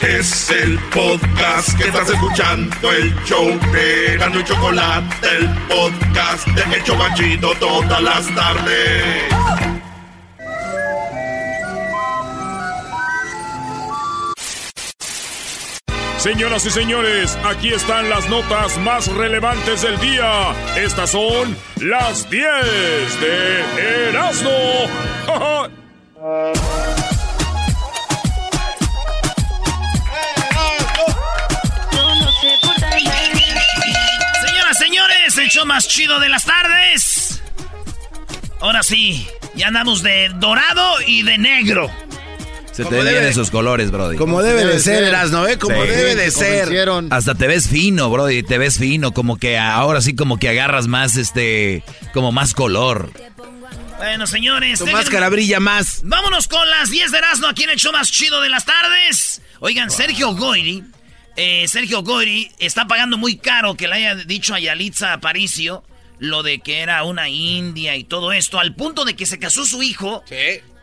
Es el podcast que estás escuchando, el show de Gano y Chocolate, el podcast de Hecho Machito todas las tardes. Señoras y señores, aquí están las notas más relevantes del día. Estas son las 10 de Erasmo. el show más chido de las tardes. Ahora sí, ya andamos de dorado y de negro. Se te Como ven debe- bien esos colores, Brody. Como debe de ser, Erasno, ¿eh? Como Sí. debe de ser. Hasta te ves fino, Brody. Te ves fino. Como que ahora sí, como que agarras más, este, como más color. Bueno, señores. Tu déjenme- máscara brilla más. Vámonos con las 10 de Erasmo aquí en el show más chido de las tardes. Oigan, Sergio Goyri. Eh, Sergio Goyri está pagando muy caro que le haya dicho a Yalitza Aparicio lo de que era una india y todo esto, al punto de que se casó su hijo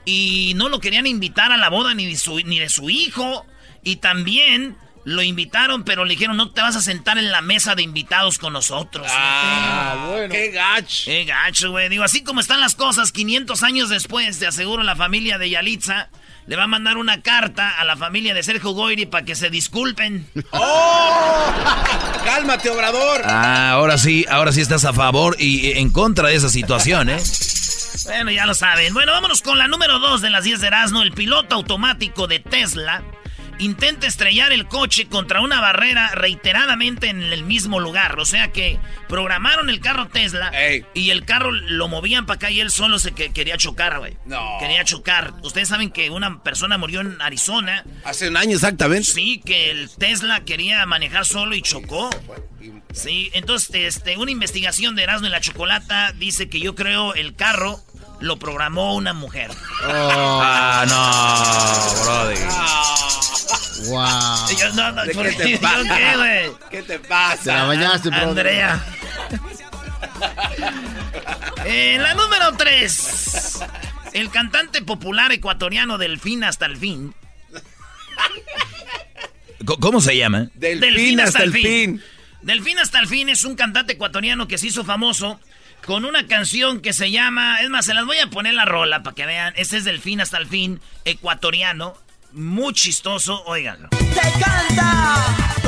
y no lo querían invitar a la boda ni de su, ni de su hijo. Y también lo invitaron, pero le dijeron, no te vas a sentar en la mesa de invitados con nosotros. Ah, bueno. Qué gacho. Qué gacho, güey. Digo, así como están las cosas, 500 años después, te aseguro, la familia de Yalitza le va a mandar una carta a la familia de Sergio Goyri para que se disculpen. ¡Oh! Cálmate, obrador. Ah, ahora sí, ahora sí estás a favor y en contra de esa situación, ¿eh? Bueno, ya lo saben. Bueno, vámonos con la número 2 de las 10 de Erasmo. El piloto automático de Tesla intenta estrellar el coche contra una barrera reiteradamente en el mismo lugar. O sea que programaron el carro Tesla Ey. y el carro lo movían para acá y él solo se que- quería chocar, güey. No. Quería chocar. Ustedes saben que una persona murió en Arizona. Hace un año exactamente. Sí, que el Tesla quería manejar solo y chocó. Sí, entonces este, una investigación de Erasmo y la Chocolata dice que yo creo el carro lo programó una mujer. Ah, no, Brody. Wow. Y yo, no, no, ¿De ¿por qué qué? te ¿Yo pasa? qué, güey? ¿Qué te pasa? Te la bañaste, bro. Andrea. Eh, la número 3. El cantante popular ecuatoriano Delfín hasta el fin. ¿Cómo se llama? Delfín, hasta el fin. Delfín hasta el fin es un cantante ecuatoriano que se hizo famoso con una canción que se llama. Es más, se las voy a poner la rola para que vean. Ese es Delfín hasta el fin, ecuatoriano. Muy chistoso, óiganlo. Cuando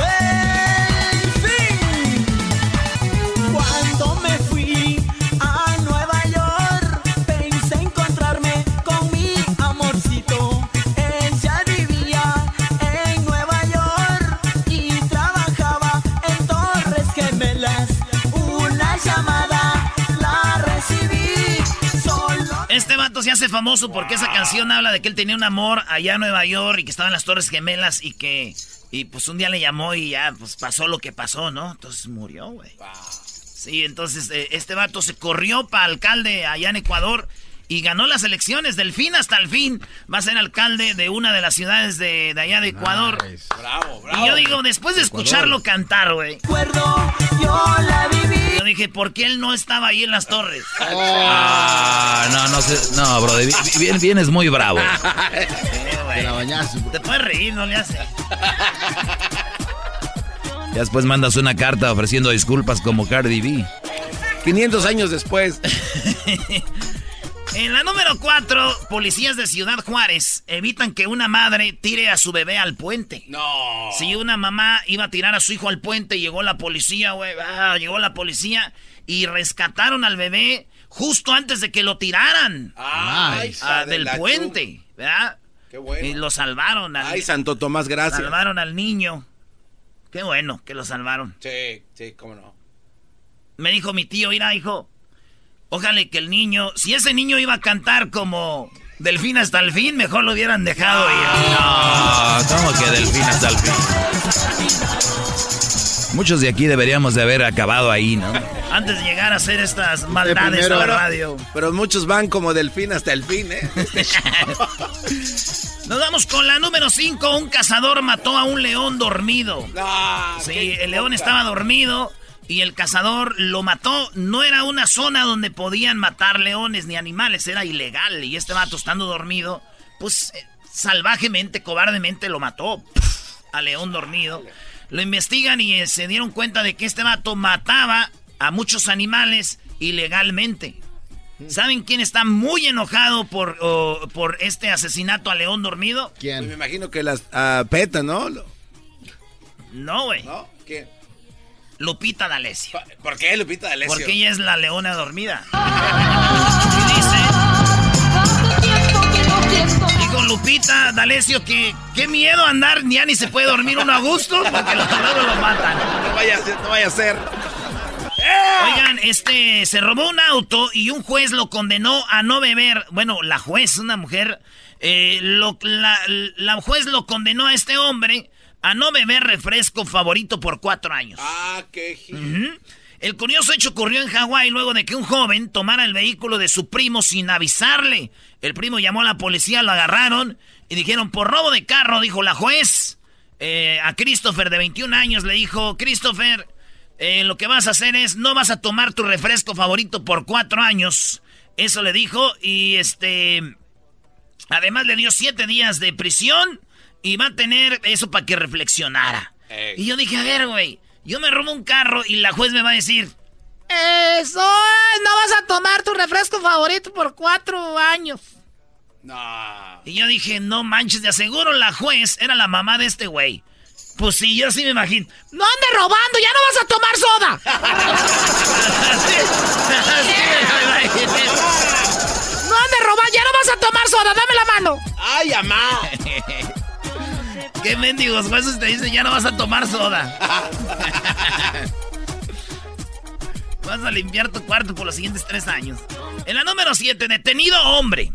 famoso porque esa canción habla de que él tenía un amor allá en Nueva York y que estaba en las Torres Gemelas y que. Y pues un día le llamó y ya pues pasó lo que pasó, ¿no? Entonces murió, güey. Sí, entonces eh, este vato se corrió para alcalde allá en Ecuador y ganó las elecciones del fin hasta el fin. Va a ser alcalde de una de las ciudades de, de allá de Ecuador. Bravo, bravo. Y yo digo, después de escucharlo cantar, güey, yo dije, ¿por qué él no estaba ahí en las torres? Ah, no, no sé. No, Brody. vi- Bien, vienes muy bravo. Güey. Te la bro. Te puedes reír, no le hace. Ya después mandas una carta ofreciendo disculpas como Cardi B. 500 años después. En la número 4, policías de Ciudad Juárez evitan que una madre tire a su bebé al puente. No. Si una mamá iba a tirar a su hijo al puente, llegó la policía, güey. ah, llegó la policía y rescataron al bebé justo antes de que lo tiraran Ay, ah, de del puente, ¿verdad? Qué bueno. Y lo salvaron. Al, Ay, Santo Tomás, gracias. salvaron al niño. Qué bueno que lo salvaron. Sí, sí, cómo no. Me dijo mi tío, mira, hijo, ojalá que el niño, si ese niño iba a cantar como Delfín hasta el fin, mejor lo hubieran dejado ir. No, ¿cómo que delfín hasta el fin? Muchos de aquí deberíamos de haber acabado ahí, ¿no? Antes de llegar a hacer estas maldades a la Primero, radio. Pero muchos van como delfín hasta el fin, ¿eh? Nos vamos con la número 5. Un cazador mató a un león dormido. No, Sí, el león estaba dormido y el cazador lo mató. No era una zona donde podían matar leones ni animales, era ilegal. Y este vato estando dormido, pues eh, salvajemente, cobardemente lo mató al león dormido. Lo investigan y eh, se dieron cuenta de que este vato mataba a muchos animales ilegalmente. ¿Saben quién está muy enojado por, oh, por este asesinato al león dormido? Pues me imagino que las ah, PETA, ¿no? No, güey. ¿No? ¿Qué? Lupita D'Alessio. ¿Por qué, Lupita D'Alessio? Porque ella es la leona dormida. Y dice, dijo Lupita D'Alessio que qué miedo andar, ya ni se puede dormir uno a gusto porque los luego lo matan. No vaya a ser, no vaya a ser. Oigan, este se robó un auto y un juez lo condenó a no beber. Bueno, la juez, una mujer, eh, lo- la, la juez lo condenó a este hombre a no beber refresco favorito por cuatro años. Ah, qué... Ujú. El curioso hecho ocurrió en Hawái luego de que un joven tomara el vehículo de su primo sin avisarle. El primo llamó a la policía, lo agarraron y dijeron, por robo de carro, dijo la juez. Eh, a Christopher de 21 años le dijo, Christopher, eh, lo que vas a hacer es, no vas a tomar tu refresco favorito por cuatro años. Eso le dijo y este... Además le dio siete días de prisión y va a tener eso para que reflexionara. Ey. Y yo dije, a ver, güey, yo me robo un carro y la juez me va a decir, eso, no vas a tomar tu refresco favorito por cuatro años. No. Y yo dije, no manches, de aseguro la juez era la mamá de este güey. Pues sí, yo sí me imagino. No andes robando, ya no vas a tomar soda. Lo imaginé. No andes robando, ya no vas a tomar soda, dame la mano. ¡Ay, amá! ¿Qué mendigos jueces te dicen ya no vas a tomar soda? vas a limpiar tu cuarto por los siguientes tres años. En la número 7, detenido hombre.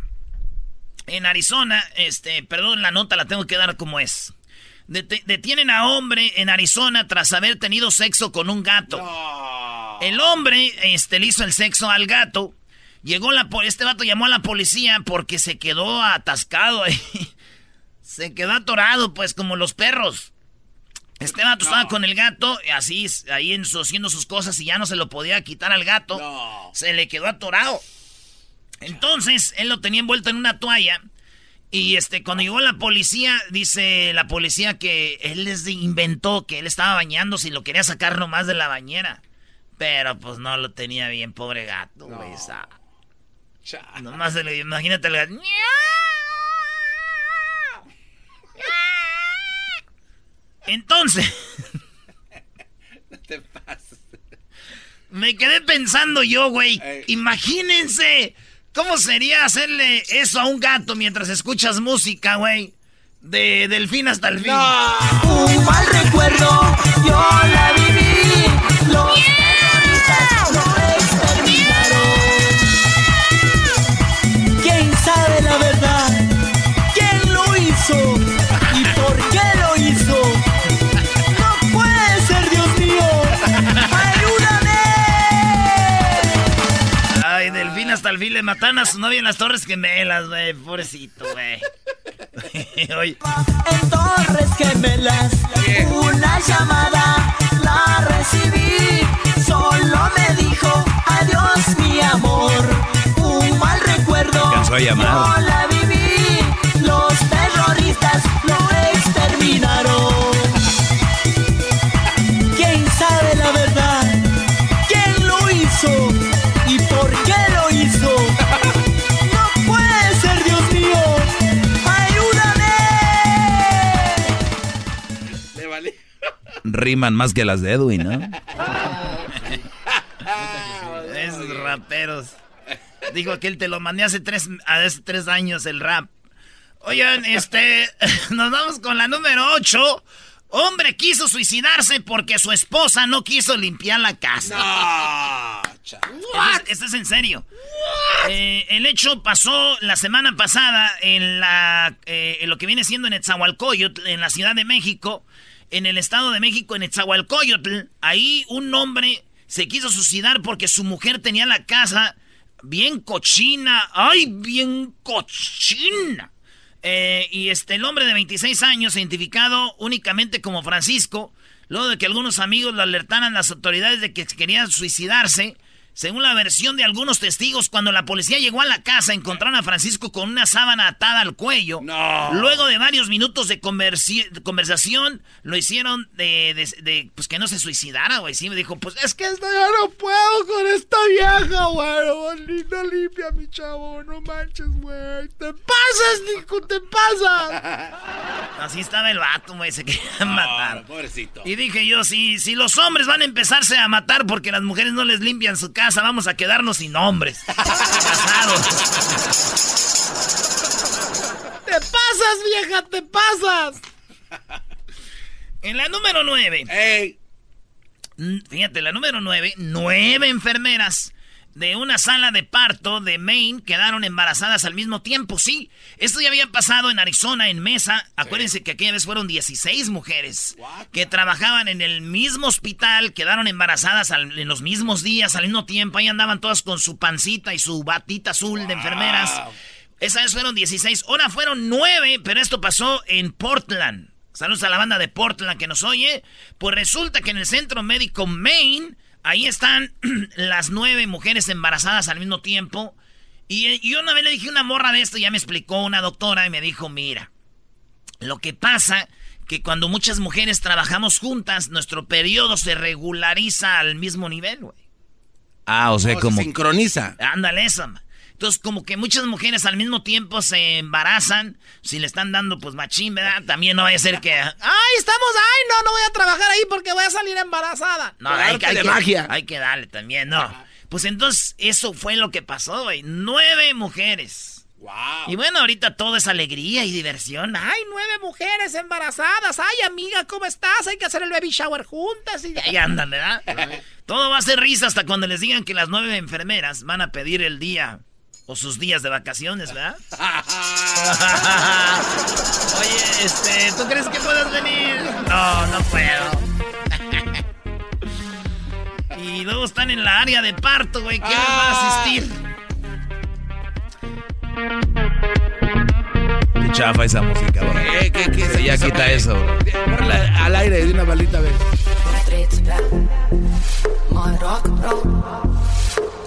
En Arizona, este, perdón, la nota la tengo que dar como es. Detienen a hombre en Arizona tras haber tenido sexo con un gato. El hombre este, le hizo el sexo al gato. Llegó la este vato llamó a la policía porque se quedó atascado ahí. Se quedó atorado, pues, como los perros. Este vato estaba con el gato, así, ahí en su- haciendo sus cosas y ya no se lo podía quitar al gato. No. Se le quedó atorado. Entonces, él lo tenía envuelto en una toalla. Y este, cuando llegó la policía, dice la policía que él les inventó que él estaba bañándose y lo quería sacar nomás de la bañera. Pero pues no lo tenía bien, pobre gato, güey. o sea, Cha. Nomás se le imagínate el gato. Entonces, No te pases. me quedé pensando yo, güey. Ey. Imagínense cómo sería hacerle eso a un gato mientras escuchas música, güey. De delfín hasta el fin. Un mal recuerdo, yo la viví. Hasta el fin le matan a su novia en las Torres Gemelas, güey. Pobrecito, güey. En Torres Gemelas, una llamada la recibí. Solo me dijo adiós, mi amor. Un mal recuerdo. Alcanzó a llamar. Yo la viví. Los terroristas lo exterminaron. Riman más que las de Edwin, ¿no? Esos raperos. Dijo que él te lo mandé hace tres, hace tres años el rap. Oigan, este, nos vamos con la número 8. Hombre quiso suicidarse porque su esposa no quiso limpiar la casa. Esto es- Esto es en serio. Eh, el hecho pasó la semana pasada en, la, eh, en lo que viene siendo en Etzahualcoyotl, en la Ciudad de México, en el Estado de México, en Etzahualcoyotl. Ahí un hombre se quiso suicidar porque su mujer tenía la casa bien cochina. ¡Ay, bien cochina! Eh, y este, el hombre de 26 años, identificado únicamente como Francisco, luego de que algunos amigos lo alertaran las autoridades de que quería suicidarse, según la versión de algunos testigos, cuando la policía llegó a la casa, encontraron a Francisco con una sábana atada al cuello. Luego de varios minutos de, conversación, lo hicieron de, de- de, pues que no se suicidara, güey. Sí, me dijo, pues es que esto ya no puedo con esta vieja, güey. No limpia, mi chavo, no manches, güey. Te pasas, Nico, te pasas. Así estaba el vato, güey, se quería matar. Pobrecito. Y dije yo, si, si los hombres van a empezarse a matar porque las mujeres no les limpian su casa, vamos a quedarnos sin hombres. Casados. ¡Te pasas, vieja! ¡Te pasas! En la número 9. Fíjate, la número 9. Nueve enfermeras de una sala de parto de Maine quedaron embarazadas al mismo tiempo. Sí, esto ya había pasado en Arizona, en Mesa. Acuérdense que aquella vez fueron 16 mujeres que trabajaban en el mismo hospital, quedaron embarazadas al- en los mismos días, al mismo tiempo. Ahí andaban todas con su pancita y su batita azul de enfermeras. Esa vez fueron 16, ahora fueron 9, pero esto pasó en Portland. Saludos a la banda de Portland que nos oye. Pues resulta que en el centro médico Maine, ahí están las nueve mujeres embarazadas al mismo tiempo. Y, yo una vez le dije una morra de esto, ya me explicó una doctora y me dijo, mira, lo que pasa que cuando muchas mujeres trabajamos juntas, nuestro periodo se regulariza al mismo nivel, güey. Ah, o sea, como... sincroniza. Ándale, eso. ma. Entonces, como que muchas mujeres al mismo tiempo se embarazan, si le están dando pues machín, ¿verdad? También no vaya a ser que... ¡Ay, estamos! ¡Ay, no, no voy a trabajar ahí porque voy a salir embarazada! No, hay, hay de que, magia. hay que darle también, no. Pues entonces, eso fue lo que pasó, güey. Nueve mujeres. Wow. Y bueno, ahorita todo es alegría y diversión. ¡Ay, nueve mujeres embarazadas! ¡Ay, amiga, ¿cómo estás? Hay que hacer el baby shower juntas. Y ahí andan, ¿verdad? todo va a ser risa hasta cuando les digan que las nueve enfermeras van a pedir el día o sus días de vacaciones, ¿verdad? Oye, este, ¿tú crees que puedas venir? No, no puedo. y luego están en la área de parto, güey. ¿Quién les va a asistir? Qué chafa esa música, bro. ¿Qué, qué, ya quita eso. Ponla al aire de una balita, a ver.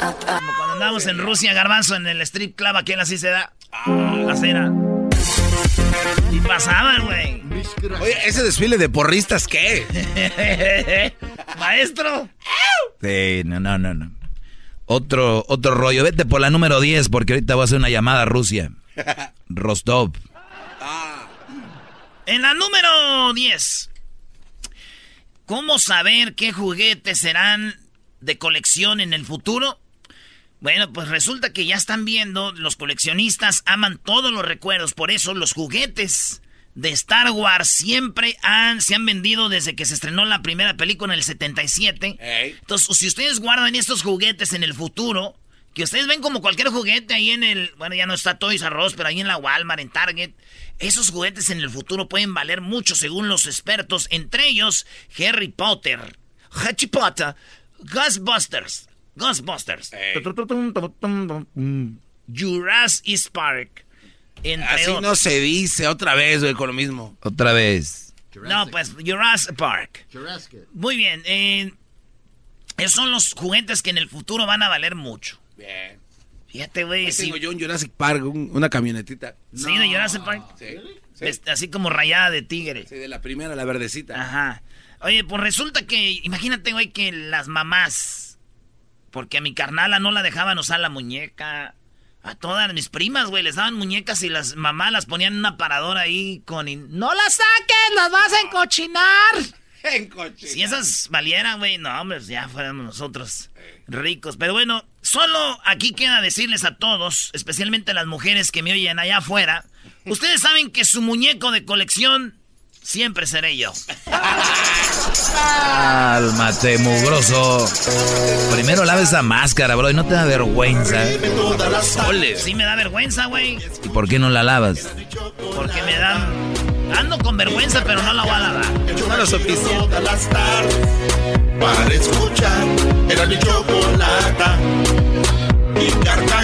Como cuando andábamos en Rusia, Garbanzo, en el strip club, aquel así se da. La cera. Y pasaban, güey. Oye, ese desfile de porristas, ¿qué? Maestro. Sí, no, no, no, no. Otro, otro rollo. Vete por la número 10 porque ahorita voy a hacer una llamada a Rusia. Rostov. En la número 10. ¿Cómo saber qué juguetes serán de colección en el futuro? Bueno, pues resulta que ya están viendo, los coleccionistas aman todos los recuerdos, por eso los juguetes de Star Wars siempre han, se han vendido desde que se estrenó la primera película en el 77. Ey. Entonces, si ustedes guardan estos juguetes en el futuro, que ustedes ven como cualquier juguete ahí en el, bueno, ya no está Toys R Us, pero ahí en la Walmart, en Target, esos juguetes en el futuro pueden valer mucho según los expertos, entre ellos Harry Potter, Harry Potter, Ghostbusters, Ghostbusters. Jurassic Park, entre Así otros. no se dice otra vez, güey, con lo mismo. Otra vez. No, pues Jurassic Park. Muy bien. eh, esos son los juguetes que en el futuro van a valer mucho. Bien. Fíjate, güey. Tengo yo un Jurassic Park, un- una camionetita. Sí, de Jurassic Park. Sí. Sí. Es- Así como rayada de tigre. Sí, de la primera, la verdecita. Ajá. Oye, pues resulta que, imagínate, güey, que las mamás, porque a mi carnala no la dejaban usar la muñeca. A todas mis primas, güey, les daban muñecas y las mamás las ponían en una paradora ahí con... ¡No las saques! ¡Las vas a encochinar! Si esas valieran, güey, no, hombre, pues ya fuéramos nosotros ricos. Pero bueno, solo aquí queda decirles a todos, especialmente a las mujeres que me oyen allá afuera, ustedes saben que su muñeco de colección siempre seré yo. Cálmate, mugroso. Primero lava esa máscara, bro, y no te da vergüenza. Ole. Sí me da vergüenza, güey. ¿Y por qué no la lavas? Porque me dan... Ando con vergüenza, pero no la voy a lavar. No lo supiste. Todas las tardes para escuchar era mi chocolata y carcajear.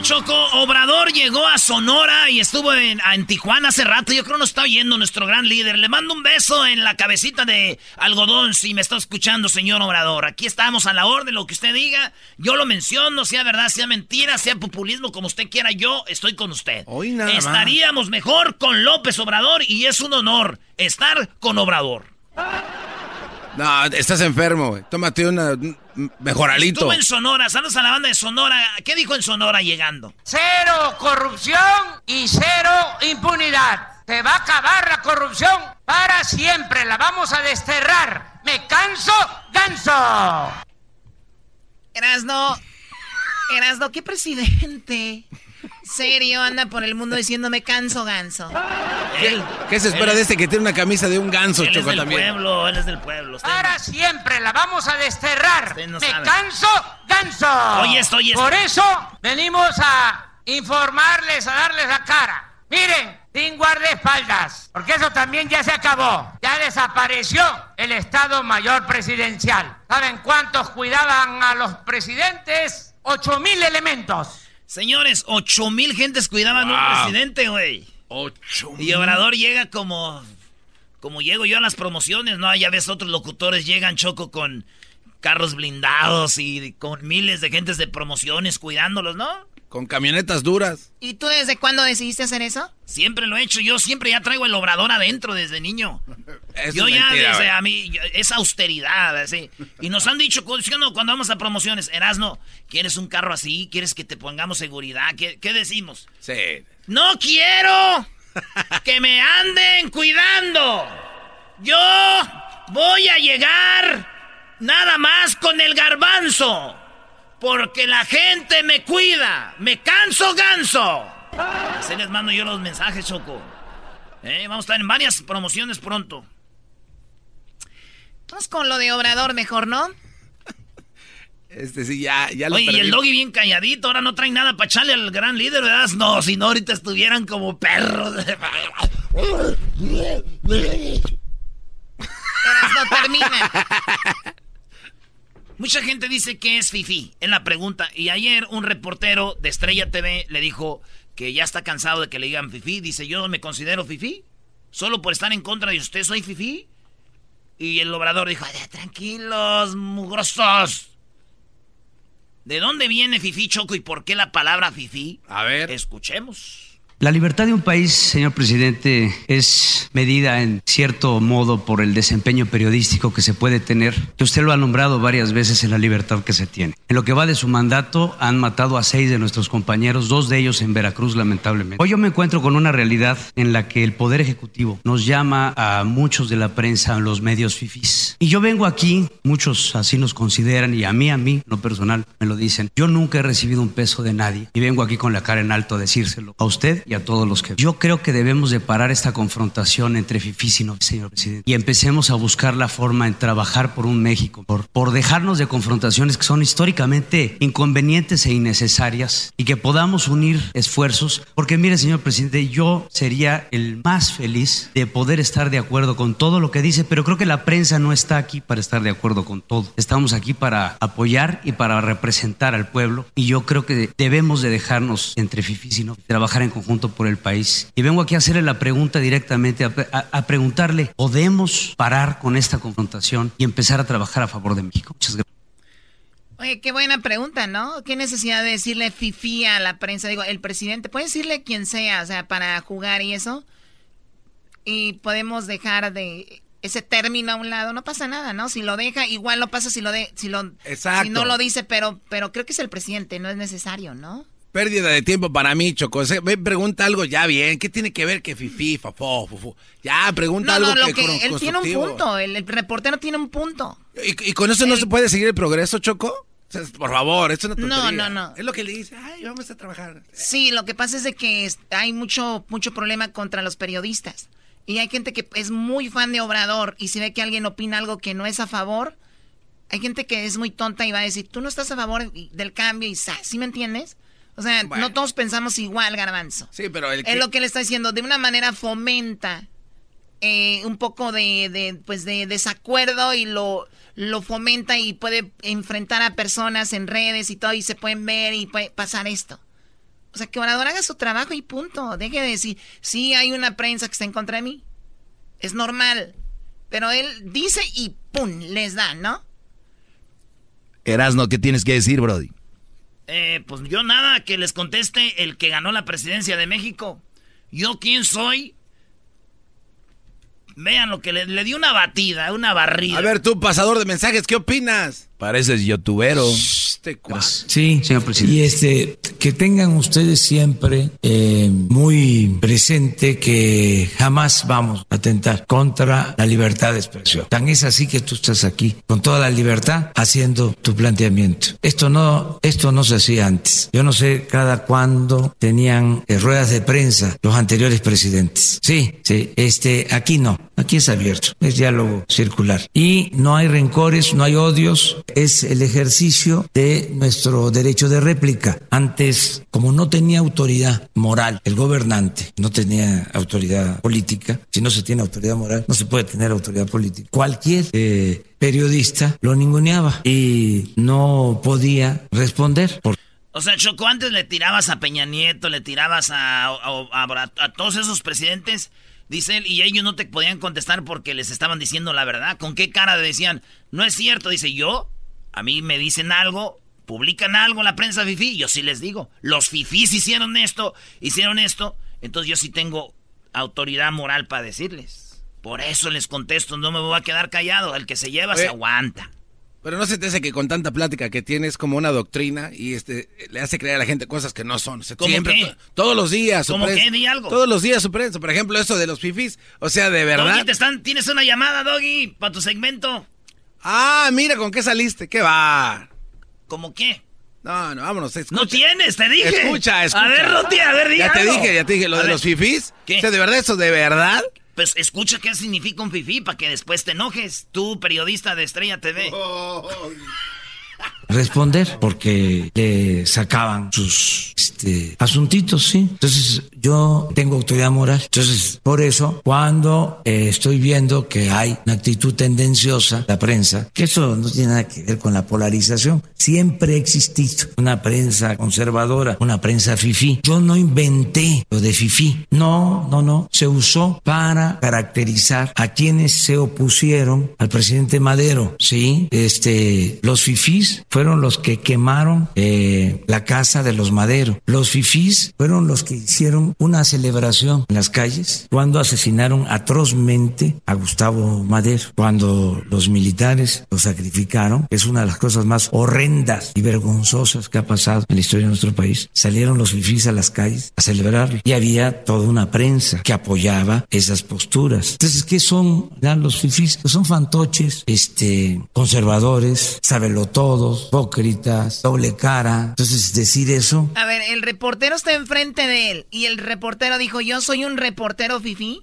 Oye, Choco, Obrador llegó a Sonora y estuvo en, en Tijuana hace rato. Yo creo que nos está oyendo nuestro gran líder. Le mando un beso en la cabecita de algodón si me está escuchando, señor Obrador. Aquí estamos a la orden, lo que usted diga. Yo lo menciono, sea verdad, sea mentira, sea populismo, como usted quiera. Yo estoy con usted. Hoy nada más. Estaríamos mejor con López Obrador y es un honor estar con Obrador. No, estás enfermo, güey. Tómate una un mejoralito. Estuvo en Sonora, saludos a la banda de Sonora. ¿Qué dijo en Sonora llegando? Cero corrupción y cero impunidad. Se va a acabar la corrupción para siempre. La vamos a desterrar. Me canso, ganso. Erasno, Erasno, ¿qué presidente? Serio, anda por el mundo diciéndome canso ganso. ¿Qué se espera de este que tiene una camisa de un ganso, Él es Choco, del también? pueblo, él es del pueblo. Usted Para siempre la vamos a desterrar. No Me sabe. canso, ganso. Oye esto, oye esto. Por eso venimos a informarles, a darles la cara. Miren, sin guardaespaldas, porque eso también ya se acabó. Ya desapareció el Estado Mayor Presidencial. ¿Saben cuántos cuidaban a los presidentes? Ocho mil elementos. Señores, ocho mil gentes cuidaban a un presidente, güey. Ocho. Y Obrador llega como. Como llego yo a las promociones, ¿no? Ya ves, otros locutores llegan choco con carros blindados y con miles de gentes de promociones cuidándolos, ¿no? Con camionetas duras. ¿Y tú desde cuándo decidiste hacer eso? Siempre lo he hecho, yo siempre ya traigo el obrador adentro desde niño. Eso yo ya mentira, desde a mí, yo- es austeridad, así. Y nos han dicho, cuando vamos a promociones, Erasno, ¿quieres un carro así? ¿Quieres que te pongamos seguridad? ¿Qué, qué decimos? Sí. No quiero que me anden cuidando. Yo voy a llegar nada más con el garbanzo. Porque la gente me cuida. Me canso ganso. Así les mando yo los mensajes, Choco. Eh, vamos a estar en varias promociones pronto. Vamos con lo de Obrador mejor, ¿no? Este sí, ya, ya lo Oye, y el doggy bien calladito, ahora no traen nada para echarle al gran líder, ¿verdad? No, si no, ahorita estuvieran como perros. Erasno, termina. Mucha gente dice que es Fifi en la pregunta. Y ayer un reportero de Estrella TV le dijo que ya está cansado de que le digan Fifi. Dice, yo me considero Fifi. Solo por estar en contra de usted soy Fifi. Y el obrador dijo, "Ay, tranquilos, mugrosos. ¿De dónde viene Fifi Choco y por qué la palabra Fifi? A ver. Escuchemos. La libertad de un país, señor presidente, es medida en cierto modo por el desempeño periodístico que se puede tener, usted lo ha nombrado varias veces en la libertad que se tiene. En lo que va de su mandato, han matado a seis de nuestros compañeros, dos de ellos en Veracruz, lamentablemente. Hoy yo me encuentro con una realidad en la que el Poder Ejecutivo nos llama a muchos de la prensa, a los medios fifís. Y yo vengo aquí, muchos así nos consideran, y a mí, a mí, lo personal, me lo dicen. Yo nunca he recibido un peso de nadie, y vengo aquí con la cara en alto a decírselo a usted y a todos los que... Yo creo que debemos de parar esta confrontación entre fifís y no, señor presidente, y empecemos a buscar la forma en trabajar por un México, por, por dejarnos de confrontaciones que son históricamente inconvenientes e innecesarias, y que podamos unir esfuerzos, porque mire, señor presidente, yo sería el más feliz de poder estar de acuerdo con todo lo que dice, pero creo que la prensa no está aquí para estar de acuerdo con todo. Estamos aquí para apoyar y para representar al pueblo, y yo creo que debemos de dejarnos entre fifís y no trabajar en conjunto pronto por el país. Y vengo aquí a hacerle la pregunta directamente, a, a- a preguntarle, ¿podemos parar con esta confrontación y empezar a trabajar a favor de México? Muchas gracias. Oye, qué buena pregunta, ¿no? ¿Qué necesidad de decirle fifi a la prensa? Digo, el presidente, puede decirle quien sea, o sea, para jugar y eso. Y podemos dejar de ese término a un lado, no pasa nada, ¿no? Si lo deja, igual lo pasa si lo de, si lo Exacto. si no lo dice, pero pero creo que es el presidente, no es necesario, ¿no? Pérdida de tiempo para mí, Choco. Ve, pregunta algo ya bien. ¿Qué tiene que ver que fifi, fafó, fufu? Ya, pregunta No, algo no, lo que, que él tiene un punto, el, el reportero tiene un punto. ¿Y, y con eso no se puede seguir el progreso, Choco? Por favor, esto es una No, tontería. no, no. Es lo que le dice. Ay, vamos a trabajar. Sí, lo que pasa es de que hay mucho, mucho problema contra los periodistas. Y hay gente que es muy fan de Obrador y si ve que alguien opina algo que no es a favor, hay gente que es muy tonta y va a decir, tú no estás a favor del cambio y sa- ¿sí me entiendes? O sea, no todos pensamos igual, garbanzo. Sí, pero el que- Es lo que le está diciendo, de una manera fomenta eh, un poco de, de, pues de desacuerdo y lo, lo fomenta y puede enfrentar a personas en redes y todo y se pueden ver y puede pasar esto. O sea, que Obrador haga su trabajo y punto. Deje de decir, sí hay una prensa que está en contra de mí. Es normal. Pero él dice y ¡pum! les da, ¿no? Erasno, ¿qué tienes que decir, Brody? Eh, pues yo nada, que les conteste el que ganó la presidencia de México. ¿Yo quién soy? Vean lo que le, le di una batida, una barrida. A ver, tú, pasador de mensajes, ¿qué opinas? Pareces youtubero. Este. Sí, Señor presidente. y este, que tengan ustedes siempre eh, muy presente que jamás vamos a atentar contra la libertad de expresión. Tan es así que tú estás aquí con toda la libertad haciendo tu planteamiento. Esto no, esto no se hacía antes. Yo no sé cada cuándo tenían eh, ruedas de prensa los anteriores presidentes. Sí, sí, este, aquí no. Aquí es abierto, es diálogo circular. Y no hay rencores, no hay odios, es el ejercicio de nuestro derecho de réplica. Antes, como no tenía autoridad moral, el gobernante no tenía autoridad política, si no se tiene autoridad moral, no se puede tener autoridad política. Cualquier eh, periodista lo ninguneaba y no podía responder. Por O sea, Choco, antes le tirabas a Peña Nieto, le tirabas a, a- a- a todos esos presidentes, dice él, y ellos no te podían contestar porque les estaban diciendo la verdad. ¿Con qué cara decían? No es cierto, dice yo. A mí me dicen algo, publican algo en la prensa fifí, yo sí les digo. Los fifís hicieron esto, hicieron esto, entonces yo sí tengo autoridad moral para decirles. Por eso les contesto, no me voy a quedar callado. El que se lleva se Oye, aguanta. Pero no se te hace que con tanta plática que tienes como una doctrina y este le hace creer a la gente cosas que no son. O sea, ¿Cómo siempre, qué? to- todos los días. ¿Cómo qué? Di algo. Todos los días su prensa. Por ejemplo, eso de los fifis. O sea, de verdad. Doggy, te están, tienes una llamada, Doggy, para tu segmento. Ah, mira con qué saliste. ¿Qué va? ¿Cómo qué? No, no, vámonos. Escucha. No tienes, te dije. Escucha, escucha. A ver, Roti, a ver, di Ya te dije, ya te dije. Lo A de ver. los fifis. ¿Qué? O sea, de verdad, eso de verdad. Pues escucha qué significa un fifí para que después te enojes. Tú, periodista de Estrella TV. Responder porque le sacaban sus este, asuntitos, ¿sí? Entonces yo tengo autoridad moral. Entonces, por eso, cuando eh, estoy viendo que hay una actitud tendenciosa, la prensa, que eso no tiene nada que ver con la polarización, siempre ha una prensa conservadora, una prensa fifí. Yo no inventé lo de fifí. No, no, no. Se usó para caracterizar a quienes se opusieron al presidente Madero, ¿sí? Este, los fifís fueron los que quemaron eh, la casa de los Madero. Los fifís fueron los que hicieron una celebración en las calles cuando asesinaron atrozmente a Gustavo Madero, cuando los militares lo sacrificaron. Es una de las cosas más horrendas y vergonzosas que ha pasado en la historia de nuestro país. Salieron los fifís a las calles a celebrarlo y había toda una prensa que apoyaba esas posturas. Entonces, ¿qué son ya los fifís? Pues son fantoches, este, conservadores, sabelotodos, hipócritas, doble cara. Entonces, decir eso A ver, el reportero está enfrente de él y el reportero dijo, yo soy un reportero fifí.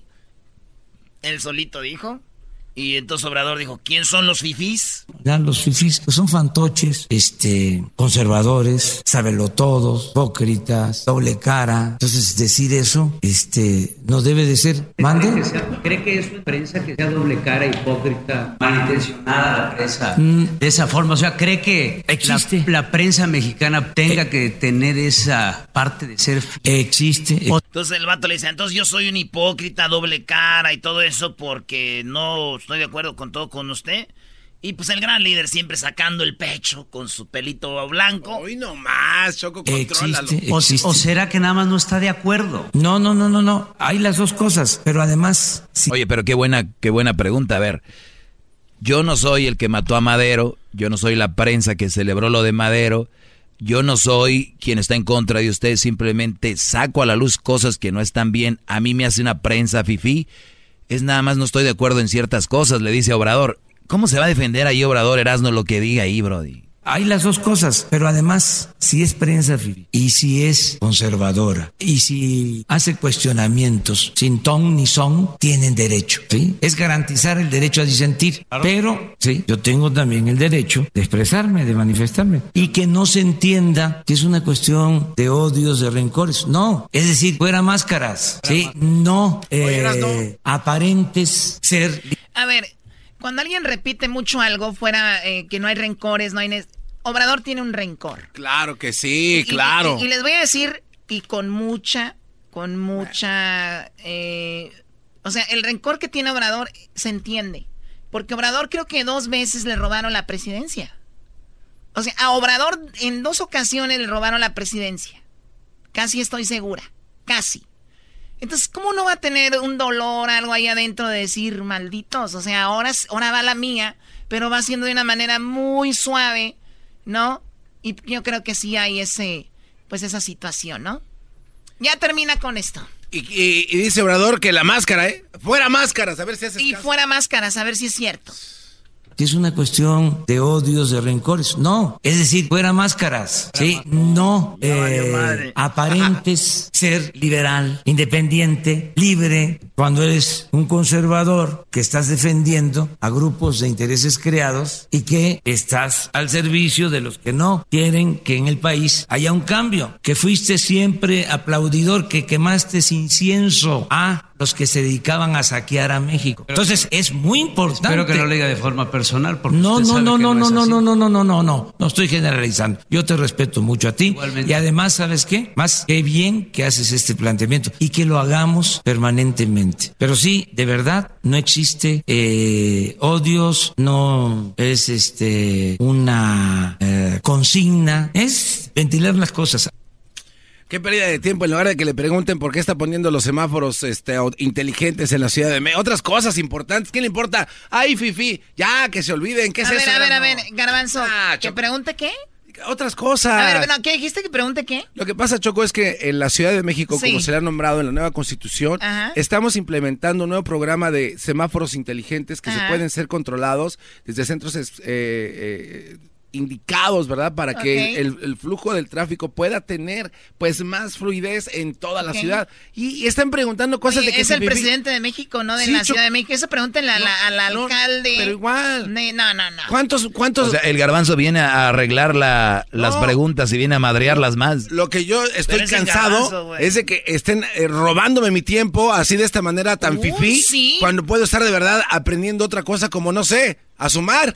Él solito dijo. Y entonces Obrador dijo, ¿quién son los fifís? Ya los fifís pues son fantoches, este, conservadores, todos, hipócritas, doble cara. Entonces decir eso, este, no debe de ser. ¿Mande? ¿Cree que es una prensa que sea doble cara, hipócrita, malintencionada la prensa? Mm. De esa forma, o sea, ¿cree que existe la, prensa mexicana tenga que tener esa parte de ser existe? Entonces el vato le dice, entonces yo soy un hipócrita, doble cara y todo eso porque no estoy de acuerdo con todo con usted. Y pues el gran líder siempre sacando el pecho con su pelito blanco. Hoy no más, Choco, contrólalo. O, será que nada más no está de acuerdo? No, no, no, no, no. Hay las dos cosas, pero además. Oye, pero qué buena, qué buena pregunta. A ver, yo no soy el que mató a Madero, yo no soy la prensa que celebró lo de Madero, yo no soy quien está en contra de usted, simplemente saco a la luz cosas que no están bien. A mí me hace una prensa fifí es nada más no estoy de acuerdo en ciertas cosas, le dice Obrador. ¿Cómo se va a defender ahí Obrador Erasno lo que diga ahí, Brody? Hay las dos cosas, pero además, si es prensa y si es conservadora y si hace cuestionamientos sin ton ni son, tienen derecho. ¿sí? Es garantizar el derecho a disentir. Pero, sí, yo tengo también el derecho de expresarme, de manifestarme. Y que no se entienda que es una cuestión de odios, de rencores. No, es decir, fuera máscaras, ¿sí? No eh, aparentes ser. A ver, cuando alguien repite mucho algo fuera eh, que no hay rencores, no hay... Obrador tiene un rencor. Claro que sí, claro. Y, les voy a decir, y con mucha, con mucha... Eh, o sea, el rencor que tiene Obrador se entiende. Porque Obrador creo que dos veces le robaron la presidencia. O sea, a Obrador en dos ocasiones le robaron la presidencia. Casi estoy segura. Casi. Entonces, ¿cómo no va a tener un dolor, algo ahí adentro de decir malditos? O sea, ahora, ahora va la mía, pero va siendo de una manera muy suave ¿no? Y yo creo que sí hay ese, pues esa situación, ¿no? Ya termina con esto. Y, dice Obrador que la máscara, ¿eh? Fuera máscaras, a ver si haces Y fuera máscaras, a ver si es cierto que es una cuestión de odios, de rencores. No, es decir, fuera máscaras, ¿sí? No eh, aparentes ser liberal, independiente, libre, cuando eres un conservador que estás defendiendo a grupos de intereses creados y que estás al servicio de los que no quieren que en el país haya un cambio, que fuiste siempre aplaudidor, que quemaste incienso a los que se dedicaban a saquear a México. Entonces es muy importante. Espero que no lo diga de forma personal. Porque no, no, no, no, no, no, no, no, no, no, no, no, no estoy generalizando. Yo te respeto mucho a ti. Y además, ¿sabes qué? Más qué bien que haces este planteamiento y que lo hagamos permanentemente. Pero sí, de verdad, no existe eh, odios, no es este una eh, consigna, es ventilar las cosas. Qué pérdida de tiempo en lugar de que le pregunten por qué está poniendo los semáforos este, inteligentes en la ciudad de México. Otras cosas importantes. ¿Qué le importa? Ay, Fifi, ya, que se olviden. ¿Qué es a eso? A ver, a ver, a ver, Garbanzo. Ah, ¿Que pregunte qué? Otras cosas. A ver, ¿qué dijiste que pregunte qué? Lo que pasa, Choco, es que en la Ciudad de México, como se le ha nombrado en la nueva constitución, estamos implementando un nuevo programa de semáforos inteligentes que se pueden ser controlados desde centros eh, eh, indicados, ¿verdad? Para que el, flujo del tráfico pueda tener pues más fluidez en toda la ciudad. Y, están preguntando cosas de que... Es el presidente de México, ¿no? De la Ciudad de México. Eso pregúntenle al alcalde. Pero igual. no, no, no. ¿Cuántos, cuántos... O sea, el garbanzo viene a arreglar la, las preguntas y viene a madrearlas más. Lo que yo estoy cansado es de que estén eh, robándome mi tiempo así de esta manera tan fifí. Cuando puedo estar de verdad aprendiendo otra cosa como, no sé, a sumar.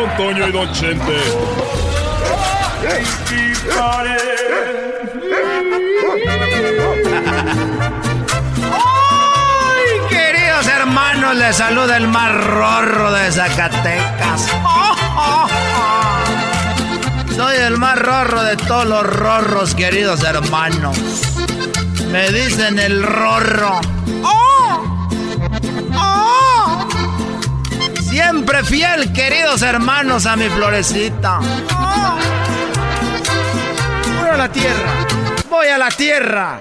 Don Toño y Don Chente. ¡Ay, queridos hermanos! Les saluda el más rorro de Zacatecas. Soy el más rorro de todos los rorros, queridos hermanos. Me dicen el rorro. ¡Oh! ¡Oh! Siempre fiel, queridos hermanos, a mi florecita. Voy a la tierra, voy a la tierra.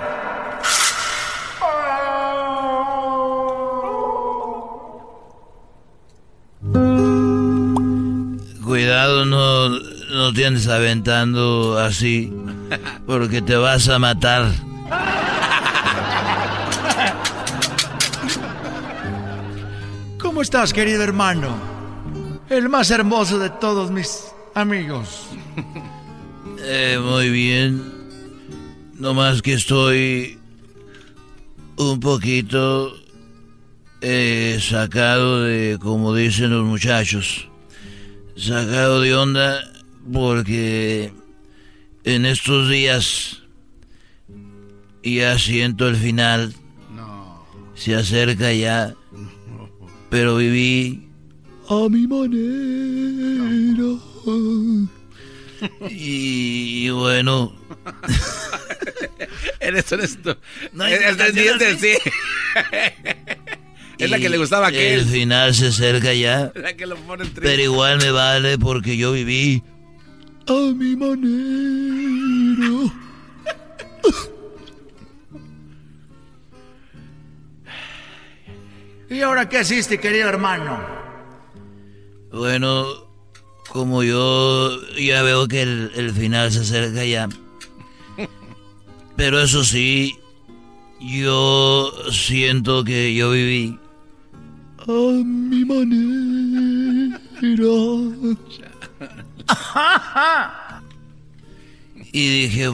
Cuidado, no, no te aventando así, porque te vas a matar. ¿Cómo estás, querido hermano? El más hermoso de todos mis amigos. Eh, muy bien. No más que estoy un poquito eh, sacado de, como dicen los muchachos, sacado de onda porque en estos días ya siento el final. Se acerca ya. Pero viví a mi manera. Y, bueno. eres honesto. No, es, sí. Es la que le gustaba a El final se acerca ya. Pero igual me vale porque yo viví a mi manera. ¿Y ahora qué hiciste, querido hermano? Bueno, como yo ya veo que el, el final se acerca ya. Pero eso sí, yo siento que yo viví a mi manera. y dije,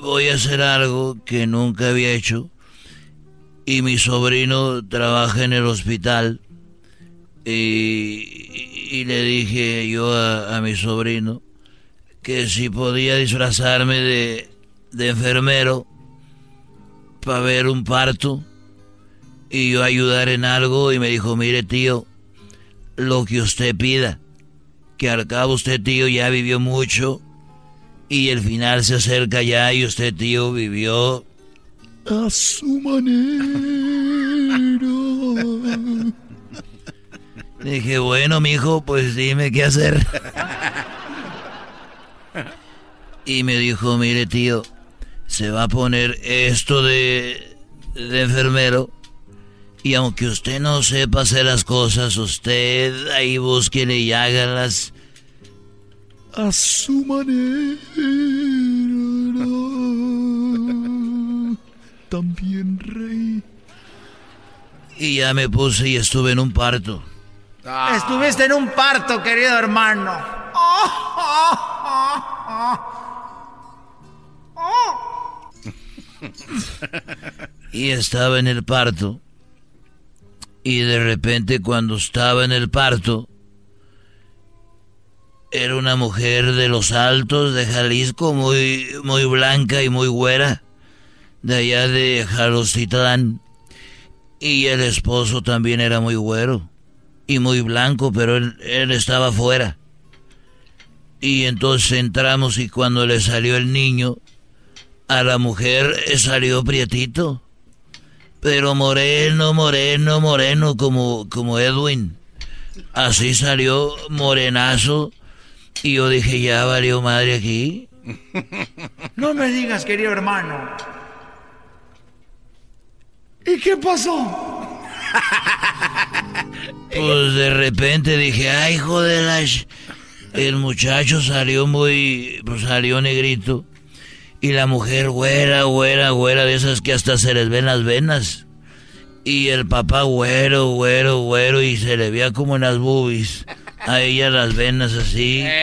voy a hacer algo que nunca había hecho. Y mi sobrino trabaja en el hospital. Y, le dije yo a, mi sobrino que si podía disfrazarme de, de enfermero para ver un parto y yo ayudar en algo y me dijo, mire tío, lo que usted pida, que al cabo usted tío ya vivió mucho y el final se acerca ya y usted tío vivió a su manera. Dije, bueno, mijo, pues dime qué hacer. Y me dijo, mire tío, se va a poner esto de, de enfermero y aunque usted no sepa hacer las cosas, usted ahí búsquele y hágalas a su manera. También rey. Y ya me puse y estuve en un parto. Ah. Estuviste en un parto, querido hermano. y estaba en el parto. Y de repente cuando estaba en el parto, era una mujer de los altos de Jalisco, muy, muy blanca y muy güera, de allá de Jalocitlán. Y el esposo también era muy güero y muy blanco, pero él, él estaba afuera. Y entonces entramos y cuando le salió el niño, a la mujer salió prietito pero moreno, moreno, moreno, como, como Edwin. Así salió morenazo. Y yo dije, ya valió madre aquí. No me digas, querido hermano. ¿Y qué pasó? Pues de repente dije, ay, joder, el muchacho salió muy, pues salió negrito. Y la mujer güera, güera, güera, de esas que hasta se les ven las venas. Y el papá güero, güero, güero, y se le veía como en las boobies. A ella las venas así.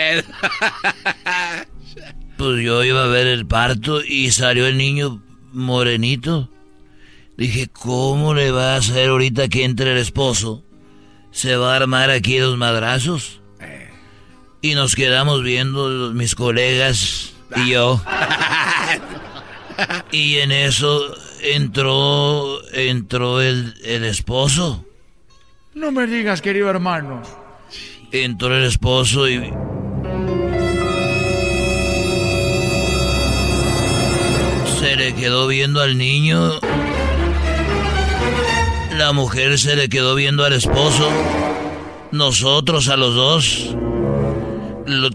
Pues yo iba a ver el parto y salió el niño morenito. Dije, ¿cómo le va a hacer ahorita que entre el esposo? ¿Se va a armar aquí los madrazos? Y nos quedamos viendo mis colegas y yo. Y en eso entró, entró el, el esposo. No me digas, querido hermano. Entró el esposo y... Se le quedó viendo al niño. La mujer se le quedó viendo al esposo. nosotros a los dos,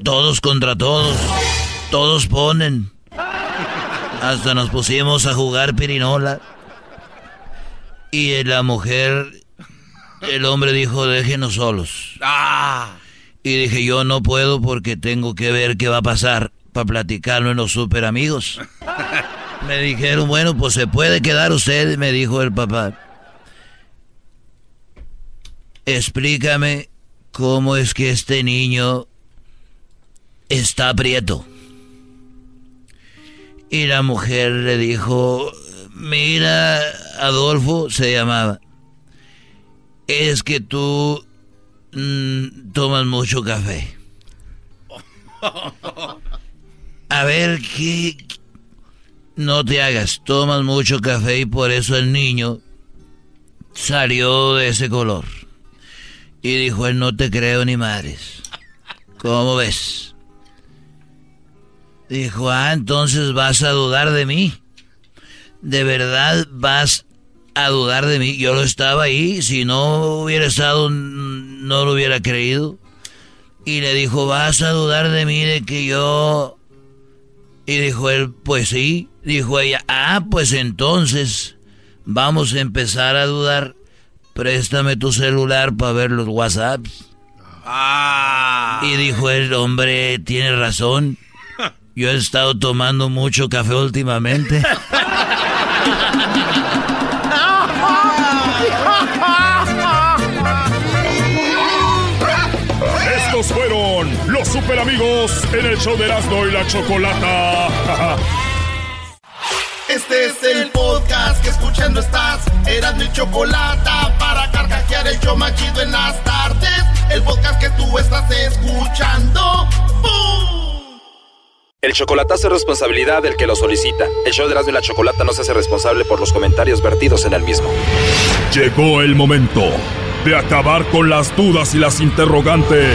todos contra todos, todos ponen. Hasta nos pusimos a jugar pirinola. Y la mujer, el hombre dijo, déjenos solos. Ah. Y dije, yo no puedo porque tengo que ver qué va a pasar para platicarlo en los super amigos. Me dijeron, bueno, pues se puede quedar usted, me dijo el papá. Explícame cómo es que este niño está aprieto. Y la mujer le dijo, mira, Adolfo se llamaba, es que tú mm, tomas mucho café. A ver, ¿qué? No te hagas, tomas mucho café y por eso el niño salió de ese color. Y dijo él, no te creo ni madres. ¿Cómo ves? Dijo, ah, entonces vas a dudar de mí. ¿De verdad vas a dudar de mí? Yo lo estaba ahí, si no hubiera estado, no lo hubiera creído. Y le dijo, vas a dudar de mí, de que yo... Y dijo él, pues sí. Dijo ella, ah, pues entonces vamos a empezar a dudar. Préstame tu celular para ver los WhatsApps. Ah. Y dijo el hombre, tiene razón. Yo he estado tomando mucho café últimamente. Estos fueron los super amigos en el show de Erasmo y la Chocolata. Este es el podcast que escuchando estás. Eran mi Chocolata para carcajear el show machido en las tardes. El podcast que tú estás escuchando. ¡Bum! El chocolatazo es responsabilidad del que lo solicita. El show de Erasmo y la Chocolata no se hace responsable por los comentarios vertidos en el mismo. Llegó el momento de acabar con las dudas y las interrogantes.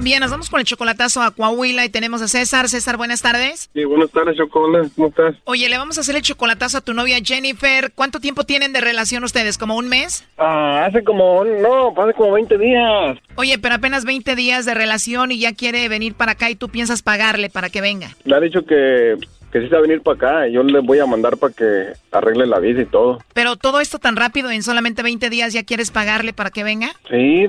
Bien, nos vamos con el chocolatazo a Coahuila y tenemos a César. César, buenas tardes. Sí, buenas tardes, Chocolate. ¿Cómo estás? Oye, le vamos a hacer el chocolatazo a tu novia Jennifer. ¿Cuánto tiempo tienen de relación ustedes? ¿Como un mes? Ah, hace como, no, hace como 20 días. Oye, pero apenas 20 días de relación y ya quiere venir para acá y tú piensas pagarle para que venga. Le ha dicho que que sí se va a venir para acá. Y yo le voy a mandar para que arregle la visa y todo. Pero todo esto tan rápido, en solamente 20 días ya quieres pagarle para que venga? Sí,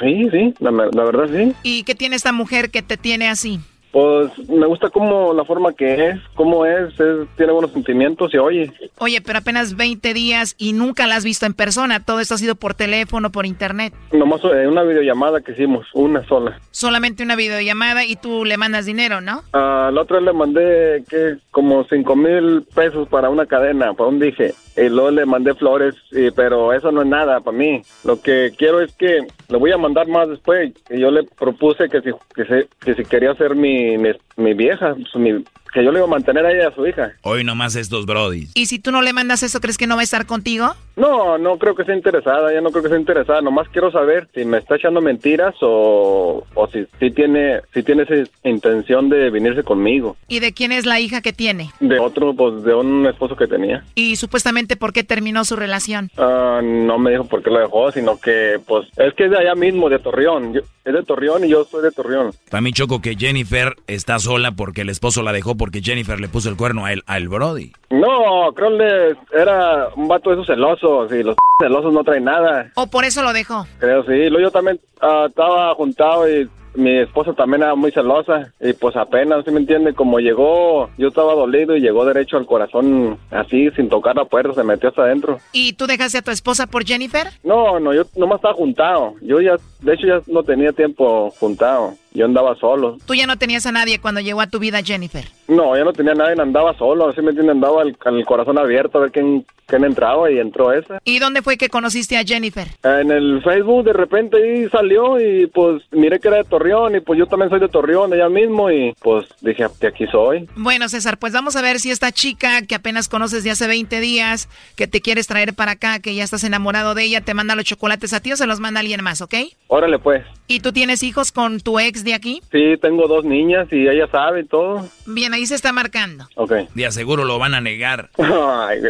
sí, sí, la, la verdad sí. ¿Y qué tiene esta mujer que te tiene así? Pues me gusta como la forma que es, cómo es, tiene buenos sentimientos y oye. Oye, pero apenas 20 días y nunca la has visto en persona, todo esto ha sido por teléfono, por internet. Nomás eh, una videollamada que hicimos, una sola. Solamente una videollamada y tú le mandas dinero, ¿no? Ah, la otra le mandé que como 5 mil pesos para una cadena, para un dije. Y luego le mandé flores, pero eso no es nada para mí. Lo que quiero es que le voy a mandar más después. Y yo le propuse que si, que, que si quería mi mi, vieja, pues, que yo le iba a mantener a ella a su hija. Hoy nomás estos brodis. ¿Y si tú no le mandas eso, crees que no va a estar contigo? No, no creo que sea interesada, ya no creo que sea interesada. Nomás quiero saber si me está echando mentiras o, o si, si, tiene si tiene esa intención de venirse conmigo. ¿Y de quién es la hija que tiene? De otro, pues de un esposo que tenía. ¿Y supuestamente por qué terminó su relación? Ah, no me dijo por qué lo dejó, sino que pues es que es de allá mismo, de Torreón. es de Torreón y yo soy de Torreón. También choco que Jennifer está sola porque el esposo la dejó porque Jennifer le puso el cuerno a él, al Brody. No, creo que era un vato de esos celosos y los celosos no traen nada. ¿O por eso lo dejó? Creo, sí. Yo también uh, estaba juntado y mi esposa también era muy celosa y pues apenas, ¿sí me entiende? Como llegó, yo estaba dolido y llegó derecho al corazón así, sin tocar la puerta, se metió hasta adentro. ¿Y tú dejaste a tu esposa por Jennifer? No, no, yo nomás estaba juntado. Yo ya, de hecho ya no tenía tiempo juntado. Yo andaba solo. ¿Tú ya no tenías a nadie cuando llegó a tu vida Jennifer? No, ya no tenía a nadie, andaba solo, así me entiende, andaba con el corazón abierto a ver quién, quién entraba y entró esa. ¿Y dónde fue que conociste a Jennifer? En el Facebook de repente ahí salió y pues miré que era de Torreón y pues yo también soy de Torreón, ella mismo y pues dije que aquí soy. Bueno César, pues vamos a ver si esta chica que apenas conoces de hace 20 días, que te quieres traer para acá, que ya estás enamorado de ella, te manda los chocolates a ti o se los manda alguien más, ¿ok? Órale pues. ¿Y tú tienes hijos con tu ex de aquí? Sí, tengo dos niñas y ella sabe todo. Bien, ahí se está marcando. Ok. De aseguro lo van a negar. Ay,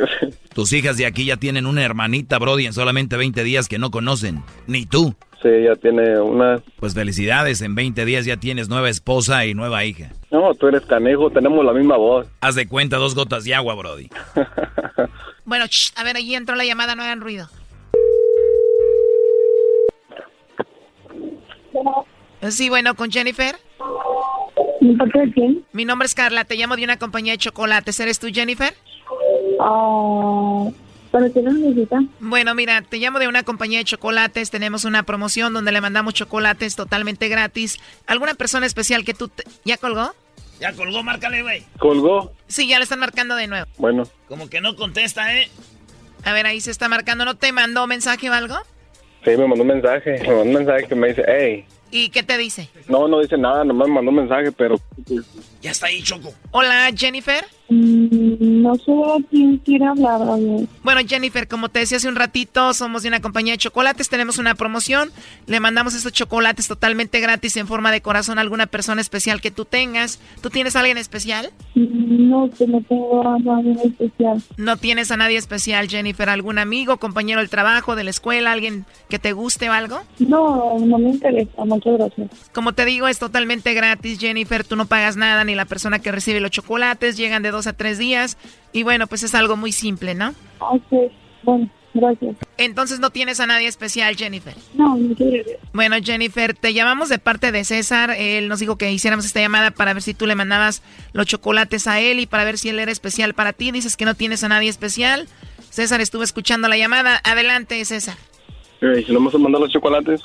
Tus hijas de aquí ya tienen una hermanita, Brody, en solamente 20 días que no conocen. Ni tú. Sí, ya tiene una... Pues felicidades, en 20 días ya tienes nueva esposa y nueva hija. No, tú eres canejo, tenemos la misma voz. Haz de cuenta dos gotas de agua, Brody. bueno, a ver, allí entró la llamada, no hagan ruido. Sí, bueno, con Jennifer. ¿De quién? Mi nombre es Carla, te llamo de una compañía de chocolates. ¿Eres tú, Jennifer? Ah... ¿Pero qué necesita? Bueno, mira, te llamo de una compañía de chocolates. Tenemos una promoción donde le mandamos chocolates totalmente gratis. ¿Alguna persona especial que tú... ¿Ya colgó? Ya colgó, márcale, güey. ¿Colgó? Sí, ya le están marcando de nuevo. Bueno. Como que no contesta, ¿eh? A ver, ahí se está marcando. ¿No te mandó mensaje o algo? Sí, me mandó un mensaje. Me mandó un mensaje que me dice, hey. ¿Y qué te dice? No, no dice nada, nomás me mandó un mensaje, pero... Ya está ahí, Choco. Hola, Jennifer. Mm, no sé a quién quiere hablar. Bueno, Jennifer, como te decía hace un ratito, somos de una compañía de chocolates, tenemos una promoción, le mandamos estos chocolates totalmente gratis en forma de corazón a alguna persona especial que tú tengas. ¿Tú tienes a alguien especial? Mm, no, que no tengo a nadie especial. ¿No tienes a nadie especial, Jennifer? ¿Algún amigo, compañero del trabajo, de la escuela, alguien que te guste o algo? No, no me interesa, muchas gracias. Como te digo, es totalmente gratis, Jennifer, tú no pagas nada ni la persona que recibe los chocolates, llegan de dos a tres días y bueno, pues es algo muy simple, ¿no? Ok, bueno, gracias. Entonces no tienes a nadie especial, Jennifer. No, no quiero. Bueno, Jennifer, te llamamos de parte de César. Él nos dijo que hiciéramos esta llamada para ver si tú le mandabas los chocolates a él y para ver si él era especial para ti. Dices que no tienes a nadie especial. César estuvo escuchando la llamada. Adelante, César. ¿Y si no me vas a mandar los chocolates?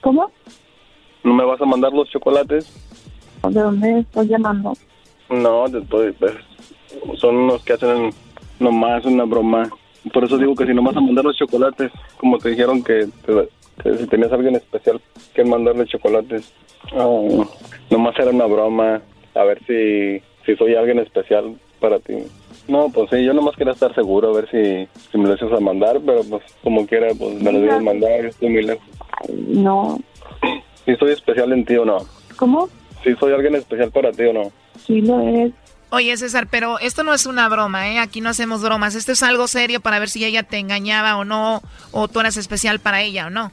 ¿Cómo? ¿No me vas a mandar los chocolates? ¿De dónde estás llamando? No, después, pues, son unos que hacen nomás una broma. Por eso digo que si no vas a mandar los chocolates, como te dijeron que, si tenías a alguien especial que mandarle chocolates, oh, nomás era una broma, a ver si, si soy alguien especial para ti. No, pues sí, yo nomás quería estar seguro, a ver si, si me lo haces a mandar, pero pues como quiera, pues me lo debes mandar, estoy muy lejos. No. ¿Si soy especial en ti o no? ¿Cómo? Si soy alguien especial para ti o no. Sí lo es. Oye, César, pero esto no es una broma, ¿eh? Aquí no hacemos bromas. Esto es algo serio para ver si ella te engañaba o no, o tú eras especial para ella o no.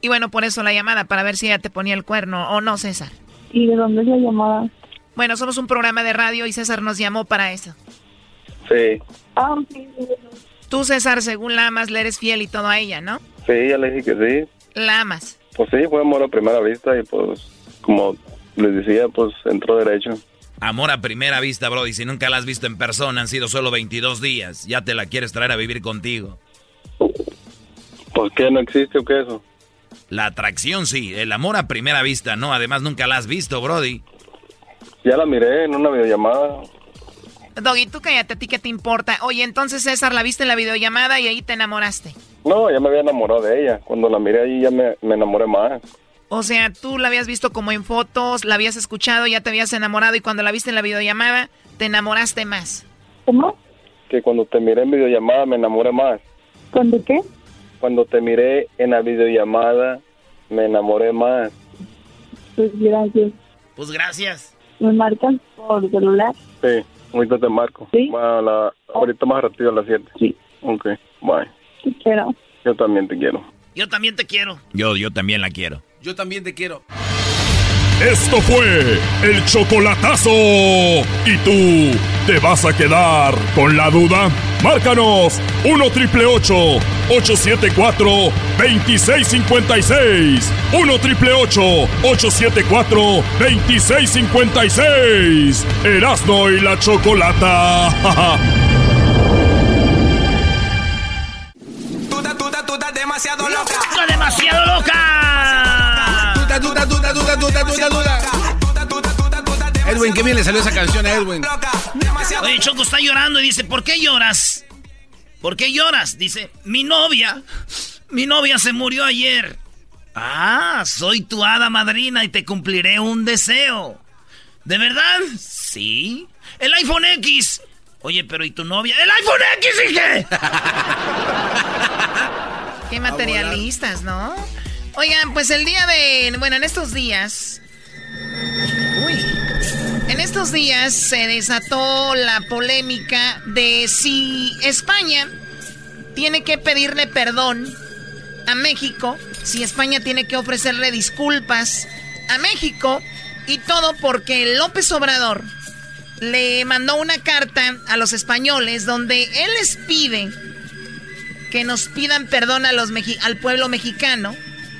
Y bueno, por eso la llamada, para ver si ella te ponía el cuerno o no, César. ¿Y de dónde es la llamada? Bueno, somos un programa de radio y César nos llamó para eso. Sí. Ah, sí. Tú, César, según la amas, le eres fiel y todo a ella, ¿no? Sí, ya le dije que sí. ¿La amas? Pues sí, fue amor a primera vista y pues, como les decía, pues entró derecho. Amor a primera vista, Brody. Si nunca la has visto en persona, han sido solo 22 días. Ya te la quieres traer a vivir contigo. ¿Por qué no existe o qué eso? La atracción sí, el amor a primera vista no. Además, nunca la has visto, Brody. Ya la miré en una videollamada. Doggy, tú cállate, ¿a ti qué te importa? Oye, entonces César, la viste en la videollamada y ahí te enamoraste. No, ya me había enamorado de ella. Cuando la miré ahí ya me, me enamoré más. O sea, tú la habías visto como en fotos, la habías escuchado, ya te habías enamorado y cuando la viste en la videollamada, te enamoraste más. ¿Cómo? Que cuando te miré en videollamada me enamoré más. ¿Cuándo qué? Cuando te miré en la videollamada me enamoré más. Pues gracias. Pues gracias. ¿Me marcan por celular? Sí, ahorita te marco. ¿Sí? La, ahorita más rápido a las 7. Sí. Ok, bye. Te quiero. Yo también te quiero. Yo también te quiero. Yo, yo también la quiero. Yo también te quiero. Esto fue el chocolatazo. ¿Y tú te vas a quedar con la duda? Márcanos 1 triple 874 2656. 1 triple 874 2656. Erasno y la chocolata. demasiado loca. demasiado loca. Edwin, qué bien le salió esa canción a Edwin. Oye, Choco está llorando y dice, ¿por qué lloras? ¿Por qué lloras? Dice, mi novia, mi novia se murió ayer. Ah, soy tu hada madrina y te cumpliré un deseo. ¿De verdad? Sí. El iPhone X. Oye, pero ¿y tu novia? ¡El iPhone X, dije! Qué materialistas, ¿no? Oigan, pues el día de... Bueno, en estos días... Uy. En estos días se desató la polémica de si España tiene que pedirle perdón a México, si España tiene que ofrecerle disculpas a México, y todo porque López Obrador le mandó una carta a los españoles donde él les pide que nos pidan perdón a los al pueblo mexicano.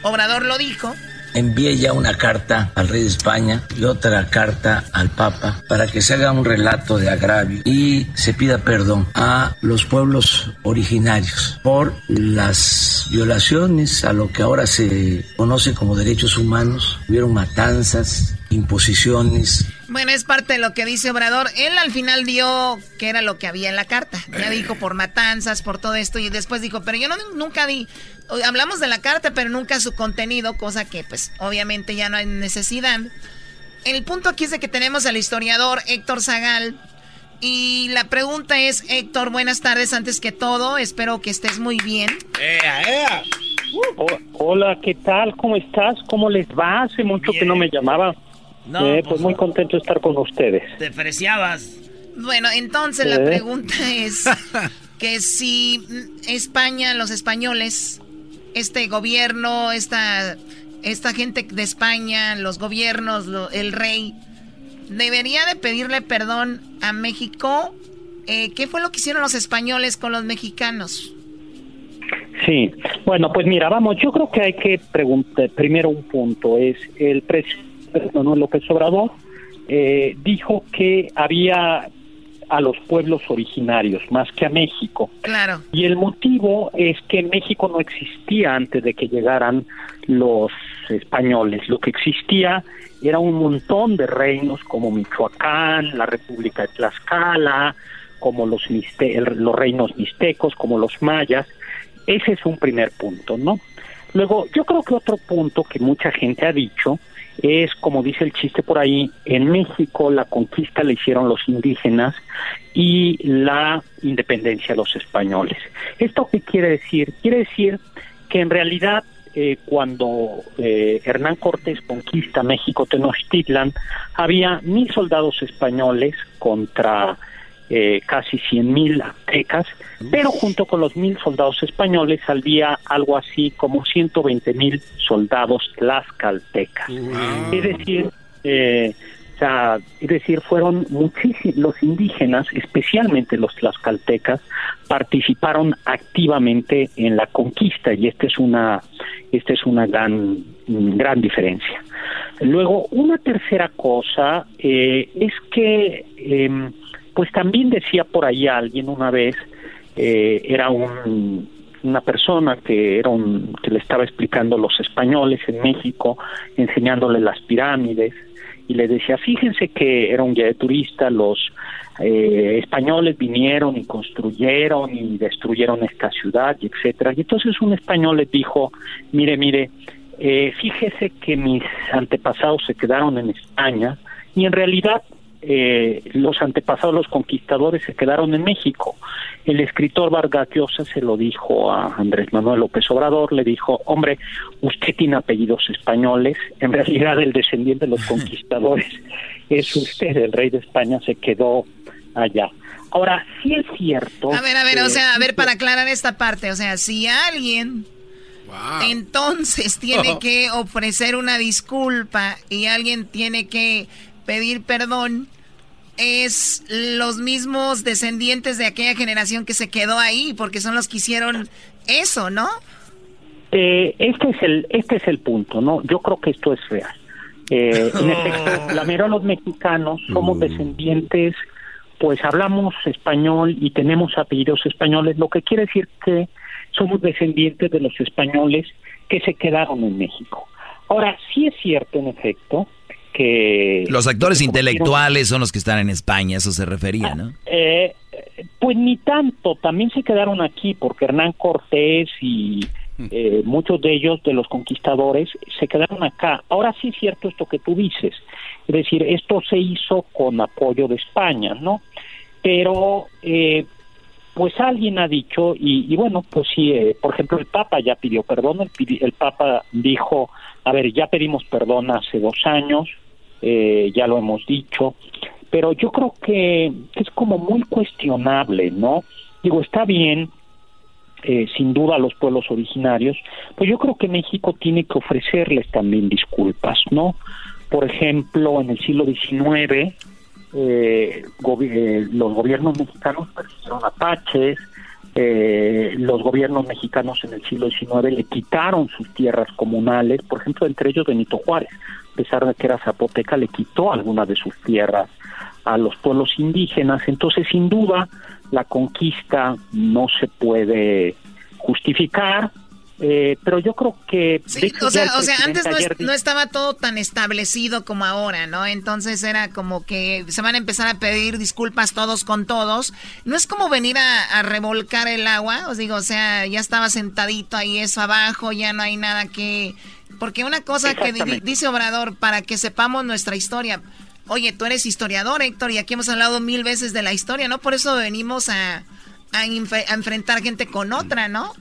Obrador lo dijo envié ya una carta al rey de España y otra carta al Papa para que se haga un relato de agravio y se pida perdón a los pueblos originarios por las violaciones a lo que ahora se conoce como derechos humanos. Hubieron matanzas, imposiciones. Bueno, es parte de lo que dice Obrador. Él al final dio que era lo que había en la carta. Ya dijo por matanzas, por todo esto y después dijo, pero yo no, nunca di hablamos de la carta, pero nunca su contenido, cosa que pues obviamente ya no hay necesidad. El punto aquí es de que tenemos al historiador Héctor Zagal. Y la pregunta es, Héctor, buenas tardes antes que todo, espero que estés muy bien. hola, ¿qué tal? ¿Cómo estás? ¿Cómo les va? Hace mucho que no me llamaba. No, eh, pues, pues, muy contento de estar con ustedes. Te preciabas. Bueno, entonces la pregunta es que si España, los españoles, este gobierno, esta, esta gente de España, los gobiernos, el rey, debería de pedirle perdón a México. Eh, ¿Qué fue lo que hicieron los españoles con los mexicanos? Sí, bueno, pues mira, vamos, yo creo que hay que preguntar primero un punto, es el Manuel López Obrador eh, dijo que había a los pueblos originarios más que a México. Claro. Y el motivo es que México no existía antes de que llegaran los españoles. Lo que existía era un montón de reinos como Michoacán, la República de Tlaxcala, como los, los reinos mixtecos, como los mayas. Ese es un primer punto, ¿no? Luego, yo creo que otro punto que mucha gente ha dicho es, como dice el chiste por ahí, en México la conquista la hicieron los indígenas y la independencia los españoles. ¿Esto qué quiere decir? Quiere decir que en realidad eh, cuando eh, Hernán Cortés conquista México Tenochtitlan, había mil soldados españoles contra eh, casi cien mil aztecas, pero junto con los mil soldados españoles había algo así como 120 mil soldados tlaxcaltecas. Es decir, eh, es decir, fueron muchísimos, los indígenas, especialmente los tlaxcaltecas, participaron activamente en la conquista y esta es una, esta es una gran, gran diferencia. Luego, una tercera cosa eh, es que em, pues también decía por ahí alguien una vez, eh, era un, una persona que era un, que le estaba explicando los españoles en México, enseñándole las pirámides, y le decía, fíjense que era un guía de turista, los eh, españoles vinieron y construyeron y destruyeron esta ciudad, y etcétera. Y entonces un español le dijo, mire, mire, eh, fíjese que mis antepasados se quedaron en España y en realidad eh, los antepasados, los conquistadores, se quedaron en México. El escritor Vargas Llosa se lo dijo a Andrés Manuel López Obrador, le dijo, hombre, usted tiene apellidos españoles, en realidad el descendiente de los conquistadores es usted, el rey de España se quedó allá. Ahora, sí es cierto. A ver, a ver, o sea, a ver, para aclarar esta parte, o sea, si alguien entonces tiene que ofrecer una disculpa y alguien tiene que pedir perdón es los mismos descendientes de aquella generación que se quedó ahí, porque son los que hicieron eso, ¿no? Eh, este es el este es el punto, ¿no? Yo creo que esto es real. Eh, en efecto, la mayoría de los mexicanos somos mm. descendientes, pues hablamos español y tenemos apellidos españoles, lo que quiere decir que somos descendientes de los españoles que se quedaron en México. Ahora, sí es cierto, en efecto, que... Los actores intelectuales son los que están en España, eso se refería, ¿no? Eh, pues ni tanto, también se quedaron aquí, porque Hernán Cortés y eh, muchos de ellos, de los conquistadores, se quedaron acá. Ahora sí es cierto esto que tú dices, es decir, esto se hizo con apoyo de España, ¿no? Pero, eh, pues alguien ha dicho, y, bueno, pues sí, eh, por ejemplo, el Papa ya pidió perdón, el, el, Papa dijo, a ver, ya pedimos perdón hace dos años, ya lo hemos dicho, pero yo creo que es como muy cuestionable, ¿no? Digo, está bien eh, sin duda a los pueblos originarios, pues yo creo que México tiene que ofrecerles también disculpas, ¿no? Por ejemplo, en el siglo XIX, eh, eh, los gobiernos mexicanos persiguieron apaches, los gobiernos mexicanos en el siglo XIX le quitaron sus tierras comunales, por ejemplo, entre ellos Benito Juárez, pesar de que era zapoteca, le quitó algunas de sus tierras a los pueblos indígenas. Entonces, sin duda, la conquista no se puede justificar, eh, pero yo creo que... o sea, antes no, estaba todo tan establecido como ahora, ¿no? Entonces era como que se van a empezar a pedir disculpas todos con todos. No es como venir a, revolcar el agua, os digo, o sea, ya estaba sentadito ahí eso abajo, ya no hay nada que... Porque una cosa que dice Obrador, para que sepamos nuestra historia, Oye, tú eres historiador, Héctor, y aquí hemos hablado mil veces de la historia, ¿no? Por eso venimos a, a, enfrentar gente con otra, ¿no?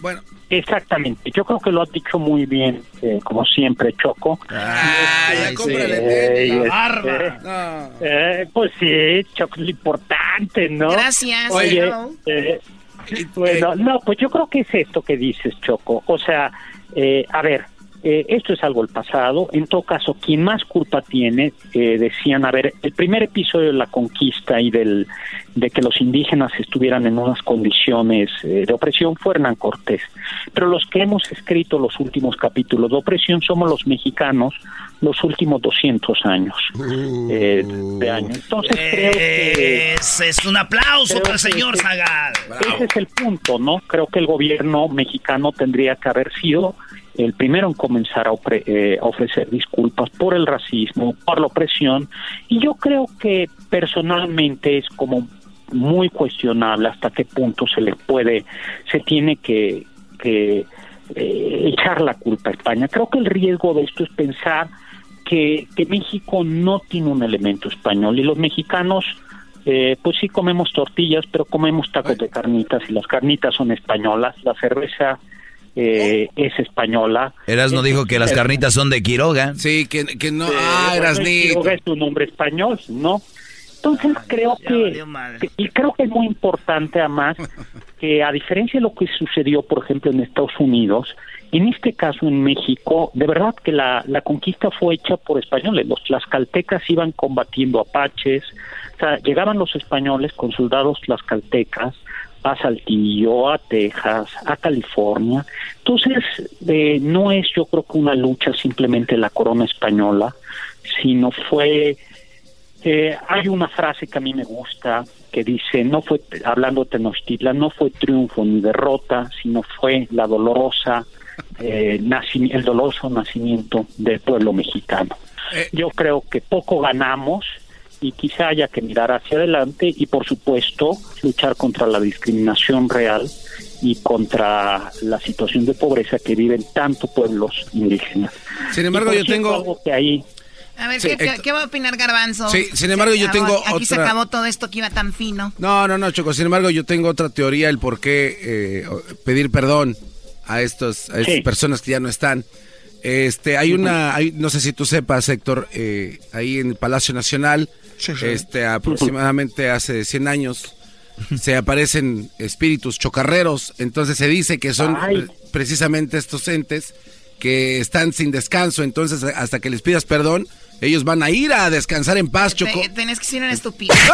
Bueno. Exactamente. Yo creo que lo has dicho muy bien, eh, como siempre, Choco. Ah, ya cómprale eh, barba. Eh, pues sí, Choco, es lo importante, ¿no? Gracias. Oye, bueno, no, pues yo creo que es esto que dices, Choco. O sea, a ver, eh, esto es algo del pasado. En todo caso, quien más culpa tiene, eh, decían, a ver, el primer episodio de la conquista y del, de que los indígenas estuvieran en unas condiciones eh, de opresión fue Hernán Cortés. Pero los que hemos escrito los últimos capítulos de opresión somos los mexicanos los últimos 200 años de año. Entonces creo que... Es, un aplauso para el señor Zagal. Ese es el punto, ¿no? Creo que el gobierno mexicano tendría que haber sido el primero en comenzar eh, a, ofrecer disculpas por el racismo, por la opresión, y yo creo que personalmente es como muy cuestionable hasta qué punto se le puede, se tiene que, que eh, echar la culpa a España. Creo que el riesgo de esto es pensar que, que México no tiene un elemento español y los mexicanos eh, pues sí comemos tortillas, pero comemos tacos de carnitas y las carnitas son españolas, la cerveza eh, es española. Erasno dijo que las carnitas son de Quiroga. Sí, que, que no. ah, Quiroga es un nombre español, ¿no? Entonces creo que, y creo que es muy importante además que a diferencia de lo que sucedió, por ejemplo, en Estados Unidos, en este caso en México, de verdad que la, la conquista fue hecha por españoles. Los tlaxcaltecas iban combatiendo apaches, o sea, llegaban los españoles con soldados tlaxcaltecas, a Saltillo, a Texas, a California. Entonces, eh, no es yo creo que una lucha simplemente la corona española, sino fue... Eh, hay una frase que a mí me gusta que dice, no fue, hablando de Tenochtitlan, no fue triunfo ni derrota, sino fue la dolorosa, eh, el doloroso nacimiento del pueblo mexicano. Yo creo que poco ganamos, y quizá haya que mirar hacia adelante y por supuesto luchar contra la discriminación real y contra la situación de pobreza que viven tantos pueblos indígenas. Sin embargo, yo tengo que ahí a ver, ¿qué, va a opinar Garbanzo? Sí, sin embargo, yo tengo Aquí se acabó todo esto que iba tan fino. No, no, no, Choco. Sin embargo, yo tengo otra teoría, el por qué eh, pedir perdón a, estos, a estas personas que ya no están. Este, hay una, hay, no sé si tú sepas, Héctor, eh, ahí en el Palacio Nacional este, aproximadamente hace 100 años se aparecen espíritus chocarreros, entonces se dice que son precisamente estos entes que están sin descanso, entonces hasta que les pidas perdón, ellos van a ir a descansar en paz, Choco. Tenés que ser un estúpido.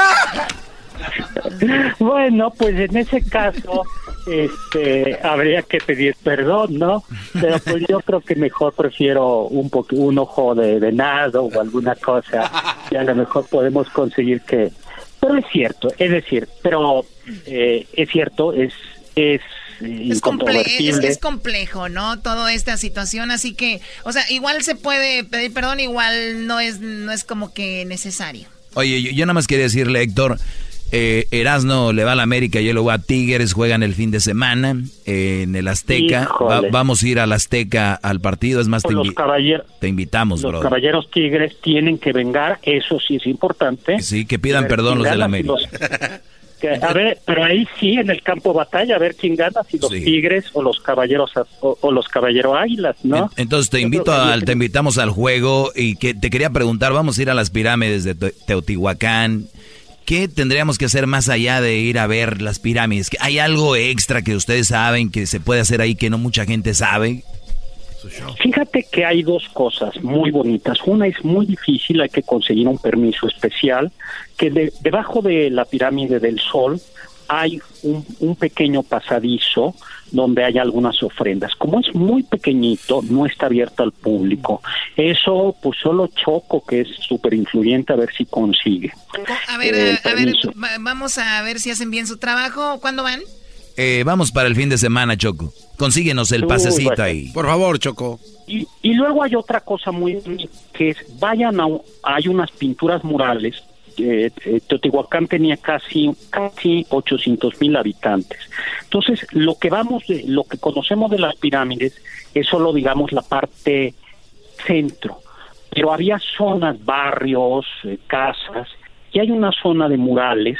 bueno, pues en ese caso este habría que pedir perdón, ¿no? Pero pues yo creo que mejor prefiero un un ojo de venado o alguna cosa y a lo mejor podemos conseguir que pero es cierto, es decir, pero eh, es cierto, es es es, es, complejo, ¿no? Toda esta situación, así que, o sea, igual se puede pedir perdón, igual no es, no es como que necesario. Oye, yo, yo nada más quería decirle, Héctor, eh, Erasno le va a la América, yo le voy a Tigres, juegan el fin de semana eh, en el Azteca. vamos a ir al Azteca al partido, es más, te, te, invitamos, Los caballeros Tigres tienen que vengar, eso sí es importante. Sí, que pidan perdón los del América. A ver, pero ahí sí, en el campo batalla, a ver quién gana, si los Tigres o los caballeros o, los caballeros Águilas, ¿no? Entonces te invito al, te invitamos al juego y que te quería preguntar, vamos a ir a las pirámides de Teotihuacán. ¿Qué tendríamos que hacer más allá de ir a ver las pirámides? ¿Hay algo extra que ustedes saben que se puede hacer ahí que no mucha gente sabe? Fíjate que hay dos cosas muy bonitas. Una es muy difícil, hay que conseguir un permiso especial, que debajo de la pirámide del Sol hay un, pequeño pasadizo donde hay algunas ofrendas. Como es muy pequeñito, no está abierto al público. Eso, pues solo Choco, que es súper influyente, a ver si consigue. A ver, eh, a, ver, vamos a ver si hacen bien su trabajo. ¿Cuándo van? Eh, vamos para el fin de semana, Choco. Consíguenos el pasecito ahí. Por favor, Choco. Y, y luego hay otra cosa muy que es, vayan a, hay unas pinturas murales eh, Teotihuacán tenía casi casi 800 mil habitantes. Entonces, lo que vamos, de, lo que conocemos de las pirámides es solo, digamos, la parte centro, pero había zonas, barrios, eh, casas, y hay una zona de murales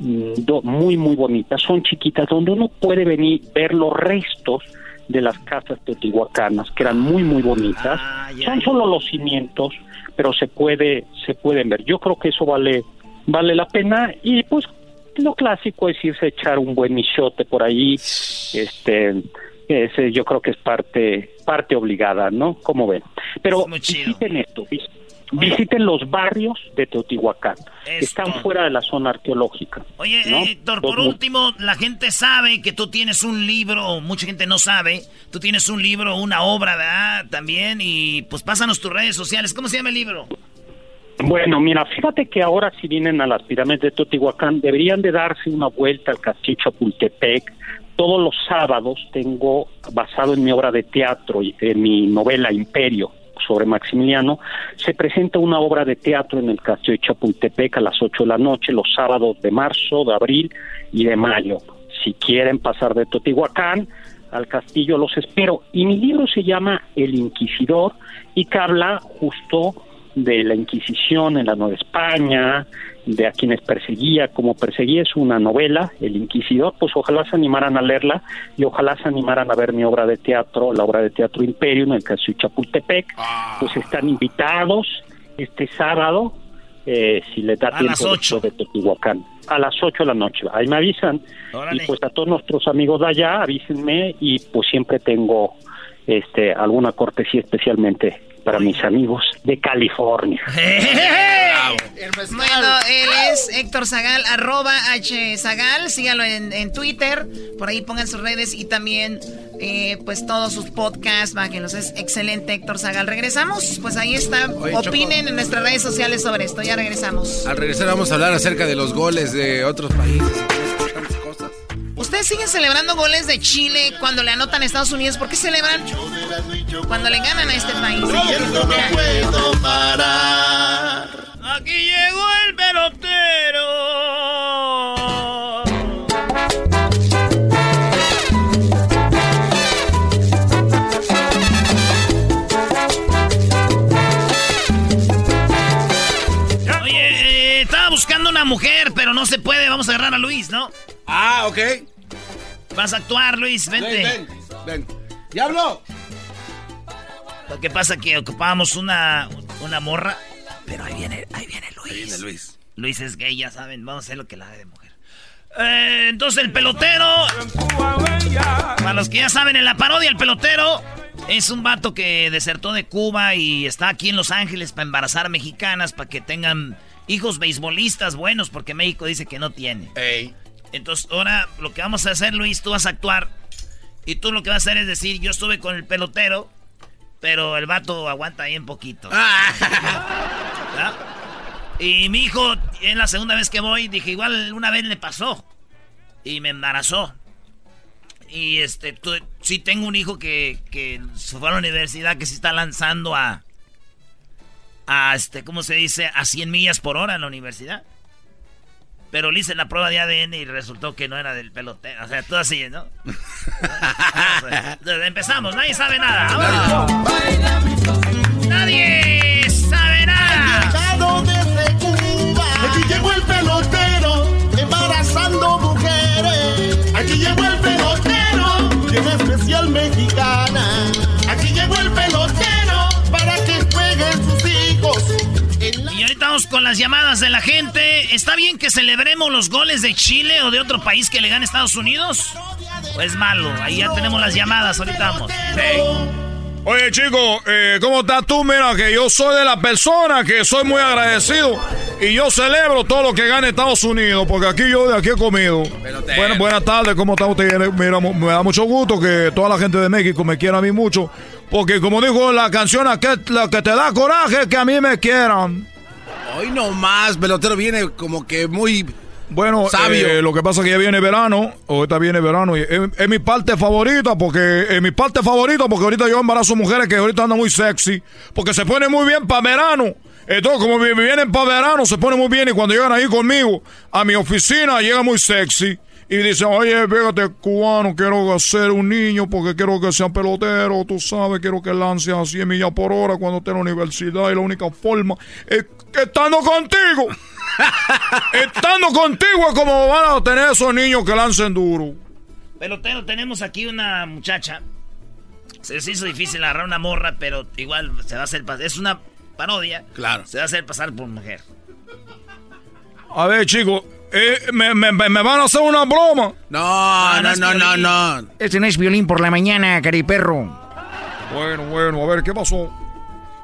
muy, muy bonitas, son chiquitas, donde uno puede venir, ver los restos de las casas teotihuacanas, que eran muy, muy bonitas. Son solo los cimientos, pero se puede se pueden ver. Yo creo que eso vale vale la pena y pues lo clásico es irse a echar un buen michote por ahí. Este ese yo creo que es parte parte obligada, ¿no? Como ven. Pero visiten esto, visiten los barrios de Teotihuacán, que están fuera de la zona arqueológica. Oye, Héctor, por último, la gente sabe que tú tienes un libro, mucha gente no sabe, tú tienes un libro, una obra, ¿verdad? También, y pues pásanos tus redes sociales. ¿Cómo se llama el libro? Bueno, mira, fíjate que ahora si vienen a las pirámides de Teotihuacán, deberían de darse una vuelta al castillo Chapultepec. Todos los sábados tengo, basado en mi obra de teatro y en mi novela Imperio, sobre Maximiliano, se presenta una obra de teatro en el Castillo de Chapultepec a las 8 de la noche, los sábados de marzo, de abril y de mayo. Si quieren pasar de Totihuacán al castillo, los espero. Y mi libro se llama El Inquisidor y que habla justo de la Inquisición en la Nueva España, de a quienes perseguía, como perseguía es una novela, El Inquisidor, pues ojalá se animaran a leerla y ojalá se animaran a ver mi obra de teatro, la obra de teatro Imperio en el caso de Chapultepec, ah. pues están invitados este sábado, eh, si les da tiempo de Teotihuacán, a las 8 de la noche, ahí me avisan, y pues a todos nuestros amigos de allá, avísenme y pues siempre tengo este alguna cortesía especialmente para mis amigos de California. bueno, él es Héctor Zagal, arroba H Zagal, sígalo en, Twitter, por ahí pongan sus redes y también eh, pues todos sus podcasts, bájenlos, es excelente Héctor Zagal. Regresamos, pues ahí está, opinen en nuestras redes sociales sobre esto, ya regresamos. Al regresar vamos a hablar acerca de los goles de otros países. ¿Ustedes siguen celebrando goles de Chile cuando le anotan a Estados Unidos? ¿Por qué celebran cuando le ganan a este país? No puedo parar. Aquí llegó el pelotero. Una mujer, pero no se puede. Vamos a agarrar a Luis, ¿no? Ah, ok. Vas a actuar, Luis, vente. Ven, ven, ¡Diablo! Lo que pasa es que ocupábamos una, una morra, pero ahí viene, ahí viene Luis. Ahí viene Luis. Luis es gay, ya saben, vamos a hacer lo que la de mujer. Eh, entonces el pelotero, para los que ya saben, en la parodia el pelotero es un vato que desertó de Cuba y está aquí en Los Ángeles para embarazar mexicanas, para que tengan hijos beisbolistas buenos, porque México dice que no tiene. Ey. Entonces, ahora lo que vamos a hacer, Luis, tú vas a actuar. Y tú lo que vas a hacer es decir, yo estuve con el pelotero, pero el vato aguanta bien poquito. Y mi hijo, en la segunda vez que voy, dije, igual una vez le pasó. Y me embarazó. Y este, tú, sí tengo un hijo que, que se fue a la universidad, que se está lanzando a, a este, ¿cómo se dice? A 100 millas por hora en la universidad. Pero le hice la prueba de ADN y resultó que no era del pelotero. O sea, todo así, ¿no? Empezamos, nadie sabe nada. Nadie sabe nada. desde Cuba. Aquí llegó el pelotero, embarazando mujeres. Aquí llegó el pelotero, bien especial mexicana. Vamos con las llamadas de la gente. ¿Está bien que celebremos los goles de Chile o de otro país que le gane a Estados Unidos? Pues malo, ahí ya tenemos las llamadas, ahorita vamos. Oye, chico, eh, ¿cómo estás tú? Mira, que yo soy de la persona que soy muy agradecido y yo celebro todo lo que gane Estados Unidos, porque aquí yo de aquí he comido. Bueno, buenas tardes, ¿cómo está usted? Mira, me da mucho gusto que toda la gente de México me quiera a mí mucho, porque como dijo la canción, que, la que te da coraje es que a mí me quieran. Hoy no más, pelotero viene como que muy bueno, eh, lo que pasa es que ya viene verano, ahorita viene verano, y es, mi parte favorita, porque es mi parte favorita, porque ahorita yo embarazo mujeres que ahorita andan muy sexy, porque se pone muy bien para verano. Entonces, como vienen para verano, se pone muy bien, y cuando llegan ahí conmigo, a mi oficina, llega muy sexy. Y dicen, oye, fíjate, cubano, quiero ser un niño porque quiero que sea pelotero, tú sabes, quiero que lance a 100 millas por hora cuando esté en la universidad y la única forma es que estando contigo. Estando contigo es como van a tener esos niños que lancen duro. Pelotero, tenemos aquí una muchacha. Se hizo difícil agarrar una morra, pero igual se va a hacer pasar. Es una parodia. Claro. Se va a hacer pasar por mujer. A ver, chicos, eh, me, van a hacer una broma. No, no, no, no, no, Este no es violín por la mañana, cariperro. Bueno, bueno, a ver, ¿qué pasó?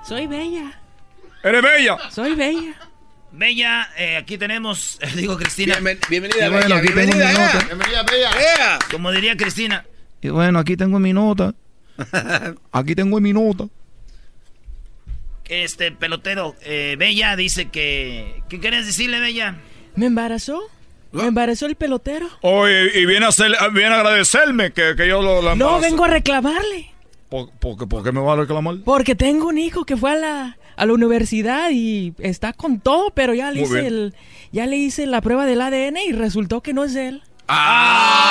Soy bella. ¿Eres bella? Soy bella. Bella, eh, aquí tenemos, digo Cristina. bienvenida, bueno, aquí tengo mi nota. Bienvenida, Bella. Como diría Cristina. Y bueno, aquí tengo mi nota. Aquí tengo mi nota. Este pelotero, eh, Bella dice que... ¿Qué quieres decirle, Bella? ¿Me embarazó? ¿Me embarazó el pelotero? Oye, y viene a, hacer, viene a agradecerme que, que yo lo, No, vengo a reclamarle. ¿Por, por, qué me va a reclamar? Porque tengo un hijo que fue a la, a la universidad y está con todo, pero ya le, hice el, ya le hice la prueba del ADN y resultó que no es él. ¡Ah!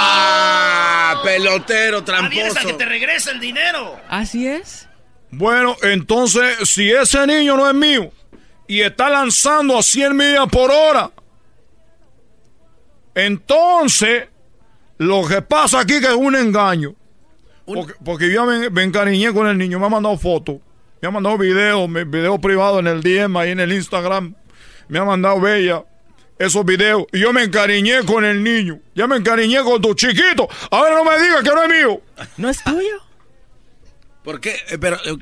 Pelotero tramposo. a que te regrese el dinero. Así es. Bueno, entonces, si ese niño no es mío y está lanzando a 100 millas por hora, entonces, lo que pasa aquí que es un engaño. Porque, yo me, encariñé con el niño, me ha mandado fotos, me ha mandado videos, videos privados en el DM, ahí en el Instagram, me ha mandado bella esos videos y yo me encariñé con el niño, ya me encariñé con tu chiquito, ahora no me digas que no es mío. ¿No es tuyo? ¿Por qué? Eh, pero... Eh,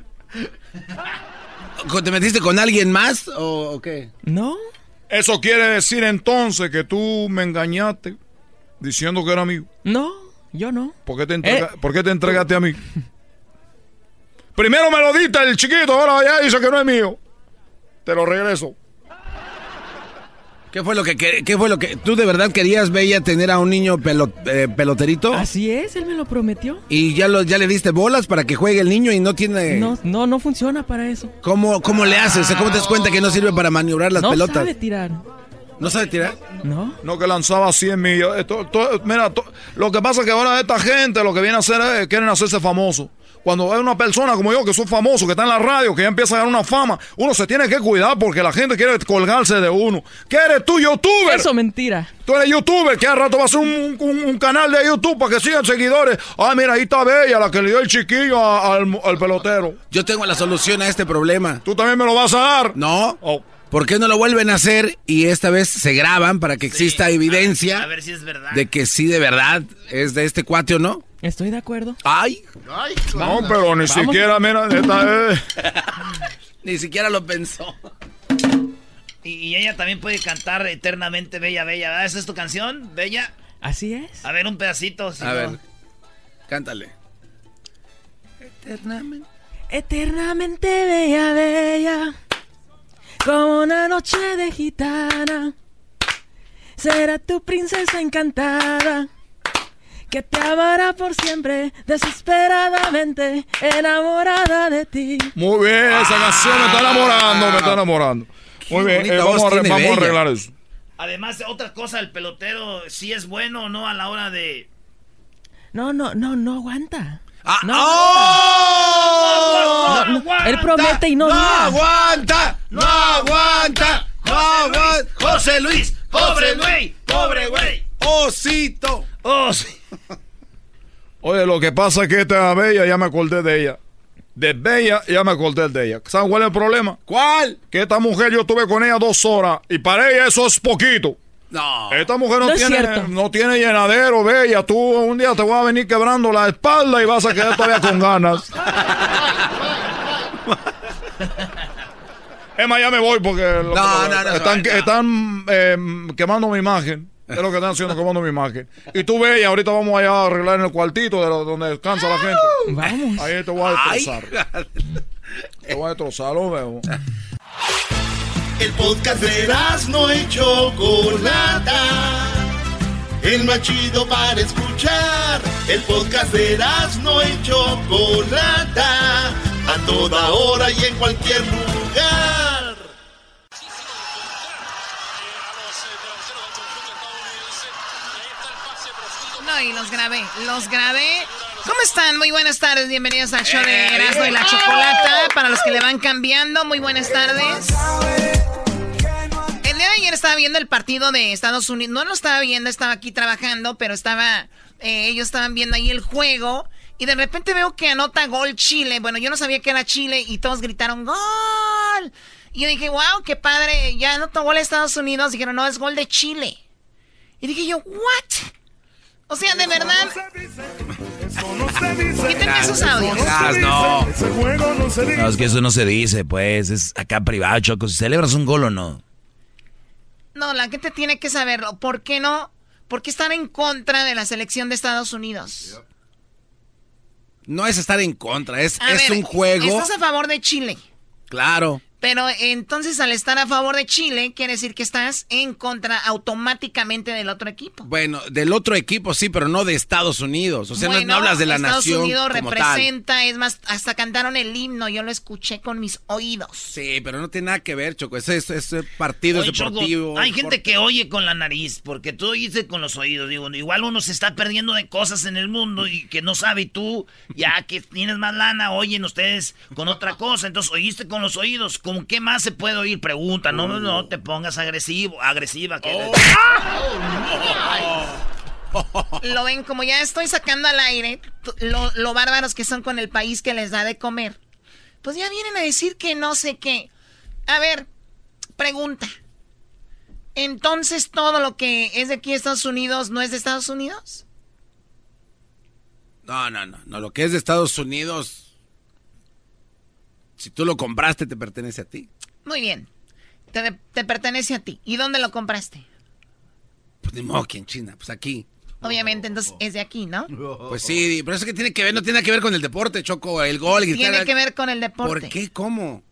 ¿Te metiste con alguien más o qué? No. Eso quiere decir entonces que tú me engañaste diciendo que era mío. No, yo no. ¿Por qué te, eh. ¿por qué te entregaste a mí? Primero me lo diste el chiquito, ahora ya dice que no es mío. Te lo regreso. ¿Qué fue lo que, qué, fue lo que tú de verdad querías, Bella, tener a un niño eh, peloterito? Así es, él me lo prometió. ¿Y ya, lo, ya le diste bolas para que juegue el niño y no tiene...? No, no, no funciona para eso. ¿Cómo, cómo le haces? ¿Cómo te das cuenta que no sirve para maniobrar las pelotas? No sabe tirar. ¿No sabe tirar? No. No, que lanzaba 100 millas. mira, lo que pasa es que ahora esta gente lo que viene a hacer es, quieren hacerse famoso cuando hay una persona como yo que soy famoso, que está en la radio, que ya empieza a ganar una fama, uno se tiene que cuidar porque la gente quiere colgarse de uno. ¿Qué eres tú, youtuber? Eso, mentira. Tú eres youtuber, que al rato va a hacer un, canal de YouTube para que sigan seguidores. Ah, mira, ahí está Bella, la que le dio el chiquillo al, pelotero. Yo tengo la solución a este problema. ¿Tú también me lo vas a dar? No. Oh. ¿Por qué no lo vuelven a hacer y esta vez se graban para que exista evidencia a ver, si es verdad. de que sí de verdad es de este cuate o no? Estoy de acuerdo. Ay. no, pero ni siquiera, mira, ni siquiera lo pensó. Y, ella también puede cantar eternamente Bella, Bella. ¿Esa es tu canción, Bella? Así es. A ver, un pedacito. a ver, cántale. Eternamente. Eternamente bella, bella. Como una noche de gitana. Será tu princesa encantada que te amará por siempre, desesperadamente, enamorada de ti. Muy bien, esa canción me está enamorando, me está enamorando. Muy bien, eh, vamos, a, vamos a arreglar eso. Además, otra cosa, el pelotero, si es bueno o no a la hora de... No, no, no, no aguanta. Ah, no, ¡Oh! no, no, él promete y no ¡No llega. aguanta! ¡No aguanta! ¡No aguanta! José Luis, pobre güey, pobre güey. ¡Osito! Sí. Oye, lo que pasa es que esta Bella, ya me acordé de ella. De Bella, ya me acordé de ella. ¿Saben cuál es el problema? ¿Cuál? Que esta mujer yo estuve con ella dos horas y para ella eso es poquito. No. Esta mujer no, tiene, no tiene llenadero, Bella. Tú un día te voy a venir quebrando la espalda y vas a quedar todavía con ganas. Es más, ya me voy porque lo- No, no, no, están, no. están eh, quemando mi imagen. Es lo que están haciendo, quemando mi imagen. Y tú ves, y ahorita vamos allá a arreglar en el cuartito de lo- donde descansa la gente. Vamos. Ahí te voy a Ay, destrozar. Te voy a destrozar, lo veo. El podcast de no y Chocolata. El más chido para escuchar. El podcast de no y Chocolata. A toda hora y en cualquier lugar. No, y los grabé, los grabé. ¿Cómo están? Muy buenas tardes, bienvenidos al show de Erasmo y la Chocolata. Para los que le van cambiando, muy buenas tardes. El día de ayer estaba viendo el partido de Estados Unidos. No lo estaba viendo, estaba aquí trabajando, pero estaba. eh, ellos estaban viendo ahí el juego. Y de repente veo que anota gol Chile. Bueno, yo no sabía que era Chile y todos gritaron ¡Gol! Y yo dije, wow, qué padre. Ya anotó gol Estados Unidos. Dijeron, no, es gol de Chile. Y dije yo, ¿what? O sea, de verdad. Quítenme esos audios. No. No, es que eso no se dice, pues. Es acá privado, Choco. Si celebras un gol o no. No, la gente tiene que saberlo. ¿Por qué no? ¿Por qué están en contra de la selección de Estados Unidos? No es estar en contra, es, A es ver, un juego. Estás a favor de Chile. Claro. Pero entonces al estar a favor de Chile, quiere decir que estás en contra automáticamente del otro equipo. Bueno, del otro equipo sí, pero no de Estados Unidos. O sea, no- Bueno, no, hablas de la Estados nación. Unidos como tal. representa, es más, hasta cantaron el himno, yo lo escuché con mis oídos. Sí, pero no tiene nada que ver, Choco. Ese, ese, ese partido Oye, es Choco, deportivo. hay gente que oye con la nariz, porque tú oyes con los oídos. Digo, igual uno se está perdiendo de cosas en el mundo y que no sabe y tú, ya que tienes más lana, oyen ustedes con otra cosa. Entonces, oíste con los oídos. ¿Con qué más se puede oír? Pregunta, no, no, no te pongas agresivo, agresiva. Que... Lo ven como ya estoy sacando al aire lo bárbaros que son con el país que les da de comer. Pues ya vienen a decir que no sé qué. A ver, pregunta. Entonces todo lo que es de aquí de Estados Unidos no es de Estados Unidos? No, no, no, no. Lo que es de Estados Unidos, si tú lo compraste, te pertenece a ti. Muy bien. Te, te pertenece a ti. ¿Y dónde lo compraste? Pues ni modo que en China, pues aquí. Obviamente, entonces es de aquí, ¿no? Pues sí, pero eso que tiene que ver, no tiene que ver con el deporte, Choco, el gol, gritar. Tiene que ver con el deporte. ¿Por qué? ¿Cómo?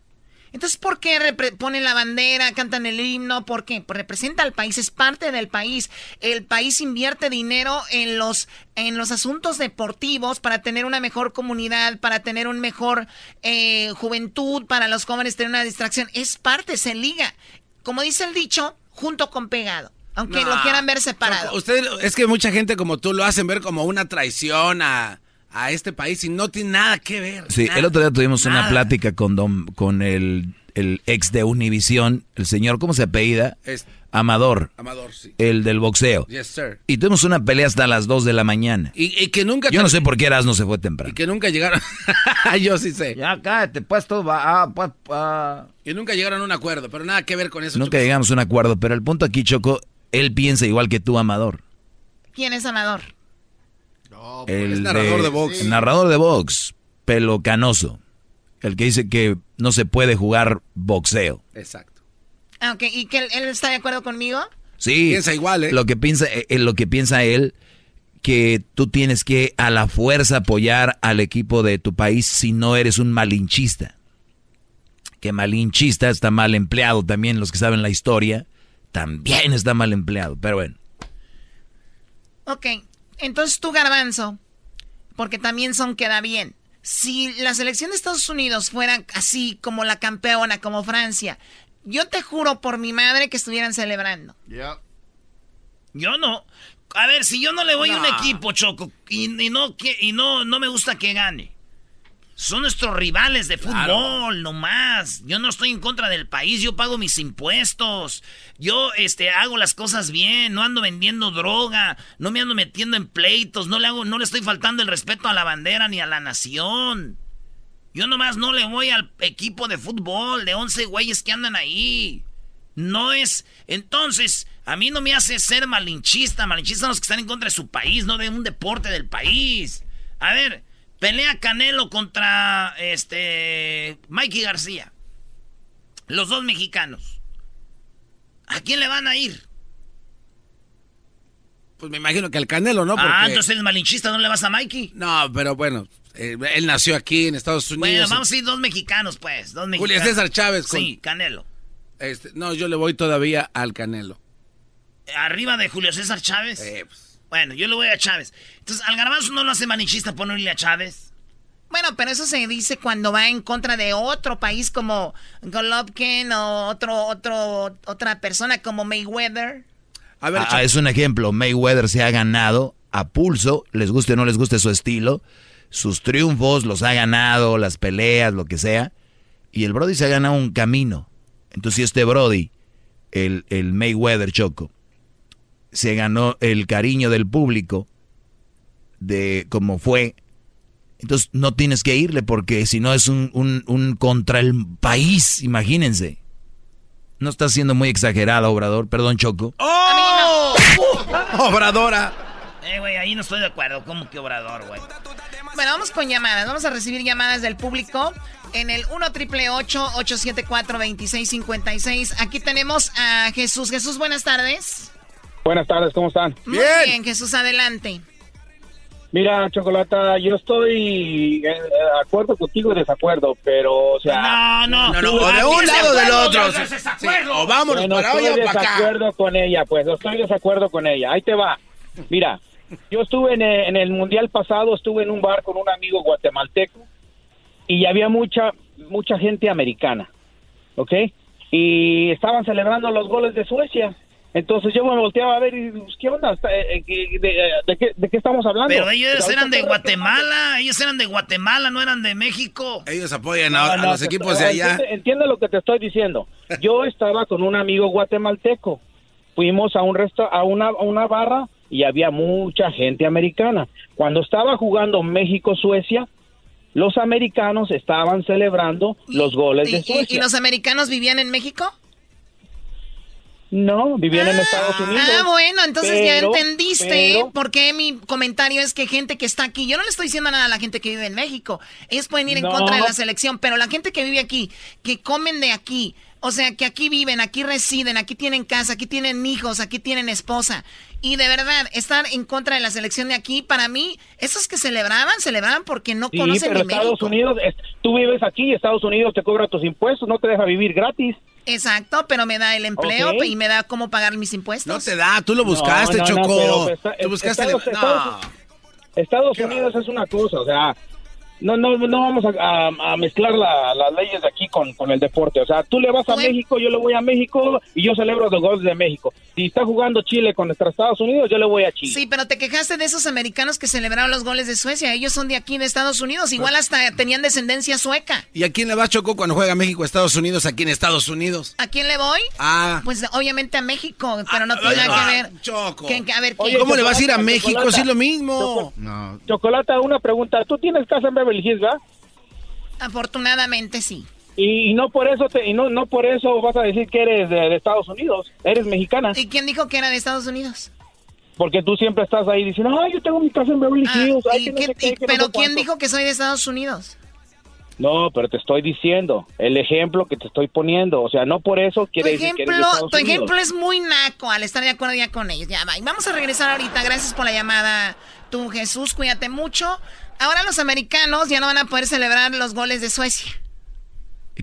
Entonces, ¿por qué ponen la bandera, cantan el himno? ¿Por qué? Pues representa al país, es parte del país. El país invierte dinero en los, en los asuntos deportivos para tener una mejor comunidad, para tener un mejor eh, juventud, para los jóvenes tener una distracción. Es parte, se liga. Como dice el dicho, junto con pegado. Aunque No, lo quieran ver separado. Usted, es que mucha gente como tú lo hacen ver como una traición a, a este país y no tiene nada que ver. Sí, nada, el otro día tuvimos una nada. plática con don, con el, el ex de Univisión, el señor, ¿cómo se apellida? Es- Amador. Amador, sí. El del boxeo. Yes, sir. Y tuvimos una pelea hasta las 2 de la mañana. Y, y que nunca... Yo no sé por qué Eras no se fue temprano. Y que nunca llegaron... Yo sí sé. Ya cállate, pues tú va, ah, pues, ah. Y nunca llegaron a un acuerdo, pero nada que ver con eso. Nunca llegamos a un acuerdo, pero el punto aquí, Choco, él piensa igual que tú, Amador. ¿Quién es Amador? El es narrador de box. El narrador de box, pelo canoso. El que dice que no se puede jugar boxeo. Exacto. Ah, ok. ¿Y que él, él está de acuerdo conmigo? Sí. Piensa igual, ¿eh? Lo que piensa, eh, lo que piensa él, que tú tienes que a la fuerza apoyar al equipo de tu país si no eres un malinchista. Que malinchista está mal empleado también, los que saben la historia, también está mal empleado. Pero bueno, Ok. Entonces tú, Garbanzo, porque también son queda bien. Si la selección de Estados Unidos fuera así como la campeona, como Francia, yo te juro por mi madre que estuvieran celebrando. Yo no. A ver, si yo no le voy a un equipo, Choco, y, no, y no, no me gusta que gane. Son nuestros rivales de fútbol, no más. Yo no estoy en contra del país, yo pago mis impuestos. Yo este hago las cosas bien, no ando vendiendo droga, no me ando metiendo en pleitos, no le hago no le estoy faltando el respeto a la bandera ni a la nación. Yo nomás no le voy al equipo de fútbol de 11 güeyes que andan ahí. No es entonces a mí no me hace ser malinchista, malinchista son los que están en contra de su país, no de un deporte del país. A ver, Pelea Canelo contra este Mikey García. Los dos mexicanos. ¿A quién le van a ir? Pues me imagino que al Canelo, ¿no? Ah, entonces eres malinchista, ¿no le vas a Mikey? No, pero bueno, eh, él nació aquí en Estados Unidos. Bueno, vamos a ir dos mexicanos, pues. Dos mexicanos. Julio César Chávez. Sí, Canelo. Este, no, yo le voy todavía al Canelo. ¿Arriba de Julio César Chávez? Eh, pues. Bueno, yo le voy a Chávez. Entonces, al garbanzo no lo hace manichista ponerle a Chávez. Bueno, pero eso se dice cuando va en contra de otro país como Golovkin o otro, otro, otra persona como Mayweather. A ver, ah, es un ejemplo. Mayweather se ha ganado a pulso, les guste o no les guste su estilo, sus triunfos los ha ganado, las peleas, lo que sea. Y el Brody se ha ganado un camino. Entonces, si este Brody, el, el Mayweather Choco, se ganó el cariño del público de como fue. Entonces no tienes que irle porque si no es un, un, contra el país, imagínense. No está siendo muy exagerado, Obrador. Perdón, Choco. ¡Oh! Obradora. Eh, güey, ahí no estoy de acuerdo. ¿Cómo que Obrador, güey? Bueno, vamos con llamadas. Vamos a recibir llamadas del público en el 1 triple 874 2656. Aquí tenemos a Jesús. Jesús, buenas tardes. Buenas tardes, ¿cómo están? Muy bien, Jesús, adelante. Mira, Chocolata, yo estoy de acuerdo contigo y desacuerdo, pero, o sea... No, no, no, o de un lado o del otro. o vamos bueno, para allá para acá. Estoy desacuerdo con ella, pues, estoy desacuerdo con ella. Ahí te va. Mira, yo estuve en el, en el Mundial pasado, estuve en un bar con un amigo guatemalteco y había mucha, mucha gente americana, ¿ok? Y estaban celebrando los goles de Suecia entonces yo me volteaba a ver y pues, ¿qué onda? Eh, eh, ¿De, qué, ¿De, qué, estamos hablando? Pero ellos eran de Guatemala, ellos eran de Guatemala, no eran de México. Ellos apoyan a, los equipos de allá. Entiende, lo que te estoy diciendo. Yo estaba con un amigo guatemalteco. Fuimos a un resto, a una, a una barra y había mucha gente americana. Cuando estaba jugando México-Suecia, los americanos estaban celebrando los goles de Suecia. ¿Y los americanos vivían en México? No, vivían en Estados Unidos. Ah, bueno, entonces ya entendiste por qué mi comentario es que gente que está aquí, yo no le estoy diciendo nada a la gente que vive en México, ellos pueden ir en contra de la selección, pero la gente que vive aquí, que comen de aquí, o sea, que aquí viven, aquí residen, aquí tienen casa, aquí tienen hijos, aquí tienen esposa. Y de verdad, estar en contra de la selección de aquí, para mí, esos que celebraban, celebraban porque no sí, conocen pero Estados Unidos, tú vives aquí, Estados Unidos te cobra tus impuestos, no te deja vivir gratis. Exacto, pero me da el empleo y me da cómo pagar mis impuestos. No te da, tú lo buscaste, Chocó. tú buscaste. Estados, Estados Unidos es una cosa, o sea, no, no, no vamos a, mezclar las leyes de aquí con, el deporte. O sea, tú le vas a México, yo le voy a México y yo celebro los goles de México. Si está jugando Chile contra Estados Unidos, yo le voy a Chile. Sí, pero te quejaste de esos americanos que celebraron los goles de Suecia. Ellos son de aquí, de Estados Unidos. Igual hasta tenían descendencia sueca. ¿Y a quién le va Choco cuando juega México, Estados Unidos, aquí en Estados Unidos? ¿A quién le voy? Ah. Pues obviamente a México, pero no ah, tiene nada que ver. Choco. a ver, ¿Cómo le vas a ir a México? Si es lo mismo. no. Chocolata, una pregunta. ¿Tú tienes casa en Beverly Hills, verdad? Afortunadamente sí. Y, no por eso te, y no, no por eso vas a decir que eres de, Estados Unidos, eres mexicana. ¿Y quién dijo que era de Estados Unidos? Porque tú siempre estás ahí diciendo, ay, yo tengo mi casa en Beverly ah, Hills. pero ¿quién dijo que soy de Estados Unidos? No, pero te estoy diciendo el ejemplo que te estoy poniendo. O sea, no por eso quiere decir que eres de Estados Tu ejemplo es muy naco al estar de acuerdo ya con ellos. Ya va. Y vamos a regresar ahorita. Gracias por la llamada. Tú, Jesús, cuídate mucho. Ahora los americanos ya no van a poder celebrar los goles de Suecia.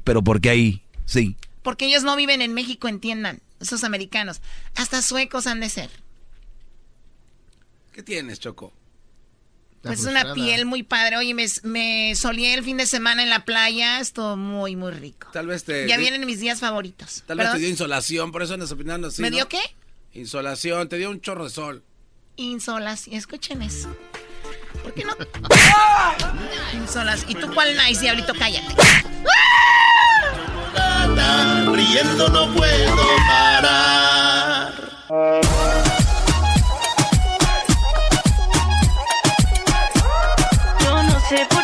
Pero ¿por qué ahí? Sí. Porque ellos no viven en México, entiendan. Esos americanos. Hasta suecos han de ser. ¿Qué tienes, Choco? Pues es una piel muy padre. Oye, me, me solía el fin de semana en la playa. Estuvo muy, muy rico. Tal vez te... Ya vienen mis días favoritos. Tal vez te dio insolación, por eso andas opinando así, ¿Me dio qué? Insolación, te dio un chorro de sol. Insolación, escuchen eso. ¿Por qué no? Insolación. ¿Y tú cuál nice, diablito? Cállate. Riendo no puedo parar. Yo no sé portarme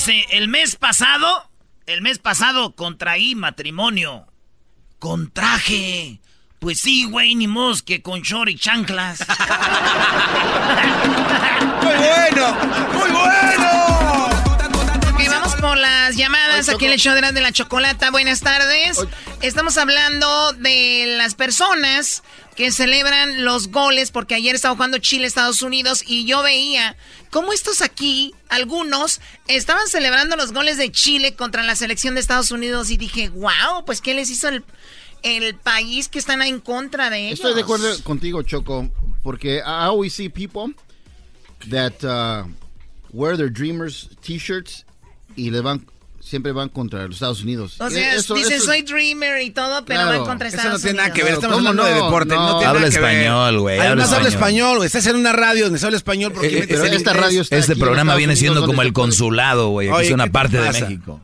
dice, el mes pasado, el mes pasado contraí matrimonio. Con traje. Pues sí, güey, ni mos que con short y chanclas. ¡Muy bueno! ¡Muy bueno! Las llamadas aquí en el show de la, de la chocolata. Buenas tardes. Estamos hablando de las personas que celebran los goles, porque ayer estaba jugando Chile, Estados Unidos, y yo veía cómo estos aquí, algunos, estaban celebrando los goles de Chile contra la selección de Estados Unidos, y dije, wow, pues ¿qué les hizo el, el país que están en contra de ellos? Estoy de acuerdo contigo, Choco, porque I always see people that uh, wear their Dreamers t-shirts y le van siempre van contra los Estados Unidos. O sea, Eso- dicen eso- soy dreamer y todo, pero Claro. van contra Eso Estados no tiene nada que Unidos. ver, estamos hablando de deporte, no tiene Habla nada que ver. español, güey. habla Además habla español. güey. Estás en una radio donde se habla español porque Eh, eh, metes pero esta radio está Este aquí programa Estados viene Unidos, siendo como el consulado, güey. Es una ¿qué te parte de? México.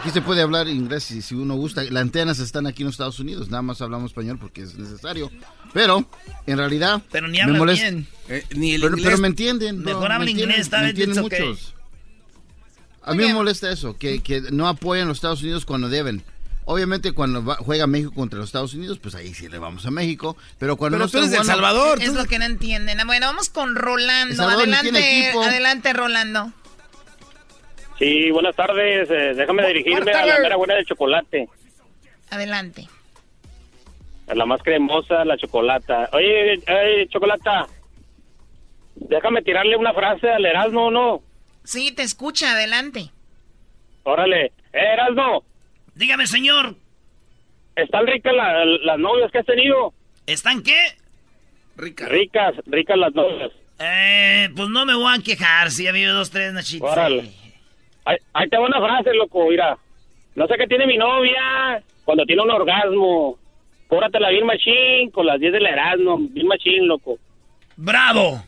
Aquí se puede hablar inglés si, si uno gusta. Las antenas están aquí en los Estados Unidos. Nada más hablamos español porque es necesario. Pero, en realidad, Pero ni me hablan molesta- bien. Eh, ni el pero, inglés. pero me entienden. no, Mejor entienden, inglés, it's okay. muchos. A mí me molesta eso, que, que no apoyan a los Estados Unidos cuando deben. Obviamente cuando va- juega México contra los Estados Unidos, pues ahí sí le vamos a México. Pero cuando Pero no tú eres El Salvador. Es lo que no entienden. Ah, Bueno, vamos con Rolando. Adelante, adelante, Rolando. Sí, buenas tardes. eh, déjame dirigirme buenas a la mera buena del chocolate. Adelante. A la más cremosa, la chocolata. Oye, oye, chocolata. Déjame tirarle una frase al Erasmo, ¿no? Sí, te escucha, adelante. Órale. Eh, Erasmo. Dígame, señor. ¿Están ricas la- las novias que has tenido? ¿Están qué? Ricas. Ricas, ricas las novias. Eh, pues no me voy a quejar si ya vive dos, tres nachitos. Órale. Ahí, ahí te va una frase, loco, mira. No sé qué tiene mi novia cuando tiene un orgasmo. Cóbratela bien machín con las 10 del Erasmo. Bien machín, loco. ¡Bravo!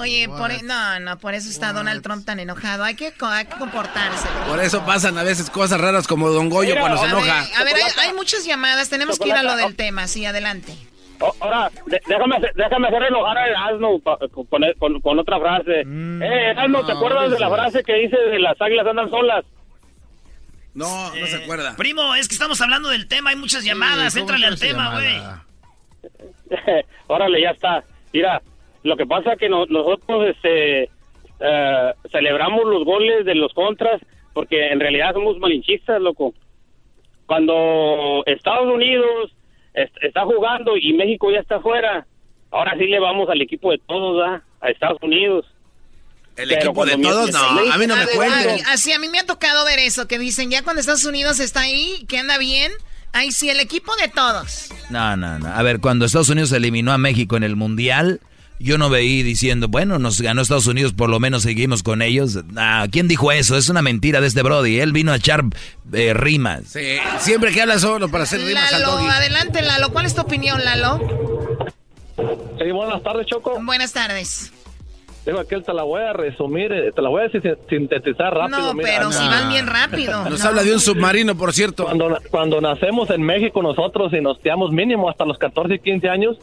Oye, por, e- no, no, por eso está Donald Trump tan enojado. Hay que, hay que comportarse. Por eso pasan a veces cosas raras como Don Goyo Mira, cuando se A enoja. ver, a ver, hay, hay muchas llamadas. Tenemos que ir a lo del tema. Sí, adelante. O- ahora, de- déjame, hacer- déjame hacer enojar a Erasmo pa- con, con- con otra frase. eh, Erasmo, ¿te acuerdas de la frase que dice de las águilas andan solas? No, no se acuerda. Primo, es que estamos hablando del tema, hay muchas llamadas, ¿cómo éntrale al tema, güey. Órale, ya está. Mira, lo que pasa es que no- nosotros este, eh, celebramos los goles de los contras porque en realidad somos malinchistas, loco. Cuando Estados Unidos est- está jugando y México ya está afuera, ahora sí le vamos al equipo de todos. A Estados Unidos. El Pero equipo de todos, no, a mí no me ay, Así a mí me ha tocado ver eso, que dicen ya cuando Estados Unidos está ahí, que anda bien, ahí sí, el equipo de todos. No, no, no. A ver, cuando Estados Unidos eliminó a México en el Mundial, yo no veí diciendo, bueno, nos ganó Estados Unidos, por lo menos seguimos con ellos. Ah, ¿Quién dijo eso? Es una mentira de este Brody. Él vino a echar eh, rimas. Sí, siempre que habla solo para hacer rimas al Lalo, adelante, Lalo. ¿Cuál es tu opinión, Lalo? Sí, buenas tardes, Choco. Buenas tardes. Digo, aquel te la voy a resumir, eh, te la voy a sin- sintetizar rápido. No, mira. pero si van bien rápido. Nos No. habla de un submarino, por cierto. Cuando, cuando nacemos en México nosotros y nos quedamos mínimo hasta los 14 y 15 años,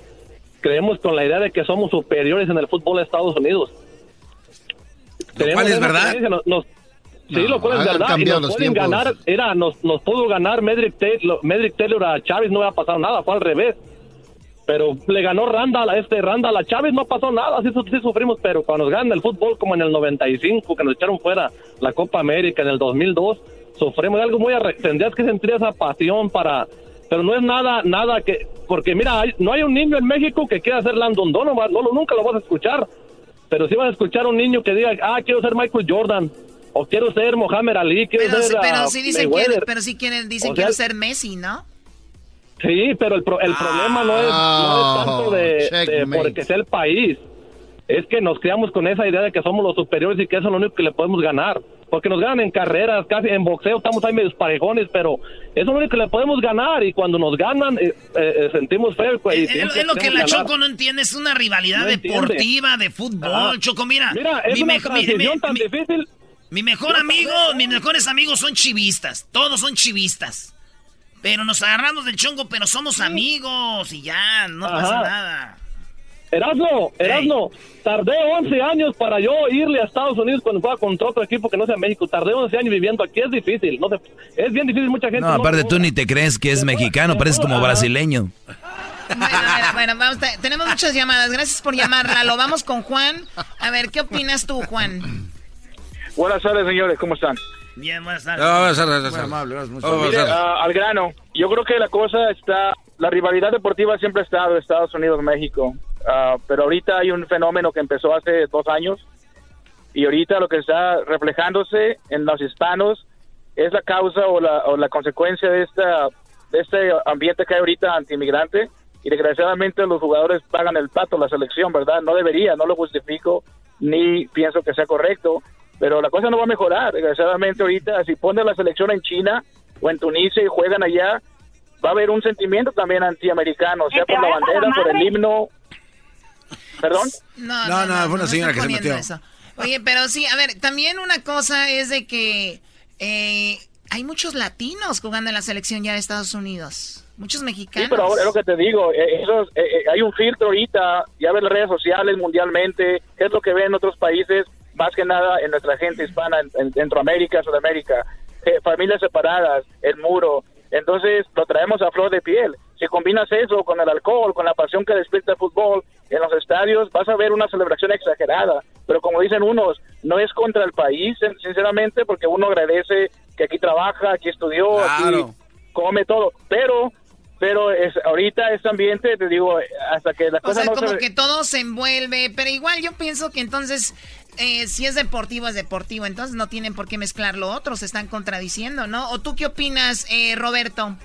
creemos con la idea de que somos superiores en el fútbol de Estados Unidos. Lo cual es verdad. nos- sí, No, lo cual es verdad. Y nos los pueden tiempos. ganar, era, nos, nos pudo ganar Medrick Taylor, Medrick Taylor a Chávez, no había pasado nada, fue al revés. Pero le ganó Randall a este Randall a Chávez, no pasó nada, sí, sí sufrimos, pero cuando nos ganan el fútbol como en el 95, que nos echaron fuera la Copa América en el 2002, sufrimos algo muy tendrías que sentir esa pasión para pero no es nada nada que porque mira hay- no hay un niño en México que quiera ser Landon Donovan no lo- nunca lo vas a escuchar Pero si vas a escuchar a un niño que diga, ah, quiero ser Michael Jordan, o quiero ser Mohamed Ali, quiero pero, ser. Pero sí dicen, que, pero sí quieren, dicen quiero ser Messi, ¿no? Sí, pero el, el problema no es, no es tanto de, de porque sea el país. Es que nos creamos con esa idea de que somos los superiores y que eso es lo único que le podemos ganar. Porque nos ganan en carreras, casi en boxeo estamos ahí medio parejones, pero eso es lo único que le podemos ganar. Y cuando nos ganan, eh, eh, sentimos feo. Y es, lo que la Choco no entiende, es una rivalidad deportiva de fútbol. Choco, mira. Mira, es mi una transición tan difícil. Mi mejor amigo, mis mejores amigos son chivistas. Todos son chivistas. Pero nos agarramos del chongo, pero somos amigos y ya, no pasa nada. Erasmo, Erasmo, tardé 11 años para yo irle a Estados Unidos cuando fuera contra otro equipo que no sea México. Tardé 11 años viviendo aquí, es difícil. No es bien difícil, mucha gente. No, aparte tú ni te crees que es mexicano, pareces como brasileño. Bueno, bueno, tenemos muchas llamadas. Gracias por llamarla. Lo vamos con Juan. A ver, ¿qué opinas tú, Juan? Buenas tardes, señores. ¿Cómo están? Bien, buenas tardes. al grano. Yo creo que la cosa está... La rivalidad deportiva siempre ha estado Estados Unidos-México. Ah, pero ahorita hay un fenómeno que empezó hace dos años y ahorita lo que está reflejándose en los hispanos es la causa o la, o la consecuencia de, esta, de este ambiente que hay ahorita anti-inmigrante y desgraciadamente los jugadores pagan el pato la selección, ¿verdad? No debería, no lo justifico ni pienso que sea correcto, pero la cosa no va a mejorar. Desgraciadamente ahorita si pone la selección en China o en Tunisia y juegan allá, va a haber un sentimiento también antiamericano, sea por la bandera, por el himno, ¿Perdón? No, no, no, fue una señora que se metió. Oye, pero sí, a ver, también una cosa es de que eh, hay muchos latinos jugando en la selección ya de Estados Unidos. Muchos mexicanos. Sí, pero ahora es lo que te digo. Eh, eh, hay un filtro ahorita. Ya ves las redes sociales mundialmente. ¿Qué es lo que ven en otros países? Más que nada en nuestra gente hispana, en, Centroamérica, Sudamérica. familias separadas, el muro. Entonces lo traemos a flor de piel. Si combinas eso con el alcohol, con la pasión que despierta el fútbol en los estadios, vas a ver una celebración exagerada. Pero como dicen unos, no es contra el país, sinceramente, porque uno agradece que aquí trabaja, aquí estudió, aquí come todo. Pero pero es ahorita este ambiente te digo hasta que la cosa o sea, como que todo se envuelve pero igual yo pienso que entonces eh, si es deportivo es deportivo entonces no tienen por qué mezclar lo otro se están contradiciendo no o tú qué opinas eh, Roberto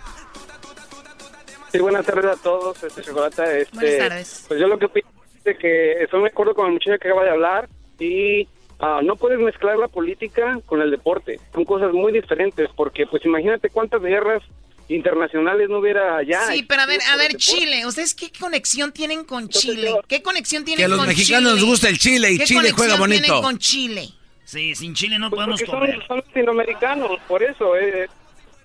Sí, buenas tardes a todos, este Chocolate. Este, buenas tardes. Pues yo lo que opino es que estoy de acuerdo con el muchacho que acaba de hablar y ah, no puedes mezclar la política con el deporte. Son cosas muy diferentes porque, pues imagínate cuántas guerras internacionales no hubiera allá. Sí, pero a ver, a ver, Chile, ¿ustedes qué conexión tienen con Chile? ¿Qué conexión tienen con Chile? Que a los mexicanos les gusta el Chile y Chile juega bonito. tienen con Chile? Sí, sin Chile no pues podemos comer. Son, son latinoamericanos, por eso. Eh,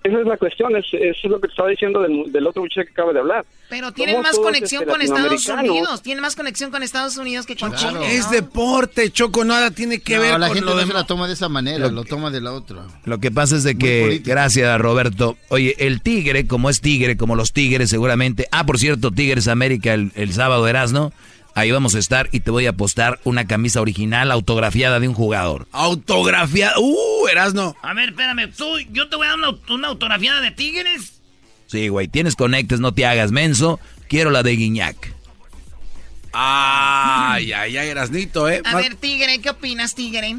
esa es la cuestión, es, eso es lo que estaba diciendo del, otro muchacho que acaba de hablar. Pero tienen más conexión este, con Estados Unidos, tienen más conexión con Estados Unidos que con Chile. Es deporte, Choco, nada tiene que ver la con gente lo no la toma de esa manera, lo, toma de la otra. Lo que pasa es de que, gracias Roberto, oye, el Tigre, como es Tigre, como los Tigres seguramente, ah, por cierto, Tigres América el, el sábado, Erasno, Ahí vamos a estar y te voy a apostar una camisa original autografiada de un jugador. ¿Autografiada? ¡Uh, Erasno! A ver, espérame. ¿Tú, ¿Yo te voy a dar una, autografiada de Tigres? Sí, güey. Tienes conectes, no te hagas menso. Quiero la de Guiñac. Ay, ay, ay, Erasnito, ¿eh? A ver, Tigre, ¿qué opinas, Tigre?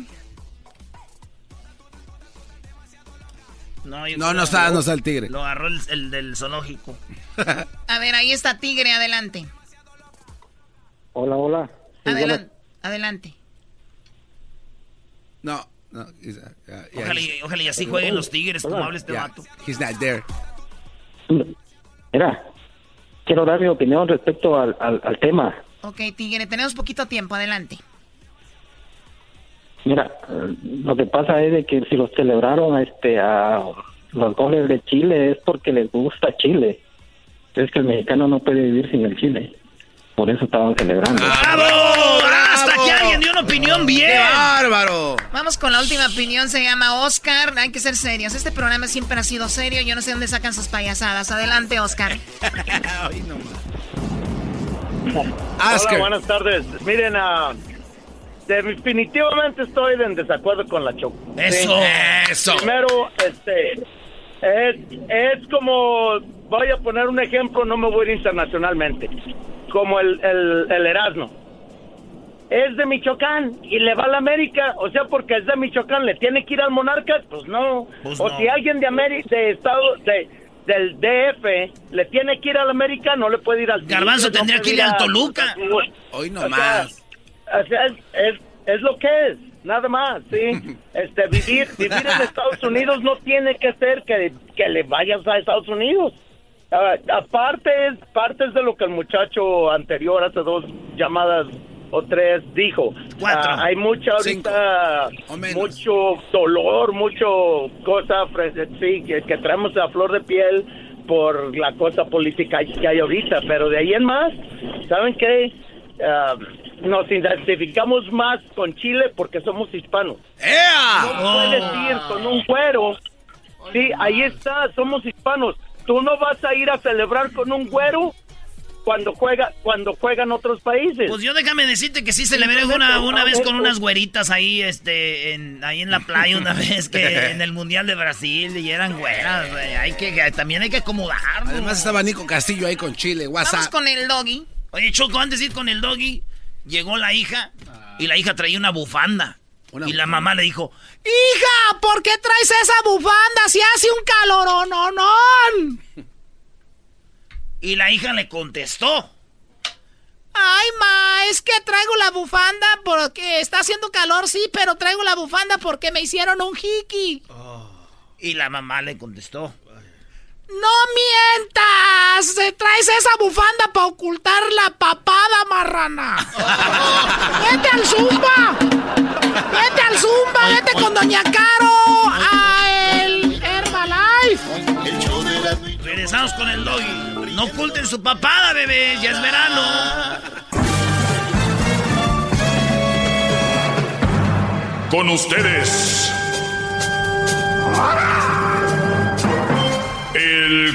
No, no, está, no está el tigre. Lo agarró el del zoológico. a ver, ahí está Tigre, adelante. Hola, hola. adelante. No, no. ojalá, y así jueguen los Tigres, como hables de vato. He's not there. Mira, quiero dar mi opinión respecto al, al, tema. Ok, Tigre, tenemos poquito tiempo, adelante. Mira, lo que pasa es de que si los celebraron este, a los goles de Chile es porque les gusta Chile. Es que el mexicano no puede vivir sin el Chile. Por eso estaban celebrando. ¡Bravo! Hasta que alguien dio una opinión bien. ¡Qué bárbaro! Vamos con la última opinión. Se llama Oscar. Hay que ser serios. Este programa siempre ha sido serio. Yo no sé dónde sacan sus payasadas. Adelante, Oscar. Hola, buenas tardes. Miren, uh, definitivamente estoy en desacuerdo con la Choco. Eso, eso. Primero, este, es, es como, voy a poner un ejemplo, no me voy a ir internacionalmente como el, el, el Erasmo. es de Michoacán y le va a la América, o sea, porque es de Michoacán, ¿le tiene que ir al Monarcas? Pues no. Pues o no. si alguien de América, de Estado, de, del DF, le tiene que ir al América, no le puede ir al Garbanzo no tendría que ir al Toluca. Hoy no O sea, más. o sea, es, es, es lo que es, nada más, ¿sí? Este, vivir, vivir en Estados Unidos no tiene que ser que, que le vayas a Estados Unidos. Ah, aparte, es parte de lo que el muchacho anterior, hace dos llamadas o tres, dijo. Cuatro. Ah, hay mucha ahorita, mucho dolor, mucho cosa, fre- sí, que, que traemos a flor de piel por la cosa política que hay ahorita, pero de ahí en más, ¿saben qué? Ah, nos identificamos más con Chile porque somos hispanos. No puedes ir con un güero. Sí, ahí está, somos hispanos. Tú no vas a ir a celebrar con un güero cuando juega cuando juegan otros países. Pues yo déjame decirte que sí celebré una, una vez con unas güeritas ahí, este, en, ahí en la playa una vez que en el Mundial de Brasil y eran güeras. Hay que, también hay que acomodarnos. Además estaba Nico Castillo ahí con Chile, Vamos WhatsApp. con el doggy. Oye, Choco, antes de ir con el doggy, llegó la hija y la hija traía una bufanda. Y la mamá le dijo, Hija, ¿por qué traes esa bufanda si hace un calorononón? y la hija le contestó. Ay, ma, es que traigo la bufanda porque está haciendo calor, sí, pero traigo la bufanda porque me hicieron un hiki. Y la mamá le contestó. ¡No mientas! ¿Traes esa bufanda para ocultar la papada, marrana? ¡Vete al Zumba! ¡Vete al Zumba! ¡Vete con Doña Caro! ¡A el Herbalife! Regresamos con el doggy. No oculten su papada, bebé, ya es verano. Con ustedes.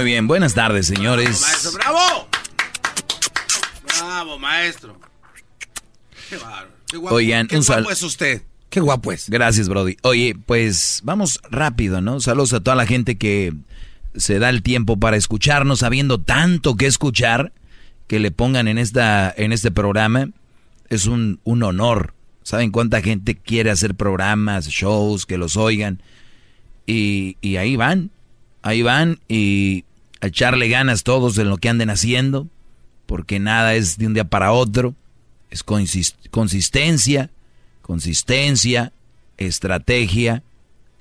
Muy bien, buenas tardes, señores. Maestro, bravo. Bravo, maestro. Qué bárbaro. Qué guapo, Oigan, qué guapo es usted. Qué guapo es. Gracias, Brody. Oye, pues vamos rápido, ¿no? Saludos a toda la gente que se da el tiempo para escucharnos, sabiendo tanto que escuchar, que le pongan en, esta, en este programa. Es un, un honor. ¿Saben cuánta gente quiere hacer programas, shows, que los oigan? Y, y ahí van, ahí van y a echarle ganas todos en lo que anden haciendo, porque nada es de un día para otro, es consis- consistencia, consistencia, estrategia,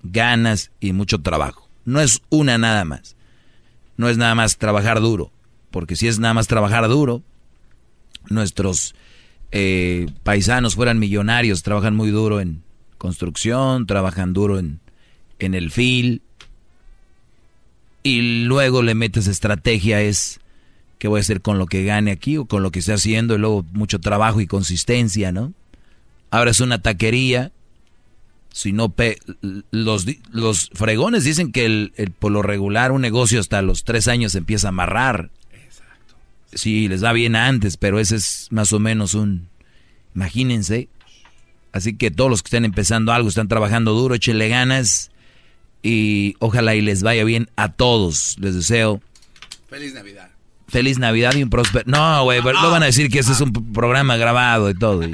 ganas y mucho trabajo. No es una nada más. No es nada más trabajar duro. Porque si es nada más trabajar duro, nuestros eh, paisanos fueran millonarios, trabajan muy duro en construcción, trabajan duro en, en el fil. Y luego le metes estrategia, es qué voy a hacer con lo que gane aquí o con lo que esté haciendo, y luego mucho trabajo y consistencia, ¿no? Ahora es una taquería. Si no pe los, los fregones dicen que el, el- por lo regular un negocio hasta los tres años se empieza a amarrar. Sí, les va bien antes, pero ese es más o menos un... Imagínense. Así que todos los que estén empezando algo, están trabajando duro, échenle ganas y ojalá y les vaya bien a todos. Les deseo Feliz Navidad. feliz Navidad y un próspero... No, güey, pero no van a decir que ese es un programa grabado y todo. y-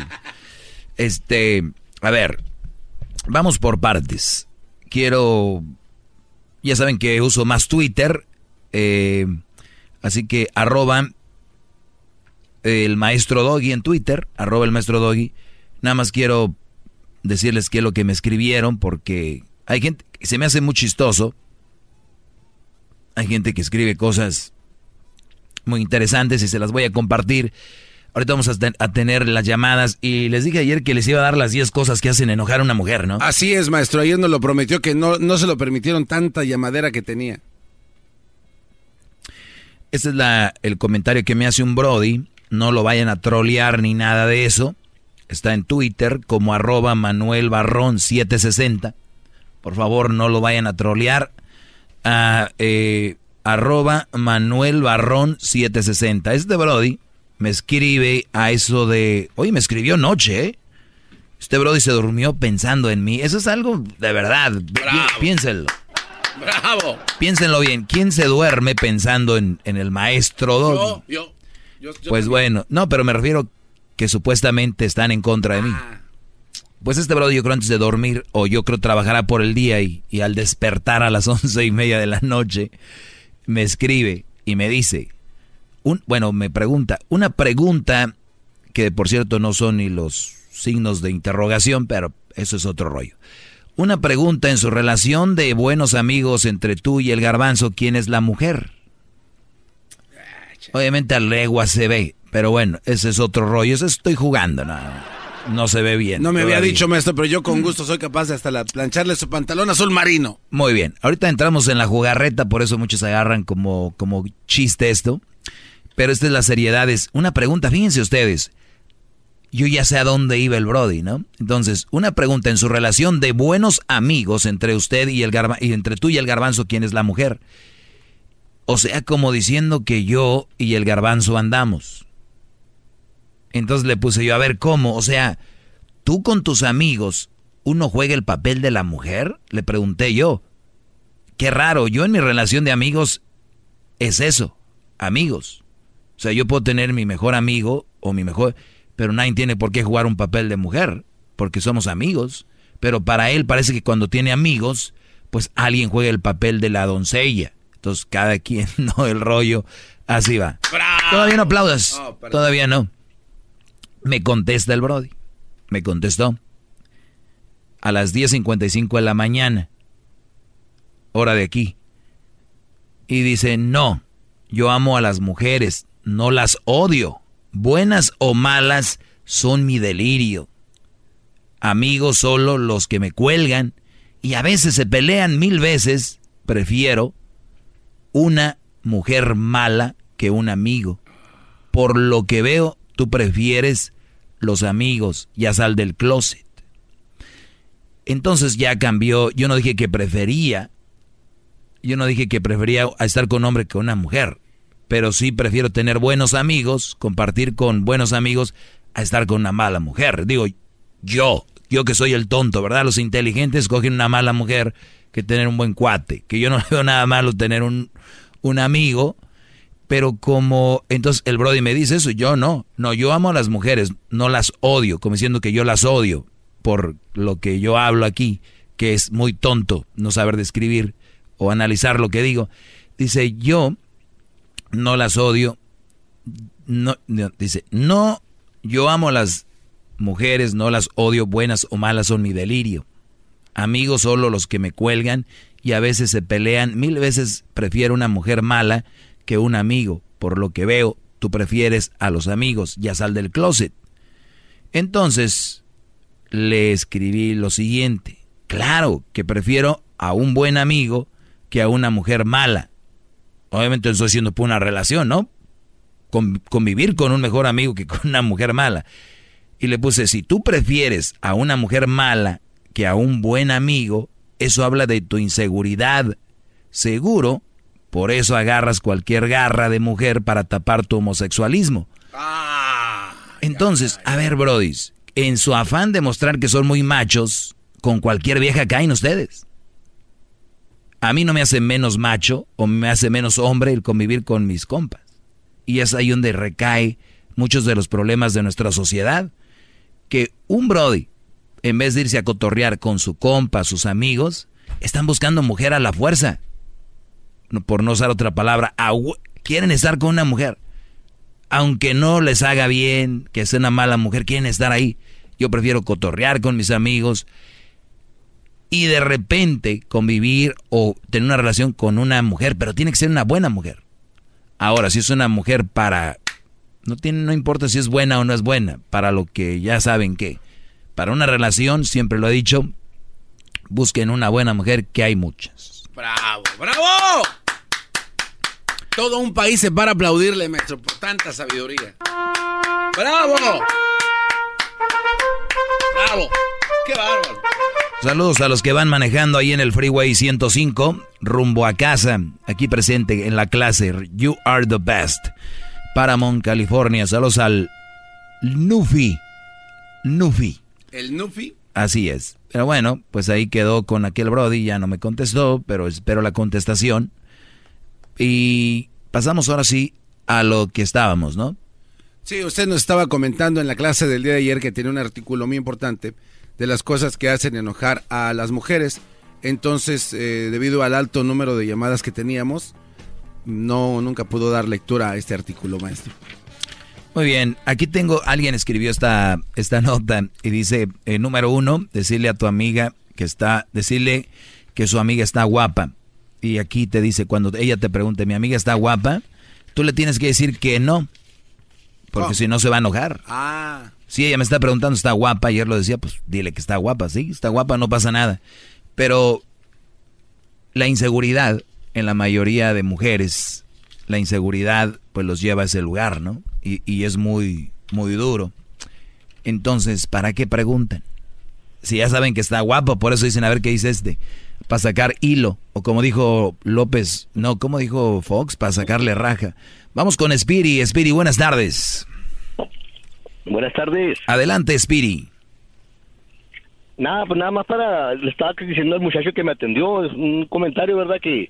Este, a ver, vamos por partes. Quiero, ya saben que uso más Twitter, eh, así que arroba el maestro Doggy en Twitter, arroba el maestro Doggy. Nada más quiero decirles qué es lo que me escribieron porque hay gente que se me hace muy chistoso. Hay gente que escribe cosas muy interesantes y se las voy a compartir. Ahorita vamos a, ten- a tener las llamadas y les dije ayer que les iba a dar las 10 cosas que hacen enojar a una mujer, ¿no? Así es, maestro. Ayer nos lo prometió que no, no se lo permitieron tanta llamadera que tenía. Este es la, el comentario que me hace un Brody. no lo vayan a trolear ni nada de eso. Está en Twitter como arroba Manuel Barrón 760. Por favor, no lo vayan a trolear. A, eh, arroba Manuel Barrón 760. Este Brody me escribe a eso de... Oye, me escribió noche, ¿eh? Este Brody se durmió pensando en mí. Eso es algo de verdad. Piénsenlo. Bravo. Piénsenlo bien. ¿Quién se duerme pensando en, el maestro? Yo, yo. pues bueno, no, pero me refiero que supuestamente están en contra de mí. Ah. Pues este Brody yo creo antes de dormir, o yo creo trabajará por el día y, y al despertar a las once y media de la noche, me escribe y me dice, un, bueno, me pregunta, una pregunta que por cierto no son ni los signos de interrogación, pero eso es otro rollo. Una pregunta en su relación de buenos amigos entre tú y el garbanzo, ¿quién es la mujer? Obviamente a legua se ve, pero bueno, ese es otro rollo, eso estoy jugando, no, no se ve bien. No me había dicho, maestro, pero yo con gusto soy capaz de hasta la, plancharle su pantalón azul marino. Muy bien, ahorita entramos en la jugarreta, por eso muchos agarran como, como chiste esto, pero esta es la seriedad, es una pregunta, fíjense ustedes, yo ya sé a dónde iba el Brody, ¿no? Entonces, una pregunta en su relación de buenos amigos entre usted y el garbanzo, y entre tú y el garbanzo, ¿quién es la mujer? O sea, como diciendo que yo y el garbanzo andamos. Entonces le puse yo, a ver, ¿cómo? O sea, tú con tus amigos, ¿uno juega el papel de la mujer? Le pregunté yo. Qué raro, yo en mi relación de amigos es eso, amigos. O sea, yo puedo tener mi mejor amigo o mi mejor pero nadie tiene por qué jugar un papel de mujer, porque somos amigos. Pero para él parece que cuando tiene amigos, pues alguien juega el papel de la doncella. Entonces cada quien, no el rollo, así va. Todavía no aplaudas, todavía no. Me contesta el Brody, me contestó. A las 10.55 de la mañana, hora de aquí. Y dice, no, yo amo a las mujeres, no las odio buenas o malas, son mi delirio. Amigos solo los que me cuelgan y a veces se pelean mil veces, prefiero una mujer mala que un amigo. Por lo que veo, tú prefieres los amigos, ya sal del closet. Entonces ya cambió, yo no dije que prefería, yo no dije que prefería estar con un hombre que una mujer pero sí prefiero tener buenos amigos, compartir con buenos amigos, a estar con una mala mujer. Digo, yo, yo que soy el tonto, ¿verdad? Los inteligentes cogen una mala mujer que tener un buen cuate, que yo no veo nada malo tener un, un amigo, pero como entonces el Brody me dice eso, yo no, no, yo amo a las mujeres, no las odio, como diciendo que yo las odio por lo que yo hablo aquí, que es muy tonto no saber describir o analizar lo que digo. Dice, yo no las odio. No, dice, no, yo amo a las mujeres, no las odio, buenas o malas son mi delirio. Amigos solo los que me cuelgan y a veces se pelean. Mil veces prefiero una mujer mala que un amigo. Por lo que veo, tú prefieres a los amigos, ya sal del closet. Entonces, le escribí lo siguiente. Claro que prefiero a un buen amigo que a una mujer mala. Obviamente estoy haciendo por una relación, ¿no? convivir con un mejor amigo que con una mujer mala. Y le puse, si tú prefieres a una mujer mala que a un buen amigo, eso habla de tu inseguridad. Seguro, por eso agarras cualquier garra de mujer para tapar tu homosexualismo. Ah, Entonces, a ver, brodis, en su afán de mostrar que son muy machos, con cualquier vieja caen ustedes. A mí no me hace menos macho o me hace menos hombre el convivir con mis compas. Y es ahí donde recae muchos de los problemas de nuestra sociedad. Que un Brody, en vez de irse a cotorrear con su compa, sus amigos, están buscando mujer a la fuerza. Por no usar otra palabra, quieren estar con una mujer. Aunque no les haga bien, que sea una mala mujer, quieren estar ahí. Yo prefiero cotorrear con mis amigos, y de repente convivir o tener una relación con una mujer, pero tiene que ser una buena mujer. Ahora, si es una mujer para no tiene no importa si es buena o no es buena, para lo que ya saben que para una relación, siempre lo he dicho, busquen una buena mujer que hay muchas. Bravo, bravo. Todo un país se para aplaudirle, maestro, por tanta sabiduría. ¡Bravo! ¡Bravo! ¡Qué bárbaro! Saludos a los que van manejando ahí en el Freeway 105, rumbo a casa, aquí presente en la clase You Are the Best. Paramount, California. Saludos al Nufi. Nufi. ¿El Nufi? Así es. Pero bueno, pues ahí quedó con aquel Brody, ya no me contestó, pero espero la contestación. Y pasamos ahora sí a lo que estábamos, ¿no? Sí, usted nos estaba comentando en la clase del día de ayer que tiene un artículo muy importante de las cosas que hacen enojar a las mujeres. Entonces, eh, debido al alto número de llamadas que teníamos, no nunca pudo dar lectura a este artículo, maestro. Muy bien, aquí tengo, alguien escribió esta, esta nota y dice, eh, número uno, decirle a tu amiga que está, decirle que su amiga está guapa. Y aquí te dice, cuando ella te pregunte, mi amiga está guapa, tú le tienes que decir que no, porque oh. si no se va a enojar. Ah. Si ella me está preguntando, está guapa, ayer lo decía, pues dile que está guapa, sí, está guapa, no pasa nada. Pero la inseguridad en la mayoría de mujeres, la inseguridad pues los lleva a ese lugar, ¿no? Y, y es muy, muy duro. Entonces, ¿para qué preguntan? Si ya saben que está guapo, por eso dicen, a ver qué dice este. Para sacar hilo. O como dijo López, no, como dijo Fox, para sacarle raja. Vamos con Spiri. Spiri, buenas tardes. Buenas tardes. Adelante, Spiri. Nada, pues nada más para, le estaba diciendo al muchacho que me atendió, es un comentario, ¿verdad? Que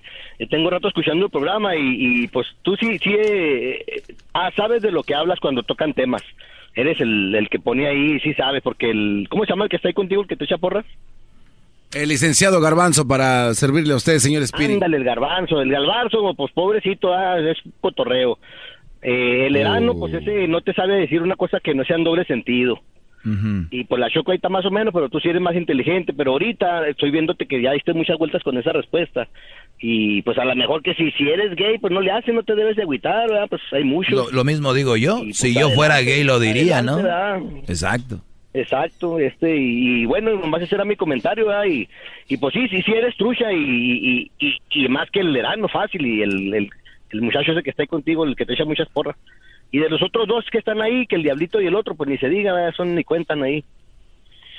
tengo rato escuchando el programa y, pues tú sí, sí, eh, ah, sabes de lo que hablas cuando tocan temas. Eres el, que pone ahí, sí sabes, porque el, ¿cómo se llama el que está ahí contigo, el que te echa porras? El licenciado Garbanzo para servirle a usted, señor Spiri. Ándale, el Garbanzo, el Garbanzo, pues pobrecito, ah, es cotorreo. Eh, el Erano, pues oh. ese no te sabe decir una cosa que no sea en doble sentido. Y pues la Choco ahí está más o menos, pero tú sí eres más inteligente. Pero ahorita estoy viéndote que ya diste muchas vueltas con esa respuesta. Y pues a lo mejor que si, si eres gay, pues no le haces, no te debes de agüitar, ¿verdad? Pues hay mucho. Lo, mismo digo yo. Pues, si yo fuera gay lo diría, ¿no? Exacto. Exacto, este, y, bueno, nomás ese era mi comentario, ¿verdad? Y, y pues sí, sí, sí eres trucha y, y, y, más que el erano fácil y el, el, el muchacho ese que está ahí contigo, el que te echa muchas porras. Y de los otros dos que están ahí, que el diablito y el otro, pues ni se diga, son ni cuentan ahí.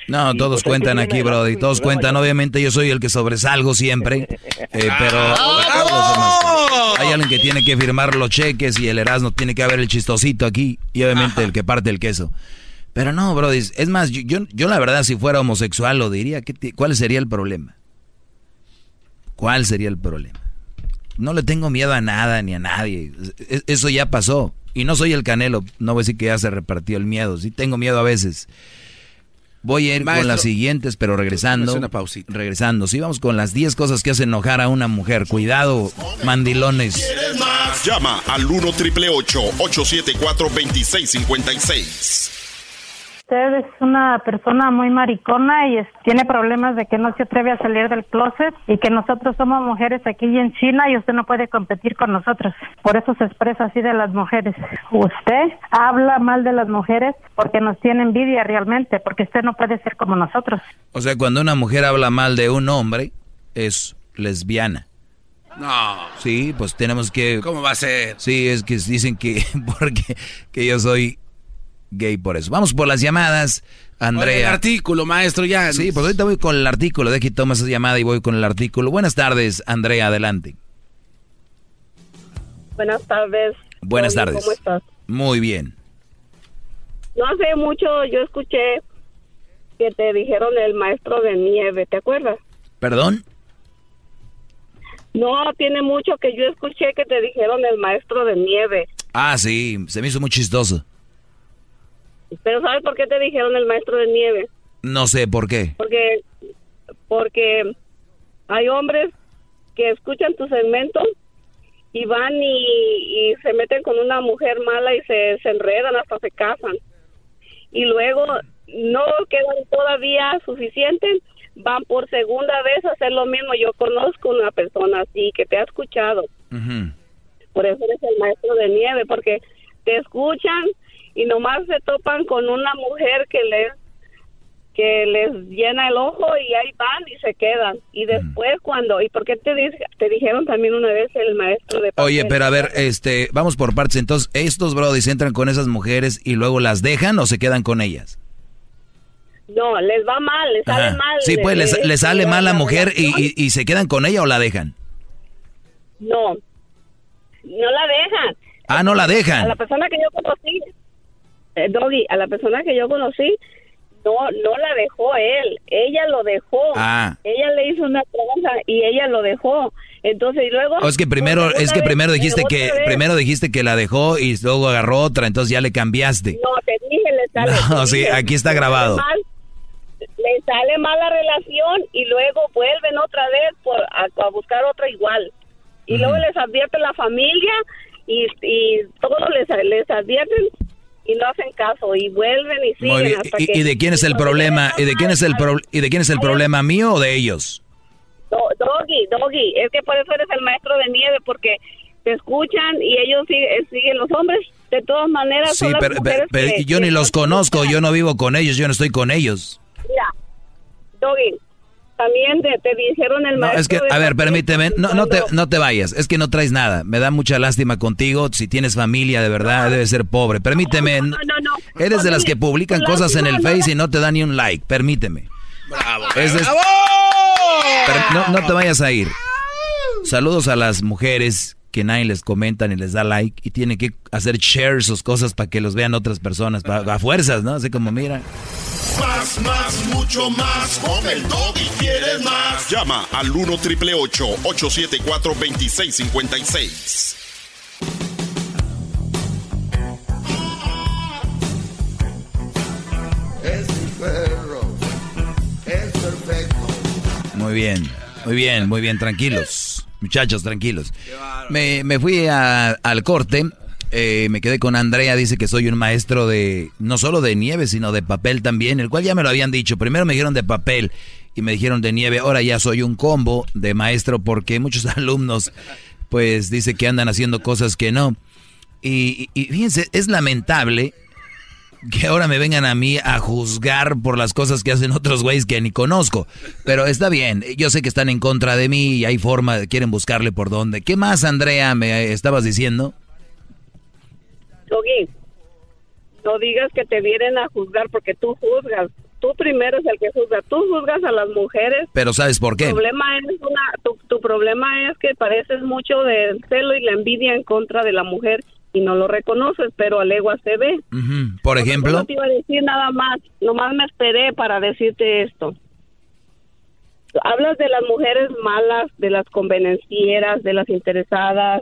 No, todos pues, cuentan aquí, Brody. Todos cuentan. Obviamente yo soy el que sobresalgo siempre. Eh, pero ¡Oh! hay alguien que tiene que firmar los cheques y el Erasmo tiene que haber el chistosito aquí. Y obviamente el que parte el queso. Pero no, Brody. Es más, yo, yo, la verdad, si fuera homosexual, lo diría. ¿Cuál sería el problema? ¿Cuál sería el problema? No le tengo miedo a nada ni a nadie. E, eso ya pasó. Y no soy el canelo, no voy a decir que ya se repartió el miedo, sí tengo miedo a veces. Voy a ir con las siguientes, pero regresando. Una regresando. Sí, vamos con las 10 cosas que hacen enojar a una mujer. Cuidado, mandilones. Llama al 1 triple 874 2656 usted es una persona muy maricona y tiene problemas de que no se atreve a salir del closet y que nosotros somos mujeres aquí en China y usted no puede competir con nosotros. Por eso se expresa así de las mujeres. Usted habla mal de las mujeres porque nos tiene envidia realmente, porque usted no puede ser como nosotros. O sea, cuando una mujer habla mal de un hombre, es lesbiana. No. Sí, pues tenemos que... ¿Cómo va a ser? Sí, es que dicen que porque que yo soy gay por eso. Vamos por las llamadas, Andrea. el artículo, maestro, ya. Sí, pues ahorita voy con el artículo. De que toma esa llamada y voy con el artículo. Buenas tardes, Andrea, adelante. Buenas tardes. Buenas tardes. ¿Cómo estás? Muy bien. No hace mucho yo escuché que te dijeron el maestro de nieve, ¿te acuerdas? ¿Perdón? No, tiene mucho que yo escuché que te dijeron el maestro de nieve. Ah, sí, se me hizo muy chistoso. Pero ¿sabes por qué te dijeron el maestro de nieve? No sé por qué. Porque, porque hay hombres que escuchan tu segmento y van y, se meten con una mujer mala y se, se enredan hasta se casan. Y luego no quedan todavía suficientes, van por segunda vez a hacer lo mismo. Yo conozco una persona así que te ha escuchado. Por eso eres el maestro de nieve, porque te escuchan y nomás se topan con una mujer que les que les llena el ojo y ahí van y se quedan. Y después cuando, ¿y por qué te, te dijeron también una vez el maestro de... Oye, pero a ver, este, vamos por partes. Entonces, ¿estos brodis entran con esas mujeres y luego las dejan o se quedan con ellas? No, les va mal, les sale mal. Sí, pues les, sale mal la, mujer y, y, se quedan con ella o la dejan. No, no la dejan. Ah, no la dejan. A la persona que yo conocí, Doggy, a la persona que yo conocí, no, no la dejó él, ella lo dejó. Ah. Ella le hizo una tranza y ella lo dejó. Entonces, y luego... es que primero, es que primero dijiste que, primero dijiste que la dejó y luego agarró otra, entonces ya le cambiaste. No, te dije, le sale. No, sí, aquí está grabado. le sale mal la relación y luego vuelven otra vez por, a, buscar otra igual. Y luego les advierte la familia y, y todos les, les advierten y no hacen caso y vuelven y siguen hasta ¿Y, de quién es el problema? ¿Y de quién es el y de quién es el problema mío o de ellos? doggy, Doggy, es que por eso eres el maestro de nieve porque te escuchan y ellos siguen, siguen los hombres de todas maneras. Sí, pero, yo ni los conozco, yo no vivo con ellos, yo no estoy con ellos. Mira, Doggy, también te, dijeron el maestro. es que, a ver, permíteme, no, no, te, no te vayas, es que no traes nada. Me da mucha lástima contigo. Si tienes familia, de verdad, debe ser pobre. Permíteme. No, no, no. Eres de las que publican cosas en el Face y no te dan ni un like. Permíteme. Bravo. no, no te vayas a ir. Saludos a las mujeres que nadie les comenta ni les da like y tienen que hacer share sus cosas para que los vean otras personas, a fuerzas, ¿no? Así como mira. Más, más, mucho más. Con el y quieres más. Llama al 1 triple 874 2656. Es mi perro. Es perfecto. Muy bien, muy bien, muy bien. Tranquilos, muchachos, tranquilos. Me, me fui al corte eh, me quedé con Andrea, dice que soy un maestro de, no solo de nieve, sino de papel también, el cual ya me lo habían dicho. Primero me dijeron de papel y me dijeron de nieve, ahora ya soy un combo de maestro porque muchos alumnos pues dice que andan haciendo cosas que no. Y, y, fíjense, es lamentable que ahora me vengan a mí a juzgar por las cosas que hacen otros güeyes que ni conozco. Pero está bien, yo sé que están en contra de mí y hay forma, quieren buscarle por dónde. ¿Qué más, Andrea, me estabas diciendo? Doggy, no digas que te vienen a juzgar porque tú juzgas. Tú primero es el que juzga. Tú juzgas a las mujeres. Pero ¿sabes por qué? Tu problema es, una, tu, problema es que pareces mucho del celo y la envidia en contra de la mujer y no lo reconoces, pero a legua se ve. Por ejemplo. No te iba a decir nada más. Nomás me esperé para decirte esto. Hablas de las mujeres malas, de las convenencieras, de las interesadas,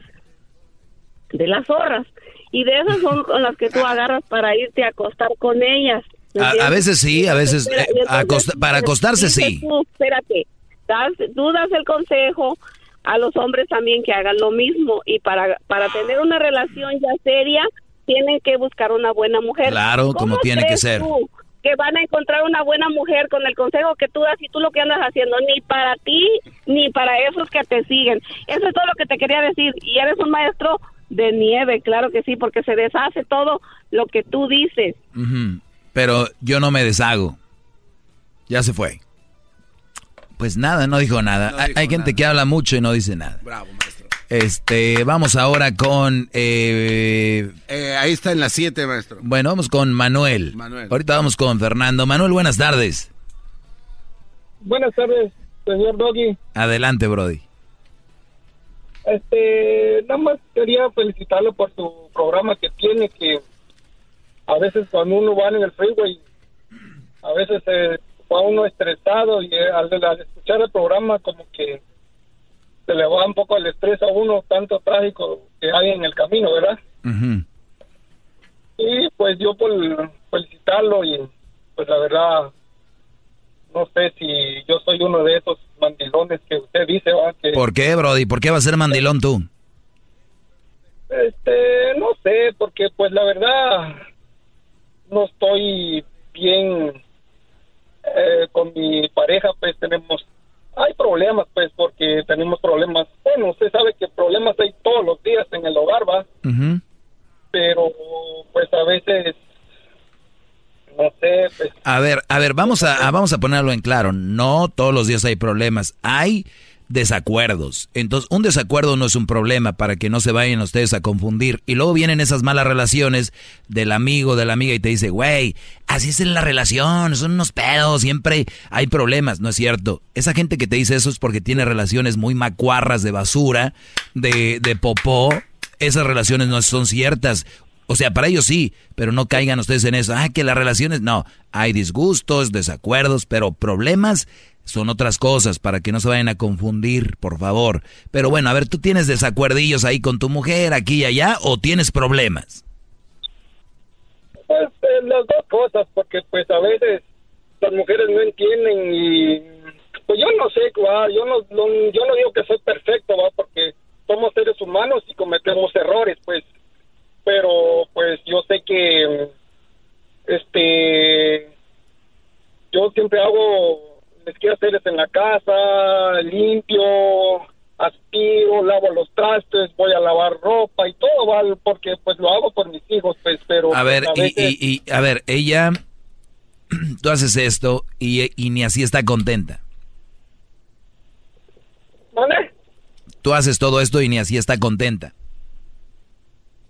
de las zorras y de esas son con las que tú agarras para irte a acostar con ellas. A, veces sí, a veces eh, para acostarse sí. espérate, das, tú das el consejo a los hombres también que hagan lo mismo y para, para tener una relación ya seria tienen que buscar una buena mujer. Claro, como tiene que ser. que van a encontrar una buena mujer con el consejo que tú das y tú lo que andas haciendo, ni para ti ni para esos que te siguen. Eso es todo lo que te quería decir. Y eres un maestro de nieve, claro que sí, porque se deshace todo lo que tú dices. Pero yo no me deshago. Ya se fue. Pues nada, no dijo nada. Hay, gente que habla mucho y no dice nada. Bravo, maestro. Este, vamos ahora con... Eh, eh, ahí está en las 7, maestro. Bueno, vamos con Manuel. Manuel. Ahorita vamos con Fernando. Manuel, buenas tardes. Buenas tardes, señor Doggy. Adelante, Brody. Este, nada más quería felicitarlo por su programa que tiene, que a veces cuando uno va en el freeway, a veces se va uno estresado y eh, al, escuchar el programa como que se le va un poco el estrés a uno, tanto trágico que hay en el camino, ¿verdad? Y pues yo por felicitarlo y pues la verdad no sé si yo soy uno de esos mandilones que usted dice. Que, ¿Por qué, Brody? ¿Por qué va a ser mandilón tú? Este, no sé, porque pues la verdad no estoy bien eh, con mi pareja, pues tenemos, hay problemas, pues, porque tenemos problemas, bueno, usted sabe que problemas hay todos los días en el hogar, ¿va? Pero pues a veces no sé. Pues. A ver, a ver, vamos a, vamos a ponerlo en claro. No todos los días hay problemas. Hay desacuerdos. Entonces, un desacuerdo no es un problema para que no se vayan ustedes a confundir. Y luego vienen esas malas relaciones del amigo, de la amiga y te dice, güey, así es en la relación, son unos pedos, siempre hay problemas. No es cierto. Esa gente que te dice eso es porque tiene relaciones muy macuarras de basura, de, de popó. Esas relaciones no son ciertas. O sea, para ellos sí, pero no caigan ustedes en eso. Ah, que las relaciones, no. Hay disgustos, desacuerdos, pero problemas son otras cosas para que no se vayan a confundir, por favor. Pero bueno, a ver, ¿tú tienes desacuerdillos ahí con tu mujer, aquí y allá, o tienes problemas? Pues eh, las dos cosas, porque pues a veces las mujeres no entienden y pues yo no sé, yo no, yo no digo que soy perfecto, ¿va? porque somos seres humanos y cometemos errores, pues, pero pues yo sé que este yo siempre hago les quiero hacer en la casa, limpio, aspiro, lavo los trastes, voy a lavar ropa y todo, ¿vale? Porque pues lo hago por mis hijos, pues, pero... A ver, pues, y, y, a ver, ella, tú haces esto y, y ni así está contenta. ¿Vale? Tú haces todo esto y ni así está contenta.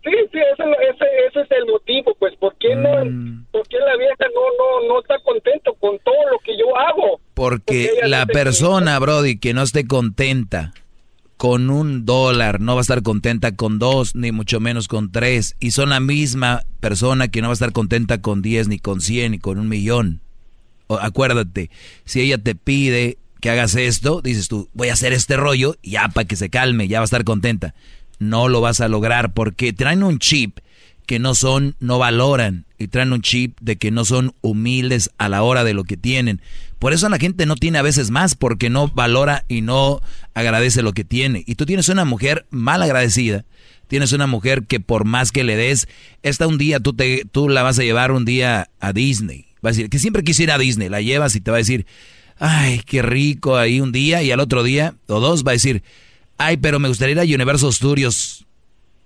Sí, sí, ese, ese, ese es el motivo, pues, ¿por qué, no, mm. ¿por qué la vieja no, no, no está contento con todo lo que yo hago? Porque, la persona, Brody, que no esté contenta con un dólar, no va a estar contenta con dos, ni mucho menos con tres. Y son la misma persona que no va a estar contenta con diez, ni con cien, ni con un millón. acuérdate, si ella te pide que hagas esto, dices tú, voy a hacer este rollo, ya para que se calme, ya va a estar contenta. No lo vas a lograr porque traen un chip que no son, no valoran y traen un chip de que no son humildes a la hora de lo que tienen. Por eso la gente no tiene a veces más porque no valora y no agradece lo que tiene. Y tú tienes una mujer mal agradecida, tienes una mujer que por más que le des, esta un día tú, te, tú la vas a llevar un día a Disney. Va a decir que siempre quise ir a Disney, la llevas y te va a decir, ay, qué rico ahí un día y al otro día o dos va a decir, ay, pero me gustaría ir a Universal Studios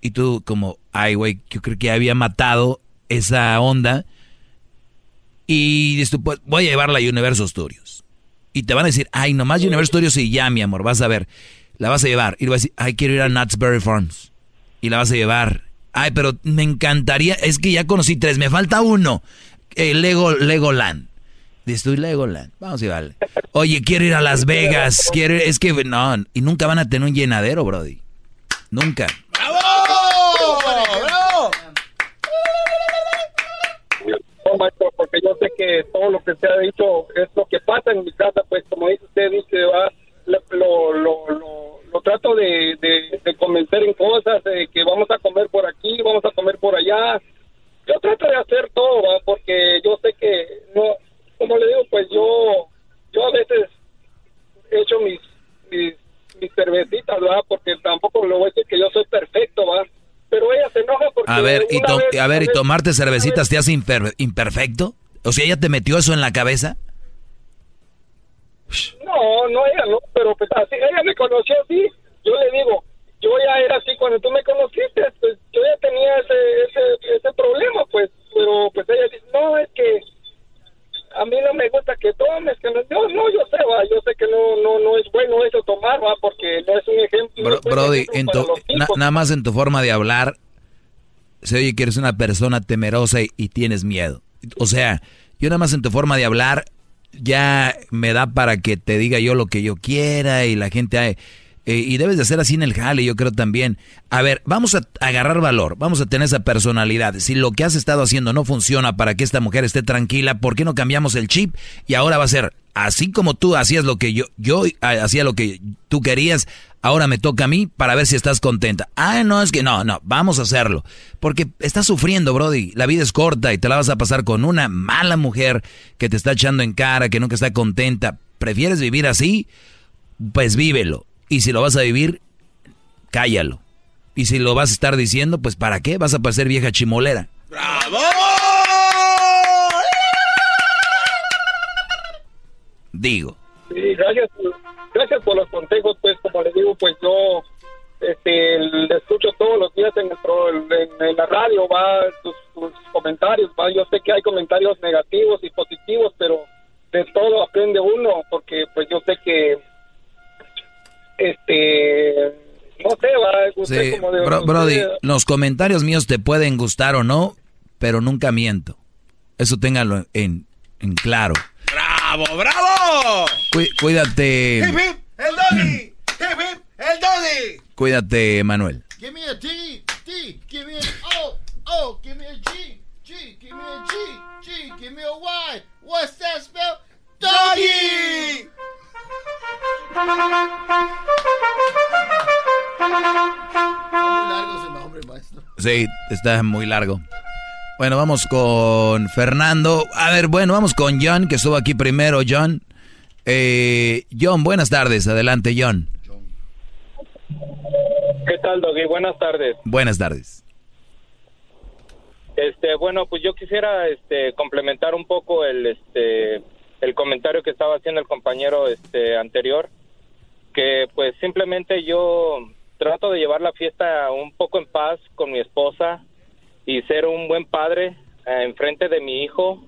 y tú como, ay, güey, yo creo que había matado esa onda. Y dices pues, voy a llevarla a Universal Studios. Y te van a decir, ay, nomás Universal Studios y ya, mi amor, vas a ver. La vas a llevar. Y le vas a decir, ay, quiero ir a Nutsberry Farms. Y la vas a llevar. Ay, pero me encantaría, es que ya conocí tres, me falta uno. Eh, Lego, Legoland. Dices tú, Legoland. Vamos a llevarle. Oye, quiero ir a Las Vegas. Quiero es que, no, y nunca van a tener un llenadero, Brody. Nunca. Maestro, porque yo sé que todo lo que se ha dicho es lo que pasa en mi casa, pues como dice usted, dice, va, lo, lo, lo, trato de, de, convencer en cosas, de que vamos a comer por aquí, vamos a comer por allá. Yo trato de hacer todo, ¿va? porque yo sé que, no como le digo, pues yo, yo a veces he hecho mis, mis, mis cervecitas, ¿va? porque tampoco lo voy a decir que yo soy perfecto, ¿va? Pero ella se enoja porque... A ver, y, a ver, ¿y tomarte cervecitas te hace imperfecto? O sea, ¿ella te metió eso en la cabeza? No, no, ella no, pero pues así, ella me conoció así. Yo le digo, yo ya era así cuando tú me conociste, pues yo ya tenía ese, ese, ese problema, pues, pero pues ella dice, no, es que a mí no me gusta que tomes, que no, no, no yo sé, va, yo sé que no, no, no es bueno eso tomar, va, porque no es un ejemplo. brody, en nada más en tu forma de hablar, se oye que eres una persona temerosa y, tienes miedo. O sea, yo nada más en tu forma de hablar ya me da para que te diga yo lo que yo quiera y la gente... Eh, y debes de ser así en el jale, yo creo también. A ver, vamos a agarrar valor, vamos a tener esa personalidad. Si lo que has estado haciendo no funciona para que esta mujer esté tranquila, ¿por qué no cambiamos el chip? Y ahora va a ser, así como tú hacías lo que yo, yo hacía lo que tú querías, ahora me toca a mí para ver si estás contenta. Ah, no, es que no, no, vamos a hacerlo. Porque estás sufriendo, Brody. La vida es corta y te la vas a pasar con una mala mujer que te está echando en cara, que nunca está contenta. ¿Prefieres vivir así? Pues vívelo. Y si lo vas a vivir, cállalo. Y si lo vas a estar diciendo, pues ¿para qué? Vas a parecer vieja chimolera. ¡Bravo! Digo. Sí, gracias, gracias por los consejos, pues como les digo, pues yo este, le escucho todos los días en, la radio, va sus, sus comentarios, va, yo sé que hay comentarios negativos y positivos, pero de todo aprende uno, porque pues yo sé que este, no sé, va, sí, como de, Brody, los comentarios míos te pueden gustar o no, pero nunca miento. Eso téngalo en, en claro. ¡Bravo, bravo! cuídate. ¡El doggy! ¡El doggy! Cuídate, Manuel. Give me a T, T, give me a O, O, give me a G, G, give me a G, G, give me a Y. What's that spell? Doggy! Sí, está muy largo. Bueno, vamos con Fernando. A ver, bueno, vamos con John, que estuvo aquí primero, John. Eh, John, buenas tardes. Adelante, John. ¿Qué tal, Doggy? Buenas tardes. Buenas tardes. Este, bueno, pues yo quisiera este complementar un poco el este el comentario que estaba haciendo el compañero este anterior que pues simplemente yo trato de llevar la fiesta un poco en paz con mi esposa y ser un buen padre eh, en frente de mi hijo.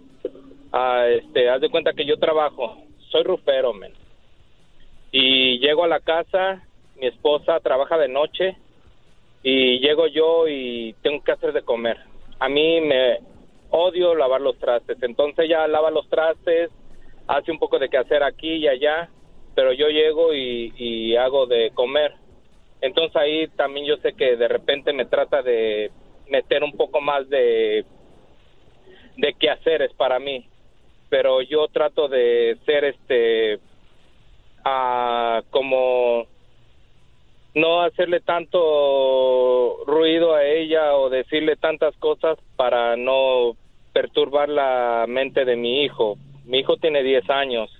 Ah, este, haz de cuenta que yo trabajo, soy rufero, men. Y llego a la casa, mi esposa trabaja de noche y llego yo y tengo que hacer de comer. A mí me odio lavar los trastes, entonces ella lava los trastes, hace un poco de quehacer aquí y allá, pero yo llego y, hago de comer. Entonces ahí también yo sé que de repente me trata de meter un poco más de de quehaceres para mí pero yo trato de ser este ah, como no hacerle tanto ruido a ella o decirle tantas cosas para no perturbar la mente de mi hijo. Mi hijo tiene 10 años,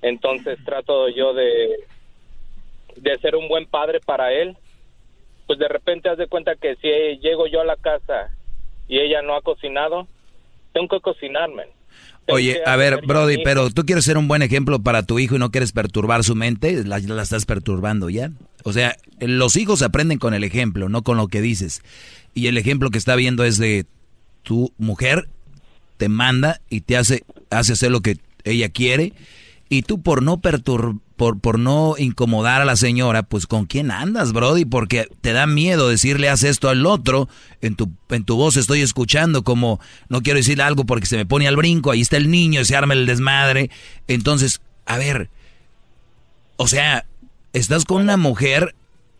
entonces trato yo de, de ser un buen padre para él pues de repente haz de cuenta que si llego yo a la casa y ella no ha cocinado, tengo que cocinarme. Oye, a ver, Brody, pero tú quieres ser un buen ejemplo para tu hijo y no quieres perturbar su mente, la, la, estás perturbando ya. O sea, los hijos aprenden con el ejemplo, no con lo que dices. Y el ejemplo que está viendo es de tu mujer te manda y te hace, hace hacer lo que ella quiere y tú por no perturbar por, por no incomodar a la señora, pues con quién andas, Brody, porque te da miedo decirle haz esto al otro, en tu, en tu voz estoy escuchando como no quiero decirle algo porque se me pone al brinco, ahí está el niño, se arma el desmadre. Entonces, a ver, o sea, estás con una mujer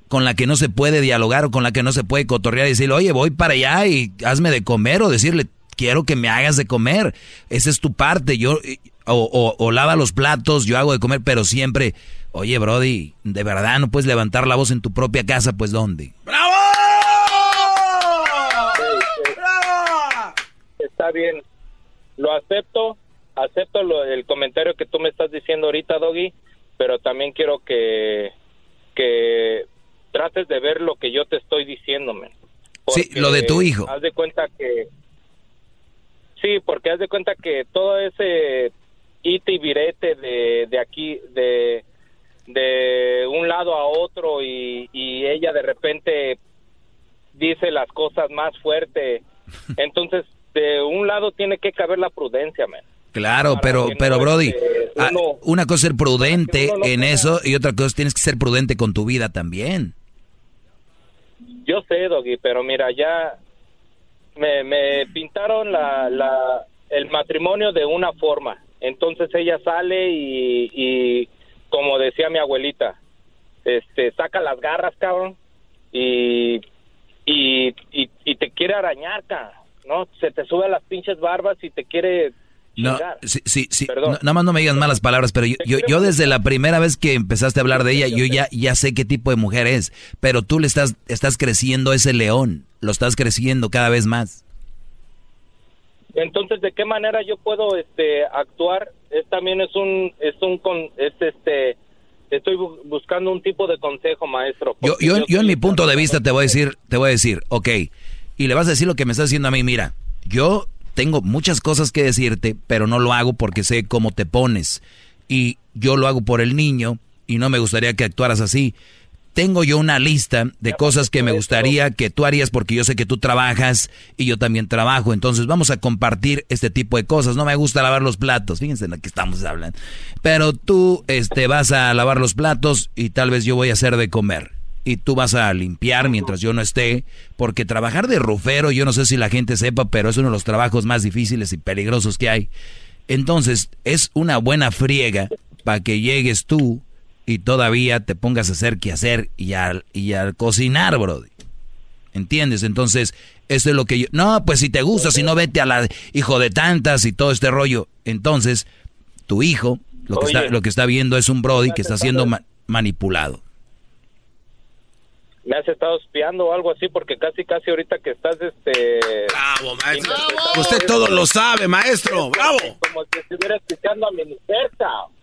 con la que no se puede dialogar o con la que no se puede cotorrear y decirle, oye, voy para allá y hazme de comer o decirle, quiero que me hagas de comer. Esa es tu parte. Yo, o, lava los platos, yo hago de comer, pero siempre, oye, Brody, de verdad no puedes levantar la voz en tu propia casa, pues ¿dónde? ¡Bravo! Está bien, lo acepto, acepto el comentario que tú me estás diciendo ahorita, Doggy, pero también quiero que, que trates de ver lo que yo te estoy diciéndome. Sí, lo de tu hijo. Haz de cuenta que... Sí, porque haz de cuenta que todo ese ite y virete de, de aquí, de, de un lado a otro y, y ella de repente dice las cosas más fuerte. Entonces, de un lado tiene que caber la prudencia, man. Claro, pero, pero Brody, ah, una cosa es ser prudente en eso y otra cosa tienes que ser prudente con tu vida también. Yo sé, Doggy, pero mira, ya me, me pintaron la, la, el matrimonio de una forma entonces ella sale y, como decía mi abuelita, este, saca las garras, cabrón, y, y, y, te quiere arañar, cabrón, ¿no? Se te sube a las pinches barbas y te quiere no, sí, sí, sí. nada más no me digas malas palabras, pero yo, yo, yo, desde la primera vez que empezaste a hablar de ella, yo ya, ya sé qué tipo de mujer es, pero tú le estás, estás creciendo ese león, lo estás creciendo cada vez más. Entonces, ¿de qué manera yo puedo este actuar? Es también es un es un con es este estoy buscando un tipo de consejo, maestro. Yo yo, yo, en mi punto de vista te voy a decir, te voy a decir, ok, y le vas a decir lo que me estás diciendo a mí, mira, yo tengo muchas cosas que decirte, pero no lo hago porque sé cómo te pones y yo lo hago por el niño y no me gustaría que actuaras así. tengo yo una lista de cosas que me gustaría que tú harías porque yo sé que tú trabajas y yo también trabajo. Entonces vamos a compartir este tipo de cosas. No me gusta lavar los platos. Fíjense en lo que estamos hablando. Pero tú este, vas a lavar los platos y tal vez yo voy a hacer de comer. Y tú vas a limpiar mientras yo no esté. Porque trabajar de rufero, yo no sé si la gente sepa, pero es uno de los trabajos más difíciles y peligrosos que hay. Entonces es una buena friega para que llegues tú y todavía te pongas a hacer que hacer y al, y al cocinar, bro. ¿Entiendes? Entonces, esto es lo que yo... No, pues si te gusta, si no vete a la hijo de tantas y todo este rollo. Entonces, tu hijo, lo que, está, lo que está viendo es un Brody que está siendo manipulado. Me has estado espiando o algo así porque casi, casi ahorita que estás, este... Bravo, maestro. Usted todo lo sabe, maestro. Bravo. Como si estuviera escuchando a mi mujer,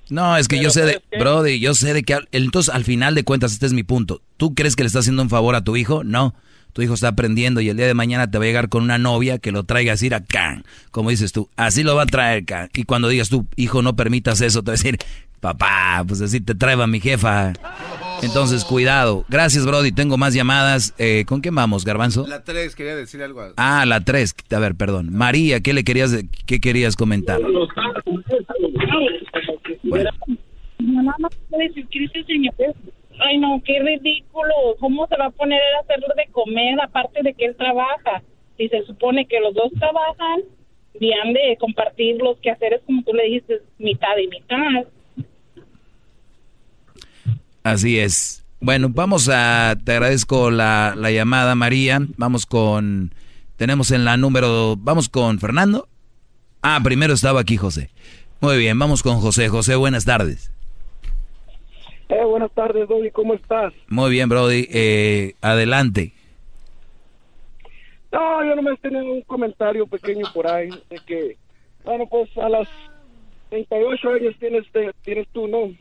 no, es que yo sé de, Brody, yo sé de que, entonces al final de cuentas, este es mi punto. ¿Tú crees que le estás haciendo un favor a tu hijo? No. Tu hijo está aprendiendo y el día de mañana te va a llegar con una novia que lo traiga a decir acá, como dices tú. Así lo va a traer acá. Y cuando digas tú, hijo, no permitas eso, te va a decir, papá, pues así te trae a mi jefa. Entonces, cuidado. Gracias, Brody. Tengo más llamadas. Eh, ¿Con qué vamos, Garbanzo? La 3, quería decir algo. Ah, la 3. A ver, perdón. María, ¿qué le querías, qué querías comentar? Bueno. Ay, no, qué ridículo. ¿Cómo se va a poner a hacerlo de comer aparte de que él trabaja? Si se supone que los dos trabajan, han de compartir los quehaceres, como tú le dijiste, mitad y mitad. Así es. Bueno, vamos a, te agradezco la, la llamada, María. Vamos con, tenemos en la número, vamos con Fernando. Ah, primero estaba aquí José. Muy bien, vamos con José. José, buenas tardes. Eh, buenas tardes, Brody, ¿cómo estás? Muy bien, Brody. Eh, adelante. No, yo nomás tenía un comentario pequeño por ahí de que, bueno, pues a las 38 años tienes, tienes tú, ¿no?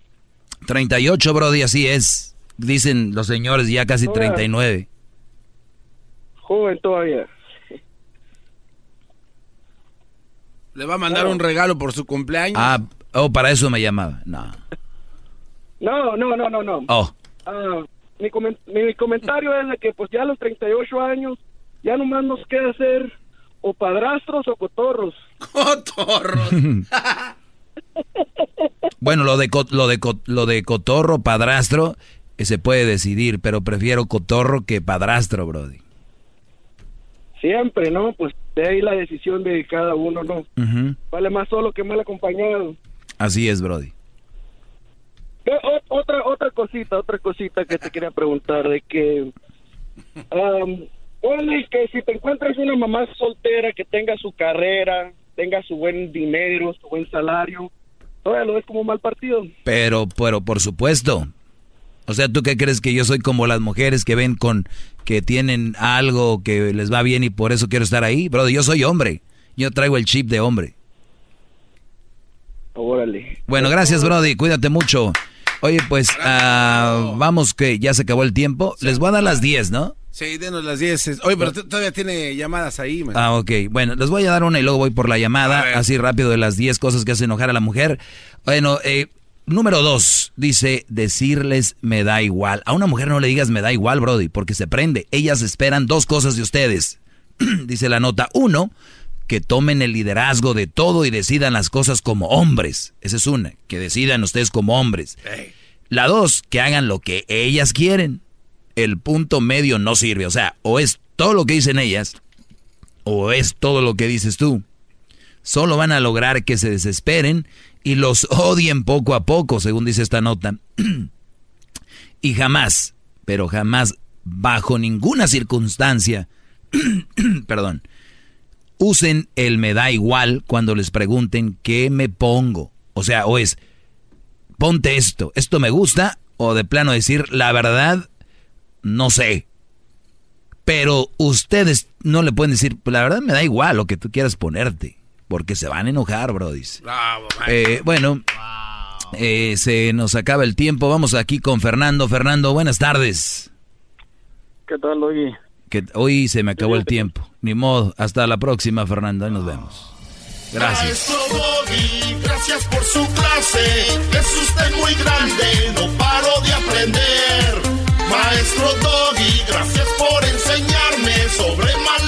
38, Brody, así es. Dicen los señores ya casi 39. Joven todavía. ¿Le va a mandar un regalo por su cumpleaños? Ah, oh, para eso me llamaba. No. No, no, no, no, no. Oh. Ah, mi, mi, comentario es de que pues ya a los 38 años ya nomás nos queda hacer o padrastros o cotorros. Cotorros. bueno, lo de, lo, de, lo de cotorro, padrastro, eh, se puede decidir, pero prefiero cotorro que padrastro, Brody. Siempre, ¿no? Pues de ahí la decisión de cada uno, ¿no? Vale más solo que mal acompañado. Así es, Brody. Otra, otra cosita, otra cosita que te quería preguntar, de que... Um, que si te encuentras una mamá soltera que tenga su carrera, tenga su buen dinero, su buen salario, todavía lo ves como mal partido. Pero, pero por supuesto, o sea, ¿tú qué crees que yo soy como las mujeres que ven con que tienen algo que les va bien y por eso quiero estar ahí? Bro, yo soy hombre. Yo traigo el chip de hombre. Órale. Bueno, gracias, Brody. Cuídate mucho. Oye, pues uh, vamos que ya se acabó el tiempo. Les voy a dar las 10, ¿no? Sí, denos las 10. Oye, pero todavía tiene llamadas ahí. Man. Ah, ok. Bueno, les voy a dar una y luego voy por la llamada, así rápido de las 10 cosas que hacen enojar a la mujer. Bueno, eh, Número dos, dice, decirles me da igual. A una mujer no le digas me da igual, Brody, porque se prende. Ellas esperan dos cosas de ustedes. dice la nota. Uno, que tomen el liderazgo de todo y decidan las cosas como hombres. Esa es una, que decidan ustedes como hombres. La dos, que hagan lo que ellas quieren. El punto medio no sirve. O sea, o es todo lo que dicen ellas, o es todo lo que dices tú. Solo van a lograr que se desesperen y los odien poco a poco, según dice esta nota. y jamás, pero jamás, bajo ninguna circunstancia, perdón, usen el me da igual cuando les pregunten qué me pongo. O sea, o es, ponte esto, esto me gusta, o de plano decir, la verdad, no sé. Pero ustedes no le pueden decir, la verdad me da igual lo que tú quieras ponerte porque se van a enojar, Brody. Eh, bueno, eh, se nos acaba el tiempo. Vamos aquí con Fernando. Fernando, buenas tardes. ¿Qué tal, hoy? Que hoy se me acabó el tiempo. Ni modo. Hasta la próxima, Fernando. Ahí nos vemos. Gracias. gracias por su clase. Es usted muy grande. No paro de aprender. Maestro Doggy, gracias por enseñarme sobre malas